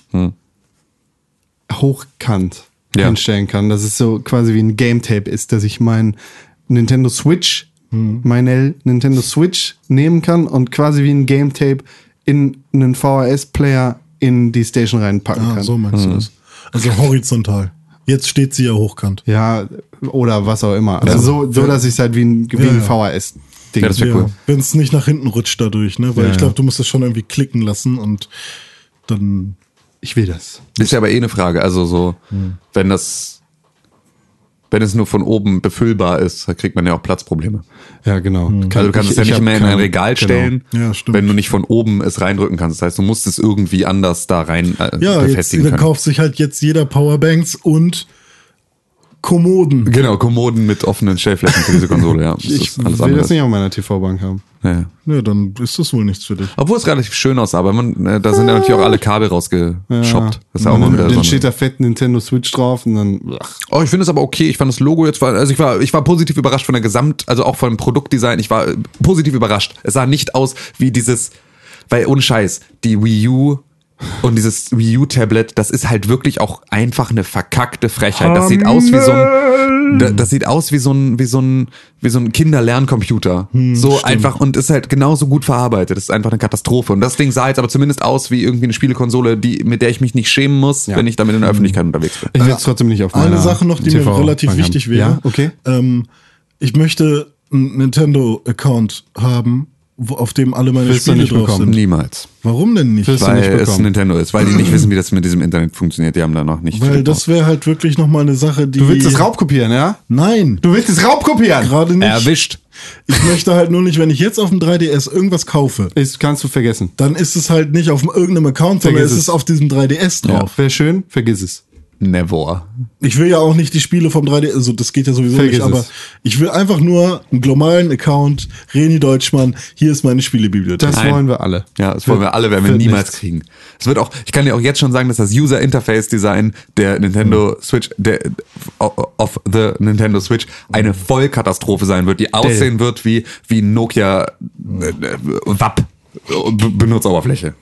hochkant
Ja.
hinstellen kann. Dass es so quasi wie ein Game Tape ist, dass ich mein Nintendo Switch, meine Nintendo Switch nehmen kann und quasi wie ein Game Tape in einen VHS-Player in die Station reinpacken
Ah,
kann.
so meinst du das. Also horizontal. Jetzt steht sie ja hochkant.
Ja, oder was auch immer. Also so, so dass ich es halt wie ein, wie
Ja,
ein
ja.
VHS-Ding
Ja, das wär
Ja,
cool.
Wenn es nicht nach hinten rutscht dadurch, ne? Weil
Ja,
ich glaube,
ja.
du musst das schon irgendwie klicken lassen und dann.
Ich will das.
Ist ja aber eh eine Frage. Also so, wenn das Wenn es nur von oben befüllbar ist, da kriegt man ja auch Platzprobleme.
Ja, genau.
Also du kannst
ich-
es ja
ich
nicht mehr in ein Regal
genau.
stellen,
Ja,
wenn du nicht von oben es reindrücken kannst. Das heißt, du musst es irgendwie anders da rein äh,
Ja, jetzt
befestigen
dann kauft sich halt jetzt jeder Powerbanks und Kommoden.
Genau, Kommoden mit offenen Stellflächen für diese Konsole, ja. Das
Ich
ist alles
will
anderes.
das nicht auf meiner TV-Bank haben.
Ja.
Ja, dann ist das wohl nichts für dich.
Obwohl es relativ schön aussah, aber man, äh, da sind ja natürlich auch alle Kabel rausgeshoppt. Das ist ja auch mal
dann
wieder so
dann
eine-
steht da fett Nintendo Switch drauf und dann. Ach,
Oh, ich finde es aber okay. Ich fand das Logo jetzt war, also ich war, ich war positiv überrascht von der Gesamt, also auch vom Produktdesign. Ich war äh, positiv überrascht. Es sah nicht aus wie dieses, weil ohne Scheiß, die Wii U und dieses Wii U Tablet, das ist halt wirklich auch einfach eine verkackte Frechheit. Das sieht aus wie so ein, da- das sieht aus wie so ein, wie so ein, wie so ein Kinderlerncomputer. so einfach und ist halt genauso gut verarbeitet. Das ist einfach eine Katastrophe. Und das Ding sah jetzt aber zumindest aus wie irgendwie eine Spielekonsole, die, mit der ich mich nicht schämen muss, wenn ich damit in der Öffentlichkeit unterwegs bin.
ich will es trotzdem nicht auf meiner
Eine Sache noch, die mir
TV
relativ
Bank
wichtig
haben.
wäre.
Ja, okay.
Ähm, ich möchte einen Nintendo-Account haben, wo, auf dem alle meine
Willst du
Spiele
nicht
drauf
bekommen?
sind.
Niemals.
Warum denn nicht?
Willst
Weil
nicht
es
bekommen.
Nintendo ist, weil die nicht wissen, wie das mit diesem Internet funktioniert. Die haben da noch nicht.
Weil
viel
das wäre halt wirklich nochmal eine Sache, die.
Du willst es raubkopieren, ja?
Nein,
Du willst es raubkopieren!
gerade nicht.
erwischt.
Ich möchte halt nur nicht, wenn ich jetzt auf dem 3DS irgendwas kaufe,
Ist, kannst du vergessen.
dann ist es halt nicht auf irgendeinem Account, sondern es
es.
ist auf diesem 3DS drauf.
Wäre schön, vergiss es.
Never.
Ich will ja auch nicht die Spiele vom 3DS, also das geht ja sowieso
Vergiss
nicht, aber
es.
ich will einfach nur einen globalen Account, Reni Deutschmann, hier ist meine Spielebibliothek.
Das
Nein.
wollen wir alle.
Ja, das wollen wir alle, werden wir niemals
nichts.
kriegen. Es wird auch, ich kann dir auch jetzt schon sagen, dass das User Interface Design der Nintendo Switch, der, of the Nintendo Switch eine Vollkatastrophe sein wird, die aussehen wird wie, wie ein Nokia äh, äh, WAP Be- Benutzeroberfläche.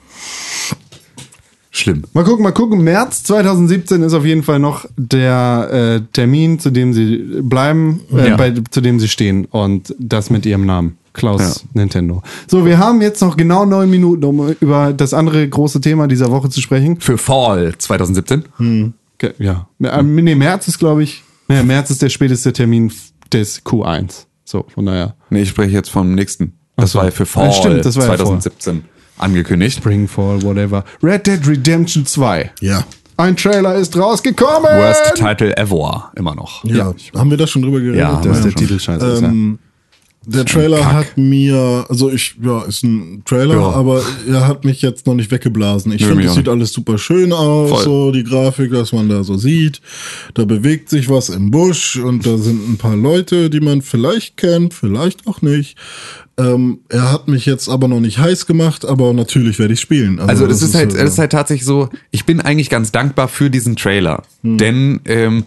Schlimm.
Mal gucken, mal gucken. März 2017 ist auf jeden Fall noch der äh, Termin, zu dem sie bleiben, äh,
Ja.
bei, zu dem sie stehen. Und das mit ihrem Namen. Klaus
Ja.
Nintendo. So, wir haben jetzt noch genau neun Minuten, um über das andere große Thema dieser Woche zu sprechen.
Für Fall 2017.
Ge- Ja. Ähm, nee, März ist, glaube ich. Nee, März ist der späteste Termin des Q1. So, von daher.
Nee, ich spreche jetzt vom nächsten. Das
so.
war ja für Fall
Ja, stimmt, das war ja vor.
2017 angekündigt.
Spring, Fall, whatever. Red Dead Redemption 2.
Ja.
Ein Trailer ist rausgekommen.
Worst Title ever, immer noch.
Ja. Haben wir da schon drüber geredet?
Ja,
Das ist der
schon.
Titel scheiße. ja.
Ähm, der Trailer hat mir, also ich, ja, ist ein Trailer,
Ja.
aber er hat mich jetzt noch nicht weggeblasen. Ich finde, es sieht alles super schön aus,
Voll.
so die Grafik, was man da so sieht. Da bewegt sich was im Busch und da sind ein paar Leute, die man vielleicht kennt, vielleicht auch nicht. Ähm, er hat mich jetzt aber noch nicht heiß gemacht, aber natürlich werde ich spielen.
Also das, ist halt,
äh,
das ist halt tatsächlich so, ich bin eigentlich ganz dankbar für diesen Trailer. Denn ähm,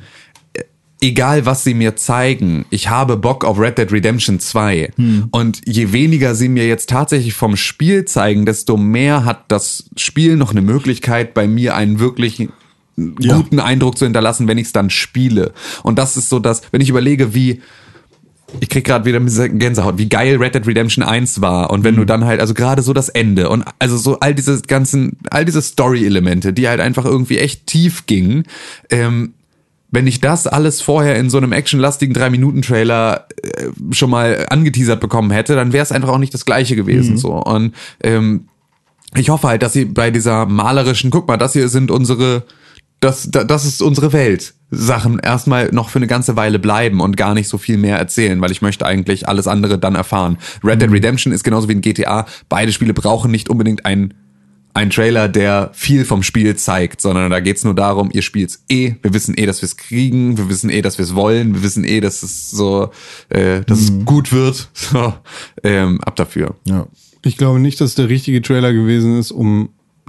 egal was sie mir zeigen, ich habe Bock auf Red Dead Redemption 2. Und je weniger sie mir jetzt tatsächlich vom Spiel zeigen, desto mehr hat das Spiel noch eine Möglichkeit, bei mir einen wirklich
Ja.
guten Eindruck zu hinterlassen, wenn ich es dann spiele. Und das ist so das, wenn ich überlege, wie ich krieg gerade wieder bisschen Gänsehaut, wie geil Red Dead Redemption 1 war und wenn du dann halt, also gerade so das Ende und also so all diese ganzen, all diese Story-Elemente, die halt einfach irgendwie echt tief gingen, ähm, wenn ich das alles vorher in so einem actionlastigen 3-Minuten-Trailer äh, schon mal angeteasert bekommen hätte, dann wäre es einfach auch nicht das gleiche gewesen. So. Und ähm, ich hoffe halt, dass sie bei dieser malerischen, guck mal, das hier sind unsere, das, da- das ist unsere Welt. Sachen erstmal noch für eine ganze Weile bleiben und gar nicht so viel mehr erzählen, weil ich möchte eigentlich alles andere dann erfahren. Red Dead Redemption ist genauso wie ein GTA. Beide Spiele brauchen nicht unbedingt einen ein Trailer, der viel vom Spiel zeigt, sondern da geht's nur darum, ihr spielt's eh, wir wissen eh, dass wir es kriegen, wir wissen eh, dass wir es wollen, wir wissen eh, dass es so, äh, dass es gut wird. So, ähm, ab dafür.
Ja.
Ich glaube nicht, dass es der richtige Trailer gewesen ist, um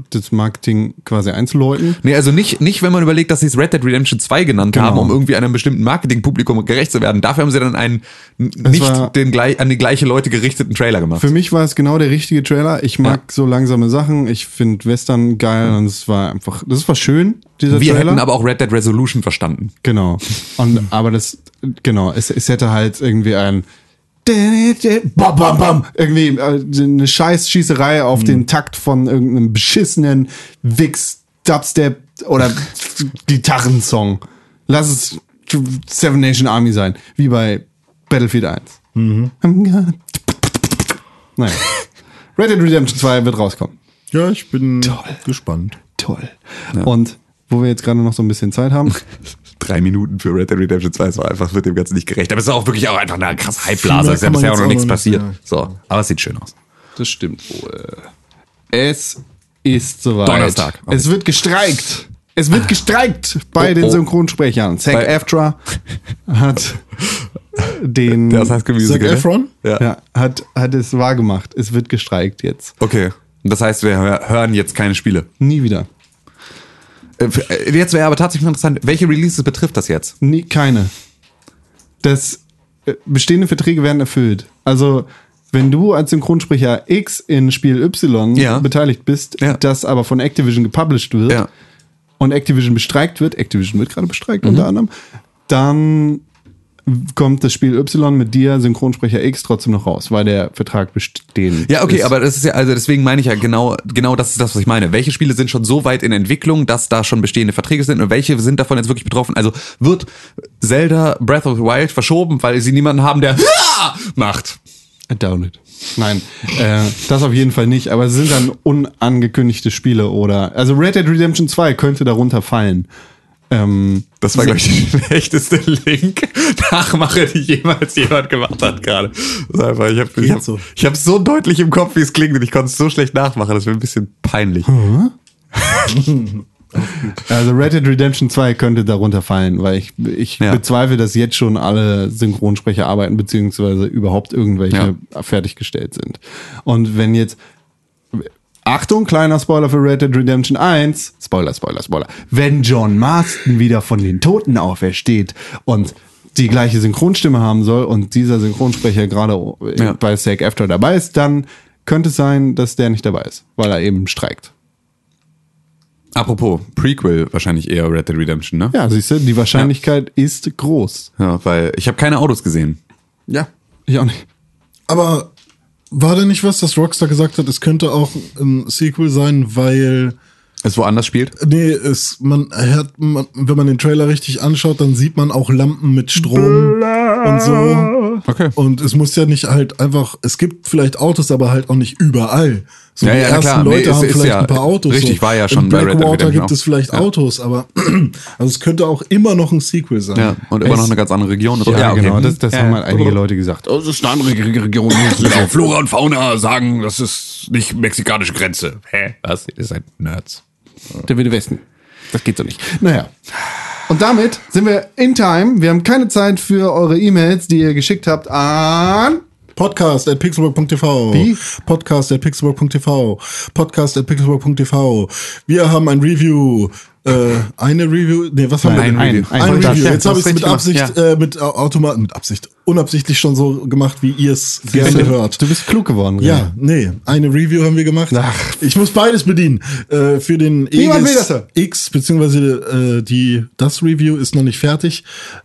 das Marketing quasi einzuläuten.
Nee, also nicht, nicht, wenn man überlegt, dass sie es Red Dead Redemption 2 genannt
Genau.
haben, um irgendwie einem bestimmten Marketingpublikum gerecht zu werden. Dafür haben sie dann einen nicht den an die gleiche Leute gerichteten Trailer gemacht.
Für mich war es genau der richtige Trailer. Ich mag so langsame Sachen. Ich finde Western geil und es war einfach, das war schön, dieser
Wir
Trailer.
hätten aber auch Red Dead Resolution verstanden.
Genau. Und, aber das, genau, es, es hätte halt irgendwie ein bam, bam, bam, irgendwie äh, eine scheiß Schießerei auf den Takt von irgendeinem beschissenen Wix Dubstep oder Gitarrensong. Lass es Seven Nation Army sein, wie bei Battlefield 1. I'm gonna- Naja. Red Dead Redemption 2 wird rauskommen.
ja, ich bin gespannt.
Toll. Und wo wir jetzt gerade noch so ein bisschen Zeit haben,
drei Minuten für Red Dead Redemption 2. Es war einfach, wird dem Ganzen nicht gerecht. Aber es ist auch wirklich auch einfach eine krasse Hypeblase. Es ist ja bisher auch noch nichts passiert.
ja.
So, aber es sieht schön aus.
Das stimmt wohl. Es ist soweit.
Donnerstag.
Es wird gestreikt. Es wird gestreikt bei
Oh,
den
oh.
Synchronsprechern. Zack
Bei-
Eftra hat den
Das heißt
Zac
Musical. ne?
Efron?
Ja.
ja, hat, hat es wahr gemacht. Es wird gestreikt jetzt.
Okay. Und Das heißt, wir hör- hören jetzt keine Spiele.
Nie wieder.
Äh, äh, Jetzt wäre aber tatsächlich interessant, welche Releases betrifft das jetzt?
Nie, keine. Das äh, bestehende Verträge werden erfüllt. Also, wenn du als Synchronsprecher X in Spiel Y
Ja.
beteiligt bist,
Ja.
das aber von Activision gepublished wird
Ja.
und Activision bestreikt wird, Activision wird gerade bestreikt
Mhm.
unter anderem, dann kommt das Spiel Y mit dir, Synchronsprecher X, trotzdem noch raus, weil der Vertrag bestehen
Ja, okay,
ist.
aber das ist ja, also deswegen meine ich ja genau, genau das ist das, was ich meine. Welche Spiele sind schon so weit in Entwicklung, dass da schon bestehende Verträge sind und welche sind davon jetzt wirklich betroffen? Also wird Zelda Breath of the Wild verschoben, weil sie niemanden haben, der macht?
I doubt it. Nein, äh, das auf jeden Fall nicht, aber es sind dann unangekündigte Spiele oder, also Red Dead Redemption 2 könnte darunter fallen. Ähm,
Das war, glaube ich, die schlechteste Link-Nachmache, die jemals jemand gemacht hat gerade. Einfach, Ich habe ich hab,
so.
ich hab so deutlich im Kopf, wie es klingt und ich konnte es so schlecht nachmachen. Das wäre ein bisschen peinlich.
Also Red Dead Redemption 2 könnte darunter fallen, weil ich, ich
Ja.
bezweifle, dass jetzt schon alle Synchronsprecher arbeiten, beziehungsweise überhaupt irgendwelche fertiggestellt sind. Und wenn jetzt, Achtung, kleiner Spoiler für Red Dead Redemption 1, Spoiler, Spoiler, Spoiler, wenn John Marston wieder von den Toten aufersteht und die gleiche Synchronstimme haben soll und dieser Synchronsprecher gerade
Ja.
bei Sake After dabei ist, dann könnte es sein, dass der nicht dabei ist, weil er eben streikt.
Apropos, Prequel wahrscheinlich eher Red Dead Redemption, ne?
Ja, siehst du, die Wahrscheinlichkeit ist groß.
Ja, weil ich habe keine Autos gesehen.
Ja, ich auch nicht.
Aber war da nicht was, dass Rockstar gesagt hat, es könnte auch ein Sequel sein, weil
Es woanders spielt?
nee, es man hört man, wenn man den Trailer richtig anschaut, dann sieht man auch Lampen mit Strom und so.
Okay.
Und es muss ja nicht halt einfach, es gibt vielleicht Autos, aber halt auch nicht überall. So
Ja,
die
ja,
ersten
klar. Nee,
Leute
es
haben
ist
vielleicht
ja-
ein paar Autos.
richtig,
so.
war ja schon
In
bei Red Dead
Blackwater gibt es vielleicht
Ja.
Autos, aber also es könnte auch immer noch ein Sequel sein.
Ja, und immer
Es-
noch eine ganz andere Region.
Ja,
okay.
genau, das, das
Ja,
haben halt einige Leute gesagt. Oh, das ist eine andere Region.
Genau, Flora und Fauna sagen, das ist nicht mexikanische Grenze. Hä? Was? Ihr seid Nerds.
Der Wilde Westen. Das geht so nicht. Naja. Und damit sind wir in time. Wir haben keine Zeit für eure E-Mails, die ihr geschickt habt an.
Podcast at pixelburg.tv.
Wie?
Podcast at pixelburg.tv. Podcast at pixelburg.tv. Wir haben ein Review. Äh, eine Review. Nee, was haben wir
Ein
denn?
Review.
Ein-
Ein,
ein-
Review.
ja,
Jetzt
das
habe ich es mit Absicht,
gemacht,
äh, mit Au- Automat, mit Absicht, unabsichtlich schon so gemacht, wie ihr es gerne hört.
Du bist klug geworden. René.
Ja, nee, eine Review haben wir gemacht.
Ach.
Ich muss beides bedienen. Äh, für den
hören.
X, beziehungsweise äh, die, das Review ist noch nicht fertig.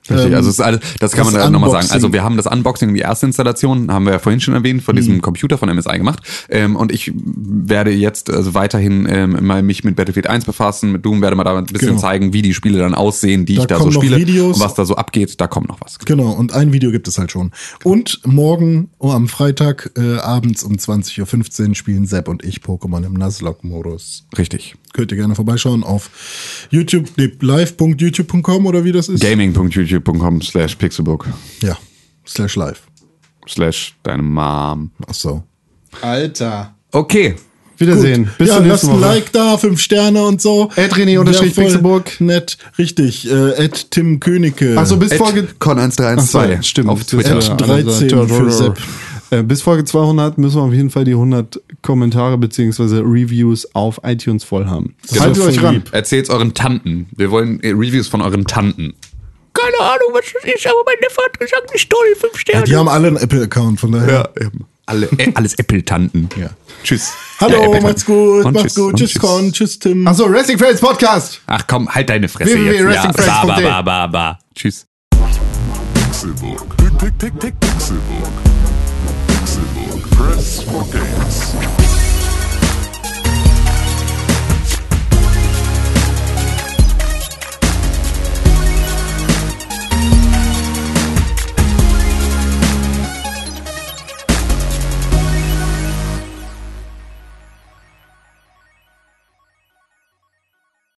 Richtig,
Ähm,
also ist alles, das kann
das
man nochmal sagen. Also wir haben das Unboxing, die erste Installation, haben wir ja vorhin schon erwähnt, von diesem Computer von MSI gemacht. Ähm, und ich werde jetzt also weiterhin ähm, mal mich mit Battlefield 1 befassen, mit Doom werde mal da ein bisschen
Genau.
zeigen, wie die Spiele dann aussehen, die
Da
ich da so spiele
Videos.
und was da so abgeht. Da kommt noch was.
Genau, und ein Video gibt es halt schon. Und morgen oh, am Freitag äh, abends um 20.15 Uhr spielen Sepp und ich Pokémon im Nuzlocke-Modus.
Richtig.
Könnt ihr gerne vorbeischauen auf YouTube, nee, live.youtube.com oder wie das ist?
Gaming.youtube.com slash pixelbook
Ja, slash live.
slash deine Mom.
Ach so.
Alter.
Okay.
Wiedersehen. Bis
ja, lasst ein. Like da, fünf Sterne und so.
Ed René unterstrich Pixelburg.
Nett, richtig. Äh, Ed Tim Königke.
Achso, bis Folge.
Con1312
Ach so, stimmt.
auf Twitter.
Ist, äh,
13
also,
für Sepp.
Äh, Bis Folge 200 müssen wir auf jeden Fall die 100 Kommentare beziehungsweise Reviews auf iTunes voll haben.
Das
Haltet euch ran.
lieb.
Erzählt's euren Tanten. Wir wollen äh, Reviews von euren Tanten. Keine Ahnung, was das ist, aber mein Neffe hat gesagt, nicht toll, fünf
Ja,
Sterne.
die haben alle einen Apple-Account, von daher.
Ja, eben alle, äh, alles Apple-Tanten.
Ja.
Tschüss.
Hallo,
ja,
macht's gut,
und
macht's tschüss,
gut.
Tschüss, Con, tschüss, Tim.
Achso, Wrestling Friends Podcast.
Ach komm, halt deine Fresse www. jetzt. Ja,
ba,
ba, ba, ba, ba. Tschüss.
Pixelburg. Pixelburg. Pixelburg. Press for games.